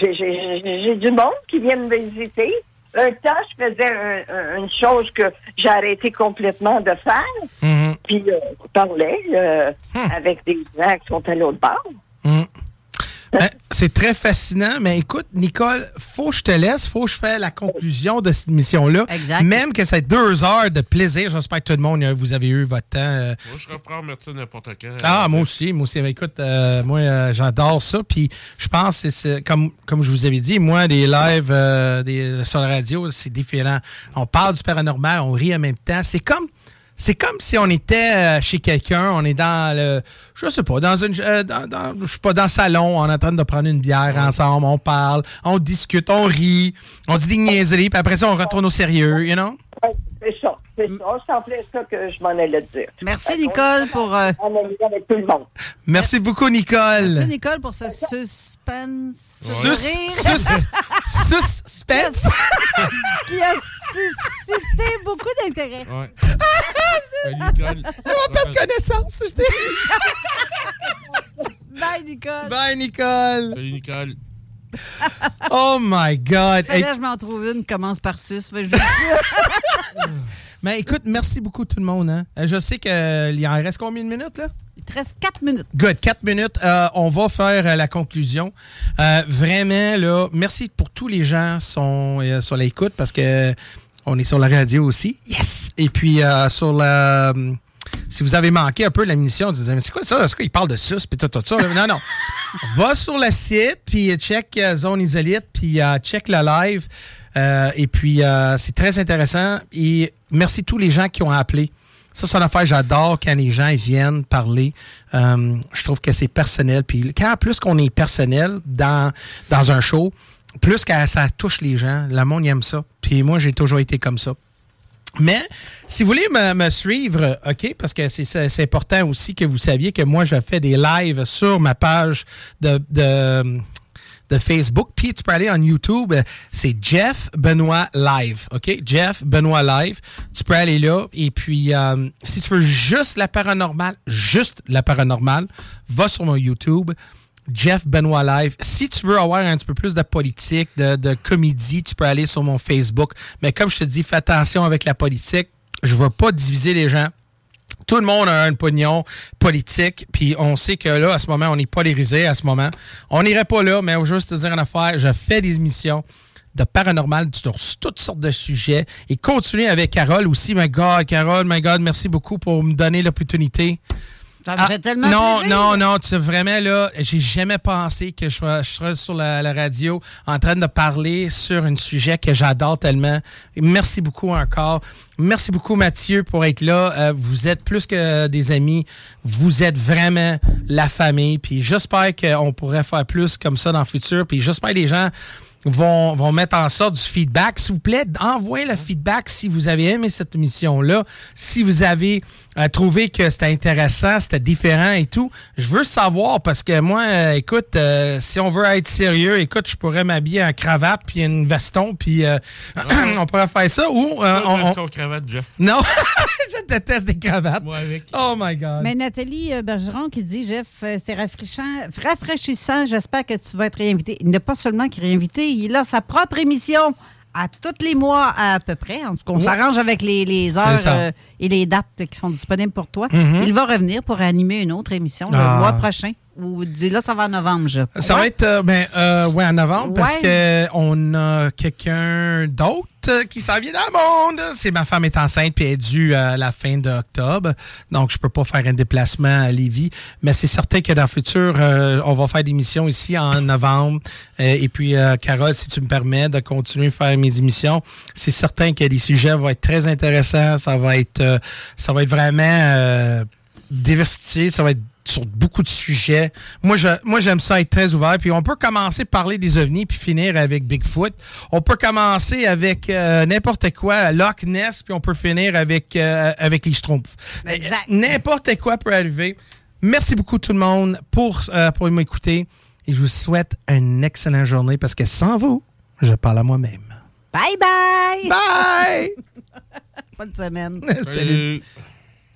J'ai du monde qui vient me visiter. Un temps, je faisais une chose que j'ai arrêté complètement de faire. Mm-hmm. Puis, euh, je parlais euh, hmm. avec des gens qui sont à l'autre bord. Ben, c'est très fascinant, mais écoute, Nicole, faut que je te laisse, faut que je fasse la conclusion de cette mission-là. Même que c'est deux heures de plaisir. J'espère que tout le monde, euh, vous avez eu votre temps. Euh. Moi, je reprends ça n'importe quand. Ah, moi aussi, moi aussi. écoute, euh, moi, j'adore ça. Puis je pense, c'est comme, comme je vous avais dit, moi, des lives des, sur la radio, c'est différent. On parle du paranormal, on rit en même temps. C'est comme c'est comme si on était euh, chez quelqu'un, on est dans le, je sais pas, dans une, euh, dans, je sais pas, dans le salon, on est en train de prendre une bière ensemble, on parle, on discute, on rit, on dit des niaiseries, puis après ça, on retourne au sérieux, you know? ça. C'est ça. C'est en plein ça que je m'en allais dire. Merci, Nicole, pour. Euh... Avec tout le monde. Merci beaucoup, Nicole. Merci, Nicole, pour ce suspense. Sus, sus, suspense. qui a suscité beaucoup d'intérêt. Ouais. Nicole. Elle va perdre connaissance. Bye, Nicole. Bye, Nicole. Salut, Nicole. oh my God. Hey. je m'en trouve une, commence par sus. Mais écoute, merci beaucoup tout le monde. Hein. Euh, je sais qu'il euh, en reste combien de minutes là? Il te reste 4 minutes. Good, 4 minutes. Euh, on va faire la conclusion. vraiment, là, merci pour tous les gens qui sont sur l'écoute parce que on est sur la radio aussi. Yes! Et puis sur la si vous avez manqué un peu la mission, vous mais c'est quoi ça? Est-ce qu'il parle de sus puis tout, tout ça? non, non. Va sur le site, puis check Zone Isolite, puis euh, check le live. Euh, et puis, c'est très intéressant. Et merci à tous les gens qui ont appelé. Ça, c'est une affaire, j'adore quand les gens viennent parler. je trouve que c'est personnel. Puis quand plus qu'on est personnel dans, dans un show, plus que ça touche les gens, le monde aime ça. Puis moi, j'ai toujours été comme ça. Mais si vous voulez me, suivre, OK, parce que c'est important aussi que vous saviez que moi, je fais des lives sur ma page de, de, Facebook. Puis tu peux aller en YouTube, c'est Jeff Benoît Live, OK? Jeff Benoît Live. Tu peux aller là. Et puis, euh, si tu veux juste la paranormale, juste la paranormale, va sur mon YouTube. Jeff Benoît Live. Si tu veux avoir un petit peu plus de politique, de, comédie, tu peux aller sur mon Facebook. Mais comme je te dis, fais attention avec la politique. Je ne veux pas diviser les gens. Tout le monde a un pognon politique, puis on sait que là, à ce moment, on est polarisé à ce moment. On n'irait pas là, mais juste te dire une affaire, je fais des émissions de paranormal sur toutes sortes de sujets et continuer avec Carole aussi. My God, Carole, my God, merci beaucoup pour me donner l'opportunité Ça me fait tellement Ah, non, plaisir. non, non, tu sais, vraiment, là, j'ai jamais pensé que je, serais- je serais sur la, la radio en train de parler sur un sujet que j'adore tellement. Merci beaucoup encore. Merci beaucoup, Mathieu, pour être là. Euh, vous êtes plus que des amis. Vous êtes vraiment la famille. Puis j'espère qu'on pourrait faire plus comme ça dans le futur. Puis j'espère que les gens vont, vont mettre en sorte du feedback. S'il vous plaît, envoyez le feedback si vous avez aimé cette émission-là, si vous avez euh, trouvé que c'était intéressant, c'était différent et tout. Je veux savoir parce que moi, euh, écoute, euh, si on veut être sérieux, écoute, je pourrais m'habiller en cravate puis une veston puis euh, on pourrait faire ça ou euh, on, on- cravate, Jeff. non, je déteste des cravates. Moi avec. Oh my god. Mais Nathalie Bergeron qui dit Jeff, c'est rafraîchissant, rafraîchissant. J'espère que tu vas être réinvité. Il n'est pas seulement qu'il est réinvité, il a sa propre émission à tous les mois à peu près. En tout cas, on Ouais. s'arrange avec les, les heures euh, et les dates qui sont disponibles pour toi. Mhm. Il va revenir pour animer une autre émission le Ah. mois prochain. Ou là, ça va en novembre, je Ça va être euh, ben, euh, ouais, en novembre parce Ouais. que on a quelqu'un d'autre qui s'en vient dans le monde. C'est ma femme est enceinte puis elle est due à la fin d'octobre. Donc, je peux pas faire un déplacement à Lévis. Mais c'est certain que dans le futur, euh, on va faire des émissions ici en novembre. Euh, et puis, euh, Carole, si tu me permets de continuer à faire mes émissions, c'est certain que les sujets vont être très intéressants. Ça va être, euh, ça va être vraiment euh, diversifié. Ça va être sur beaucoup de sujets. Moi, je, moi, j'aime ça être très ouvert. Puis on peut commencer par parler des ovnis puis finir avec Bigfoot. On peut commencer avec euh, n'importe quoi, Loch Ness, puis on peut finir avec, euh, avec les Schtroumpfs. Exact. N'importe quoi peut arriver. Merci beaucoup tout le monde pour, euh, pour m'écouter. Et je vous souhaite une excellente journée parce que sans vous, je parle à moi-même. Bye bye! Bye! Bonne semaine. Salut.